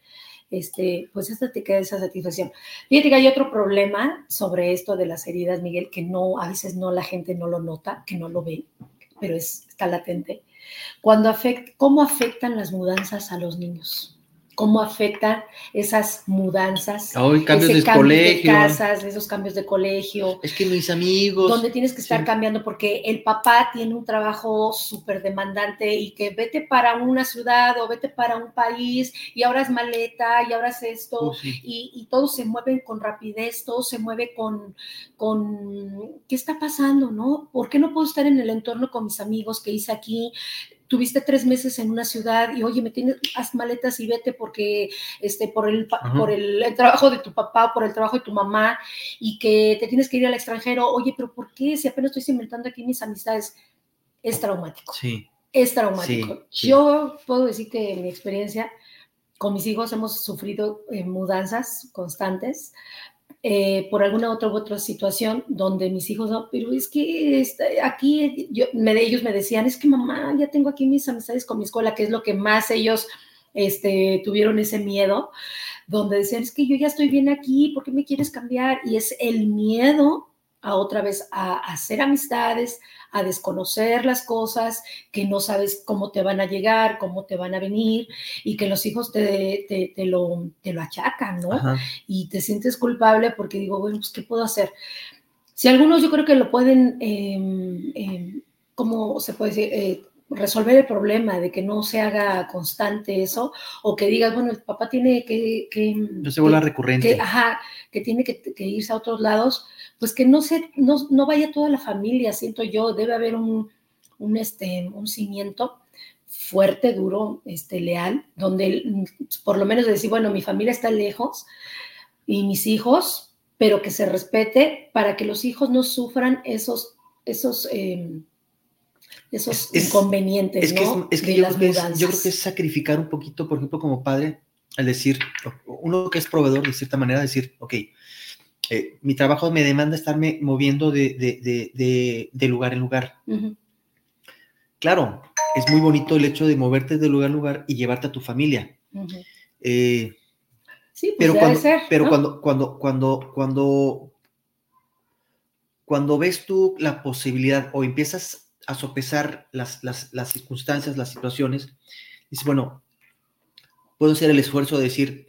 este, pues esta te queda esa satisfacción. Fíjate que hay otro problema sobre esto de las heridas, Miguel, que no, a veces no, la gente no lo nota, que no lo ve, pero es, está latente. Cuando afecta, ¿Cómo afectan las mudanzas a los niños? Cómo afectan esas mudanzas, Hoy, cambios de colegio. de casas, esos cambios de colegio. Es que mis amigos. Donde tienes que estar cambiando porque el papá tiene un trabajo súper demandante y que vete para una ciudad o vete para un país y ahora es maleta y ahora es esto oh, y, y todo se mueve con rapidez, todo se mueve con, con, ¿qué está pasando, no? ¿Por qué no puedo estar en el entorno con mis amigos que hice aquí? Tuviste tres meses en una ciudad y oye, me tienes, haz maletas y vete porque, este, por el, por el, trabajo de tu papá, por el trabajo de tu mamá y que te tienes que ir al extranjero, oye, pero ¿por qué? Si apenas estoy inventando aquí mis amistades, es traumático. Sí. Es traumático. Yo puedo decir que en mi experiencia con mis hijos hemos sufrido eh, mudanzas constantes, eh, por alguna otra otra situación donde mis hijos, no, pero es que aquí yo, me, ellos me decían, es que mamá, ya tengo aquí mis amistades con mi escuela, que es lo que más ellos este, tuvieron ese miedo, donde decían, es que yo ya estoy bien aquí, ¿por qué me quieres cambiar? Y es el miedo a otra vez a, hacer amistades, a desconocer las cosas, que no sabes cómo te van a llegar, cómo te van a venir, y que los hijos te, te, lo, te lo achacan, ¿no? Y te sientes culpable porque digo, bueno, pues, ¿qué puedo hacer? Si algunos yo creo que lo pueden, eh, eh, ¿cómo se puede decir? Eh, resolver el problema de que no se haga constante eso, o que digas, bueno, el papá tiene que... que no se vuelva recurrente. Que, ajá, que tiene que, irse a otros lados, pues que no, se, no, no, vaya toda la familia, siento yo, debe haber un, un, este, un cimiento fuerte, duro, este, leal, donde por lo menos decir, bueno, mi familia está lejos y mis hijos, pero que se respete para que los hijos no sufran esos, esos em, esos inconvenientes, ¿no? Es que, yo, creo que es, sacrificar un poquito, por ejemplo, como padre, al decir, uno que es proveedor, de cierta manera, decir, ok, eh, mi trabajo me demanda estarme moviendo de, lugar en lugar. Claro, es muy bonito el hecho de moverte de lugar en lugar y llevarte a tu familia. Eh, sí, pues pero cuando, ser, pero cuando, cuando, cuando, cuando, cuando ves tú la posibilidad o empiezas a sopesar las, circunstancias, las situaciones, dice, bueno, puedo hacer el esfuerzo de decir,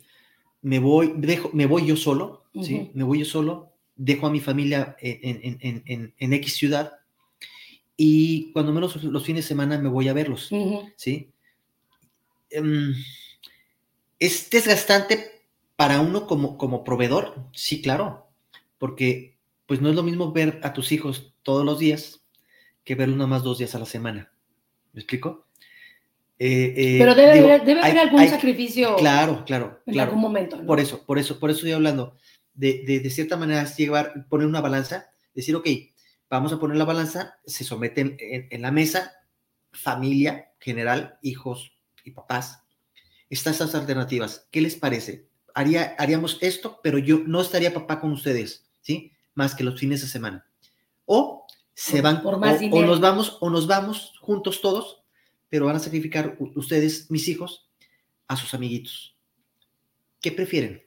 me voy, dejo, me voy yo solo, ¿sí? Me voy yo solo, dejo a mi familia en, en, X ciudad y cuando menos los fines de semana me voy a verlos, ¿sí? Em, es desgastante para uno como, como proveedor, sí, claro, porque pues no es lo mismo ver a tus hijos todos los días que verlo nada más dos días a la semana. ¿Me explico? Eh, eh, Pero debe, haber algún sacrificio. Claro, claro. En algún momento. Por eso, por eso, por eso estoy hablando. De, de, cierta manera, llevar, poner una balanza, decir, ok, vamos a poner la balanza, se someten en, la mesa, familia, general, hijos y papás. Estas esas alternativas. ¿Qué les parece? Haría, haríamos esto, pero yo no estaría papá con ustedes, ¿sí? Más que los fines de semana. O se van por más o, nos vamos o nos vamos juntos todos, pero van a sacrificar ustedes, mis hijos, a sus amiguitos. ¿Qué prefieren?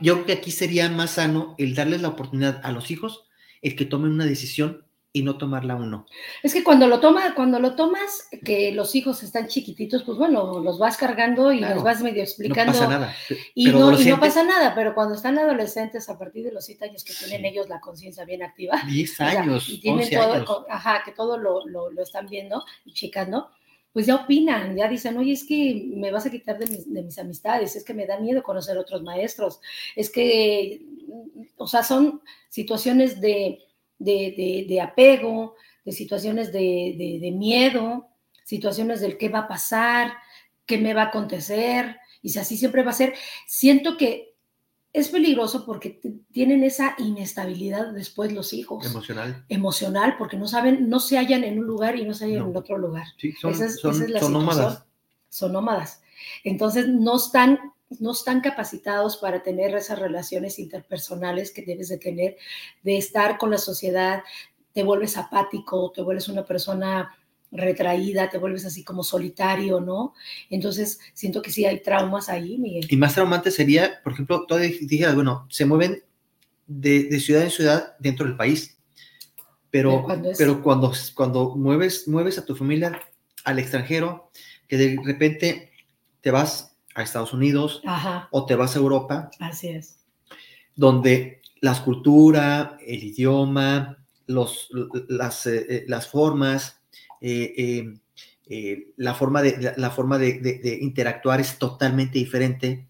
yo creo que aquí sería más sano el darles la oportunidad a los hijos, el que tomen una decisión y no tomarla uno. Es que cuando lo toma, cuando lo tomas, que los hijos están chiquititos, pues bueno, los vas cargando y los vas medio explicando. No pasa nada. Y, no, y no, pasa nada, pero cuando están adolescentes, a partir de los siete años que tienen ellos la conciencia bien activa. Diez años. y tienen todo, ajá, que todo lo, lo, lo, están viendo y checando, pues ya opinan, ya dicen, oye, es que me vas a quitar de mis, de mis amistades, es que me da miedo conocer otros maestros, es que, o sea, son situaciones de de, apego, de situaciones de, de, de miedo, situaciones del qué va a pasar, qué me va a acontecer, y si así siempre va a ser, siento que es peligroso porque tienen esa inestabilidad después los hijos. Emocional. Emocional, porque no saben, no se hallan en un lugar y no se hallan en otro lugar. Sí, son, esa es, son, la son nómadas. Son nómadas. Entonces no están, no están capacitados para tener esas relaciones interpersonales que debes de tener, de estar con la sociedad, te vuelves apático, te vuelves una persona retraída, te vuelves así como solitario, ¿no? Entonces, siento que sí hay traumas ahí, Miguel. Y más traumante sería, por ejemplo, tú dijeras, bueno, se mueven de, ciudad en ciudad dentro del país, pero, cuando, pero cuando, cuando mueves, mueves a tu familia al extranjero, que de repente te vas a Estados Unidos o te vas a Europa. Así es. Donde la cultura, el idioma, los, las, eh, eh, las formas, eh, eh, eh, la forma, de, la, forma de, interactuar es totalmente diferente.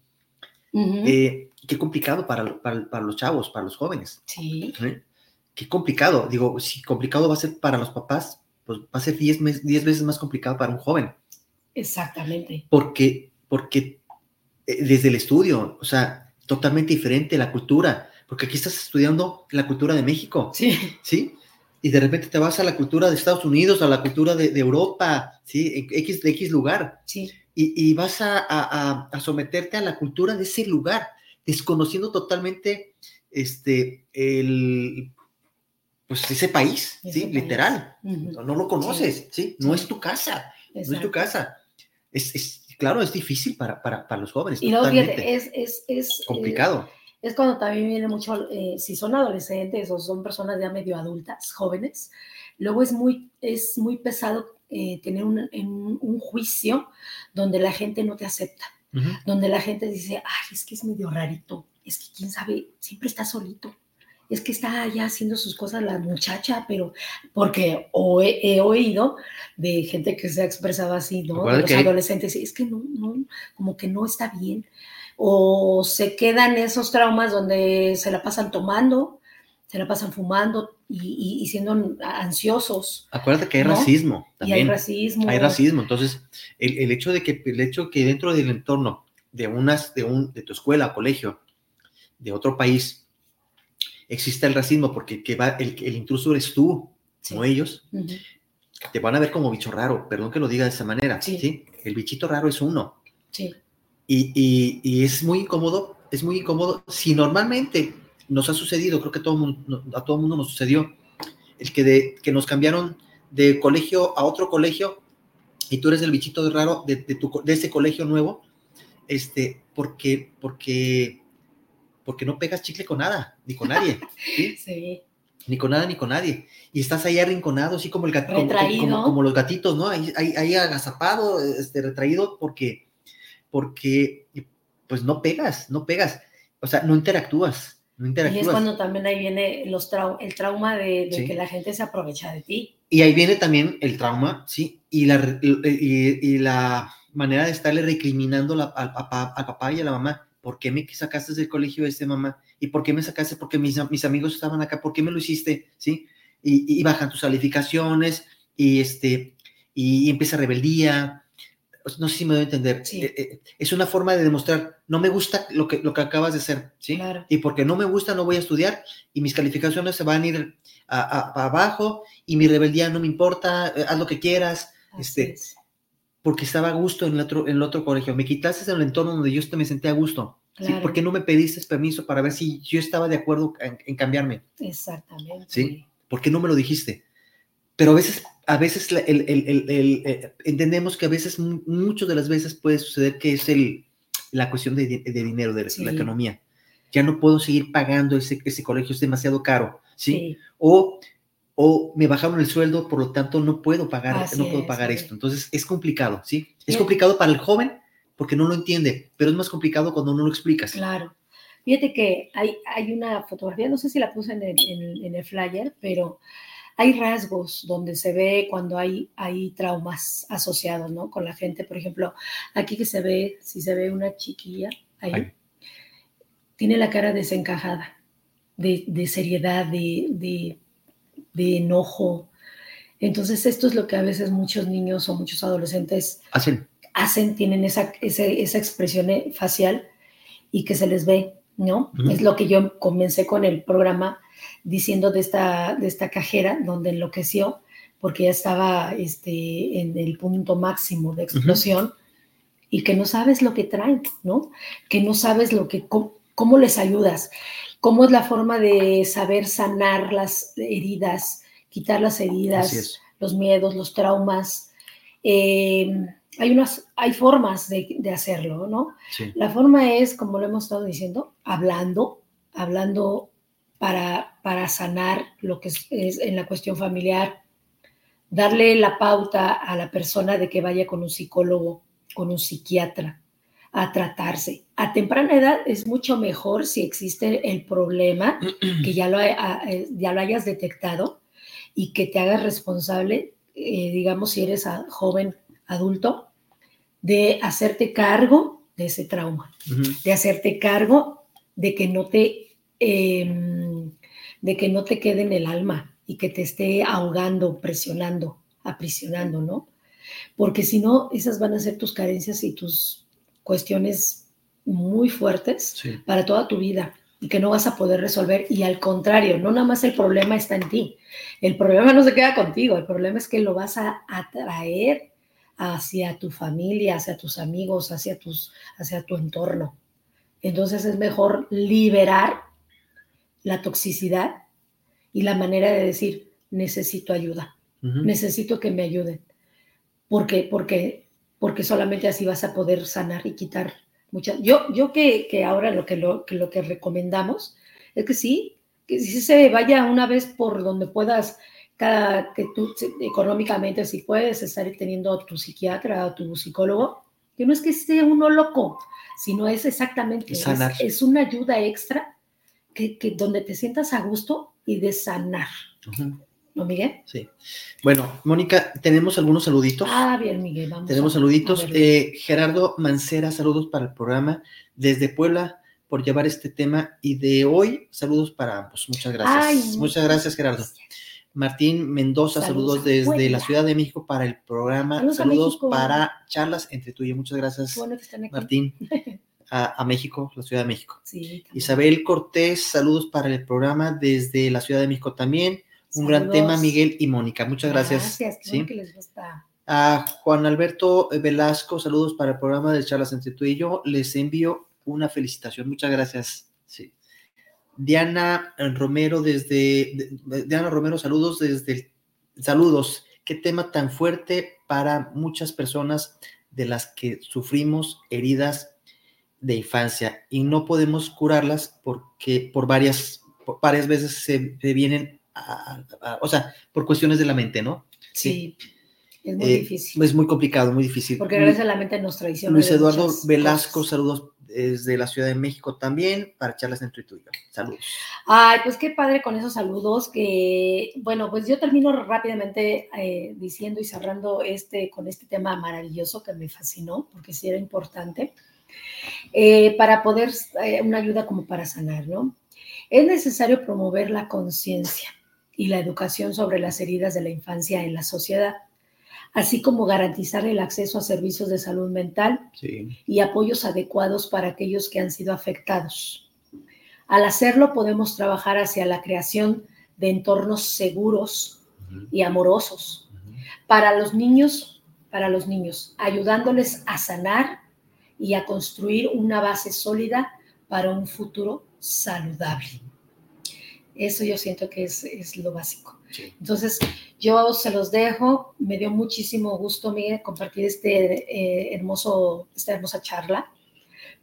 qué complicado para, para, los chavos, para los jóvenes. Sí. Qué complicado. Digo, si complicado va a ser para los papás, pues va a ser 10 veces más complicado para un joven. Exactamente. Porque, porque desde el estudio, o sea, totalmente diferente la cultura, porque aquí estás estudiando la cultura de México. Sí. ¿Sí? y de repente te vas a la cultura de Estados Unidos, a la cultura de, Europa, ¿sí? X, de X lugar. Sí. Y, vas a, someterte a la cultura de ese lugar, desconociendo totalmente este, el, pues ese país, ¿sí? Literal. no, lo conoces, ¿sí? No es tu casa, no es tu casa. Es, claro, es difícil para, para, los jóvenes. Y no, es, es, es complicado es cuando también viene mucho, eh, si son adolescentes o son personas ya medio adultas, jóvenes, luego es muy, es muy pesado eh, tener un, un, juicio donde la gente no te acepta, donde la gente dice, ay, es que es medio rarito, es que quién sabe, siempre está solito. Es que está allá haciendo sus cosas la muchacha, pero porque he, oído de gente que se ha expresado así, ¿no? De los adolescentes, es que no, no, como que no está bien o se quedan esos traumas donde se la pasan tomando, se la pasan fumando y, siendo ansiosos. Acuérdate que hay racismo. También. Y hay racismo. Hay racismo. Entonces, el, hecho de que el hecho que dentro del entorno de unas, de un, de tu escuela, colegio, de otro país, existe el racismo porque que va, el, el intruso eres tú, no ellos. Te van a ver como bicho raro, perdón que lo diga de esa manera. ¿sí? El bichito raro es uno. Sí. Y, es muy incómodo, es muy incómodo. Si normalmente nos ha sucedido, creo que todo mundo, a todo el mundo nos sucedió, el que, de, que nos cambiaron de colegio a otro colegio y tú eres el bichito raro de, de, ese colegio nuevo, este, porque, porque, porque no pegas chicle con nada, ni con nadie. ¿sí? Ni con nada, ni con nadie. Y estás ahí arrinconado, así como el gatito, como, los gatitos, ¿no? Ahí, ahí, ahí agazapado, este, retraído, porque porque pues no pegas, no pegas, o sea, no interactúas. No interactúas. Y es cuando también ahí viene los el trauma de, que la gente se aprovecha de ti. Y ahí viene también el trauma, sí, y la, y, la manera de estarle recriminando al, papá, y a la mamá. ¿Por qué me sacaste del colegio este mamá? ¿Y por qué me sacaste? Porque mis, mis amigos estaban acá. ¿Por qué me lo hiciste? ¿Sí? Y, bajan tus calificaciones y, este, y empieza rebeldía no sé si me doy a entender, eh, eh, es una forma de demostrar, no me gusta lo que, lo que acabas de hacer, ¿sí? Y porque no me gusta, no voy a estudiar y mis calificaciones se van a ir a, abajo y mi rebeldía no me importa, eh, haz lo que quieras, este, porque estaba a gusto en el, otro, en el otro colegio, me quitaste el entorno donde yo me sentía a gusto, ¿sí? ¿Por qué no me pediste permiso para ver si yo estaba de acuerdo en, cambiarme? Exactamente. ¿Sí? ¿Por qué no me lo dijiste? Pero a veces a veces el, eh, entendemos que a veces, muchas de las veces puede suceder que es el, la cuestión de, dinero, de la economía. Ya no puedo seguir pagando ese, ese colegio, es demasiado caro, ¿sí? O, o me bajaron el sueldo, por lo tanto no puedo pagar, no puedo pagar esto. Entonces es complicado, ¿sí? Es complicado para el joven porque no lo entiende, pero es más complicado cuando no lo explicas. Claro. Fíjate que hay, hay una fotografía, no sé si la puse en el, en el flyer, pero hay rasgos donde se ve cuando hay, hay traumas asociados, ¿no? Con la gente, por ejemplo, aquí que se ve, si se ve una chiquilla ahí, tiene la cara desencajada, de, seriedad, de, enojo. Entonces esto es lo que a veces muchos niños o muchos adolescentes hacen, hacen tienen esa, esa, expresión eh, facial y que se les ve, ¿no? Es lo que yo comencé con el programa diciendo de esta, de esta cajera donde enloqueció porque ya estaba este, en el punto máximo de explosión y que no sabes lo que traen, ¿no? Que no sabes lo que, cómo, les ayudas, cómo es la forma de saber sanar las heridas, quitar las heridas, los miedos, los traumas. Eh, hay, unas, hay formas de, hacerlo, ¿no? La forma es, como lo hemos estado diciendo, hablando, hablando para, para sanar lo que es, es en la cuestión familiar, darle la pauta a la persona de que vaya con un psicólogo con un psiquiatra a tratarse. A temprana edad es mucho mejor si existe el problema, que ya lo, eh, ya lo hayas detectado y que te hagas responsable, eh, digamos, si eres joven adulto, de hacerte cargo de ese trauma, de hacerte cargo de que no te, em, de que no te quede en el alma y que te esté ahogando, presionando, aprisionando, ¿no? porque si no, esas van a ser tus carencias y tus cuestiones muy fuertes para toda tu vida y que no vas a poder resolver. Y al contrario, no nada más el problema está en ti, el problema no se queda contigo, el problema es que lo vas a atraer hacia tu familia, hacia tus amigos, hacia, tus, hacia tu entorno. Entonces es mejor liberar la toxicidad y la manera de decir, necesito ayuda, necesito que me ayuden porque, porque, porque solamente así vas a poder sanar y quitar muchas. Yo, yo que, que ahora lo que, lo, que lo que recomendamos es que sí, que si se vaya una vez por donde puedas, cada, que tú económicamente si puedes estar teniendo a tu psiquiatra, a tu psicólogo, que no es que esté uno loco, sino es exactamente, es, es, una ayuda extra que, que, donde te sientas a gusto y de sanar. ¿No, Miguel? Sí. Bueno, Mónica, tenemos algunos saluditos. Ah, bien, Miguel, vamos. Tenemos saluditos. Eh, Gerardo Mancera, saludos para el programa desde Puebla por llevar este tema y de hoy, saludos para ambos. Muchas gracias. Muchas gracias, Gerardo. Martín Mendoza, saludos, desde la Ciudad de México para el programa. Saludos, para charlas entre tú y yo. Muchas gracias, Martín. A, a, México, la Ciudad de México. Sí, Isabel Cortés, saludos para el programa desde la Ciudad de México también. Un gran tema, Miguel y Mónica. Muchas gracias. Gracias, ¿sí? que les gusta. A Juan Alberto Velasco, saludos para el programa de Charlas entre tú y yo. Les envío una felicitación. Muchas gracias. Sí. Diana Romero desde Diana Romero, saludos desde saludos. Qué tema tan fuerte para muchas personas de las que sufrimos heridas de infancia y no podemos curarlas porque por varias, varias veces se, se vienen o sea, por cuestiones de la mente, ¿no? Sí. Es muy eh, difícil. Es muy complicado, muy difícil. Porque a veces la mente nos traiciona. Luis Eduardo Velasco, saludos desde la Ciudad de México también, para charlas entre tú y yo. Saludos. Ay, pues qué padre con esos saludos, que bueno, pues yo termino rápidamente eh, diciendo y cerrando este, con este tema maravilloso que me fascinó, porque sí era importante, eh, para poder, una ayuda como para sanar, ¿no? Es necesario promover la conciencia y la educación sobre las heridas de la infancia en la sociedad, así como garantizar el acceso a servicios de salud mental y apoyos adecuados para aquellos que han sido afectados. Al hacerlo podemos trabajar hacia la creación de entornos seguros y amorosos para los niños, para los niños, ayudándoles a sanar y a construir una base sólida para un futuro saludable. Eso yo siento que es, lo básico. Entonces, yo se los dejo. Me dio muchísimo gusto, Miguel, compartir este, eh, hermoso, esta hermosa charla,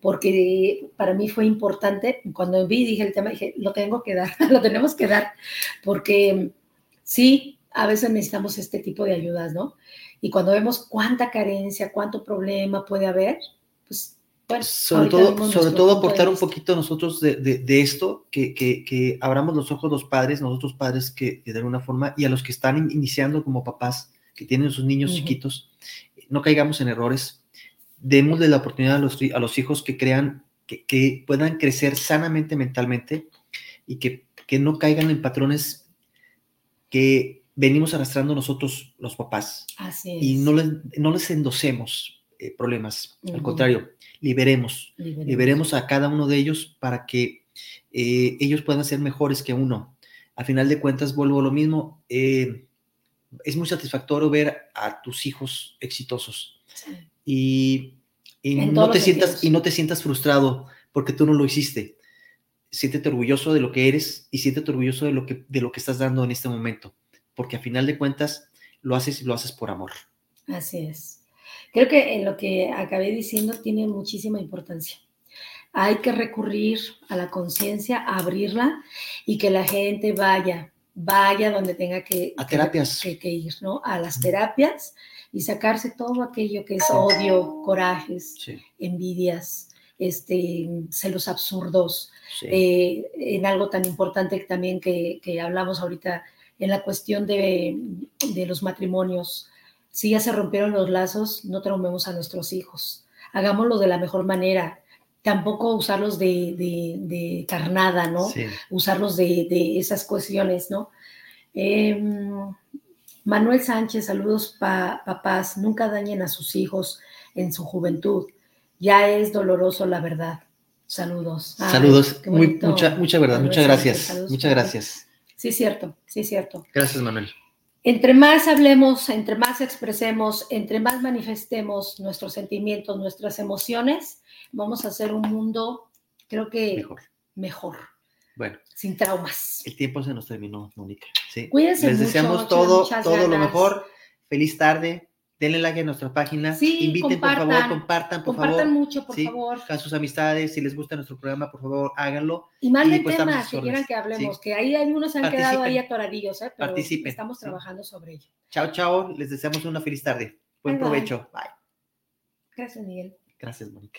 porque para mí fue importante. Cuando vi, dije el tema, dije, lo tengo que dar, lo tenemos que dar, porque sí, a veces necesitamos este tipo de ayudas, ¿no? Y cuando vemos cuánta carencia, cuánto problema puede haber, pues sobre todo, sobre todo aportar un poquito nosotros de, esto, que, abramos los ojos los padres, nosotros padres que, de alguna forma, y a los que están iniciando como papás, que tienen sus niños chiquitos, no caigamos en errores, démosle la oportunidad a los, a los hijos que crean, que, puedan crecer sanamente mentalmente y que, no caigan en patrones que venimos arrastrando nosotros los papás. Así es. Y no les, no les endosemos eh, problemas, al contrario, liberemos, liberemos, a cada uno de ellos para que eh, ellos puedan ser mejores que uno. A final de cuentas, vuelvo a lo mismo, eh, es muy satisfactorio ver a tus hijos exitosos y, no te sientas, y no te sientas frustrado porque tú no lo hiciste. Siéntete orgulloso de lo que eres y siéntete orgulloso de lo que, de lo que estás dando en este momento, porque a final de cuentas lo haces y lo haces por amor. Así es. Creo que en lo que acabé diciendo tiene muchísima importancia. Hay que recurrir a la conciencia, abrirla y que la gente vaya, vaya donde tenga que, a terapias. Que, ir, ¿no? A las terapias y sacarse todo aquello que es odio, corajes, envidias, este, celos absurdos, eh, en algo tan importante también que, que, hablamos ahorita en la cuestión de, de, los matrimonios. Si ya se rompieron los lazos, no traumemos a nuestros hijos. Hagámoslo de la mejor manera. Tampoco usarlos de, de carnada, ¿no? Usarlos de, esas cuestiones, ¿no? Em, Manuel Sánchez, saludos papás, nunca dañen a sus hijos en su juventud. Ya es doloroso la verdad. Saludos. saludos, mucha, mucha verdad, muchas gracias. muchas gracias. Sí, cierto, sí, cierto. Gracias, Manuel. Entre más hablemos, entre más expresemos, entre más manifestemos nuestros sentimientos, nuestras emociones, vamos a hacer un mundo, creo que mejor. mejor. Bueno. Sin traumas. El tiempo se nos terminó, Mónica. Sí. Cuídense Les deseamos todo, todo lo mejor. Feliz tarde. Denle like a nuestra página. Sí, Inviten, por favor, compartan, por compartan favor. mucho, por favor. A sus amistades, si les gusta nuestro programa, por favor, háganlo. Y manden pues, temas que quieran que hablemos, que ahí algunos han quedado ahí atoradillos, ¿eh? pero Participen. estamos trabajando sobre ello. Chao, chao. Les deseamos una feliz tarde. Buen provecho. bye. Gracias, Miguel. Gracias, Mónica.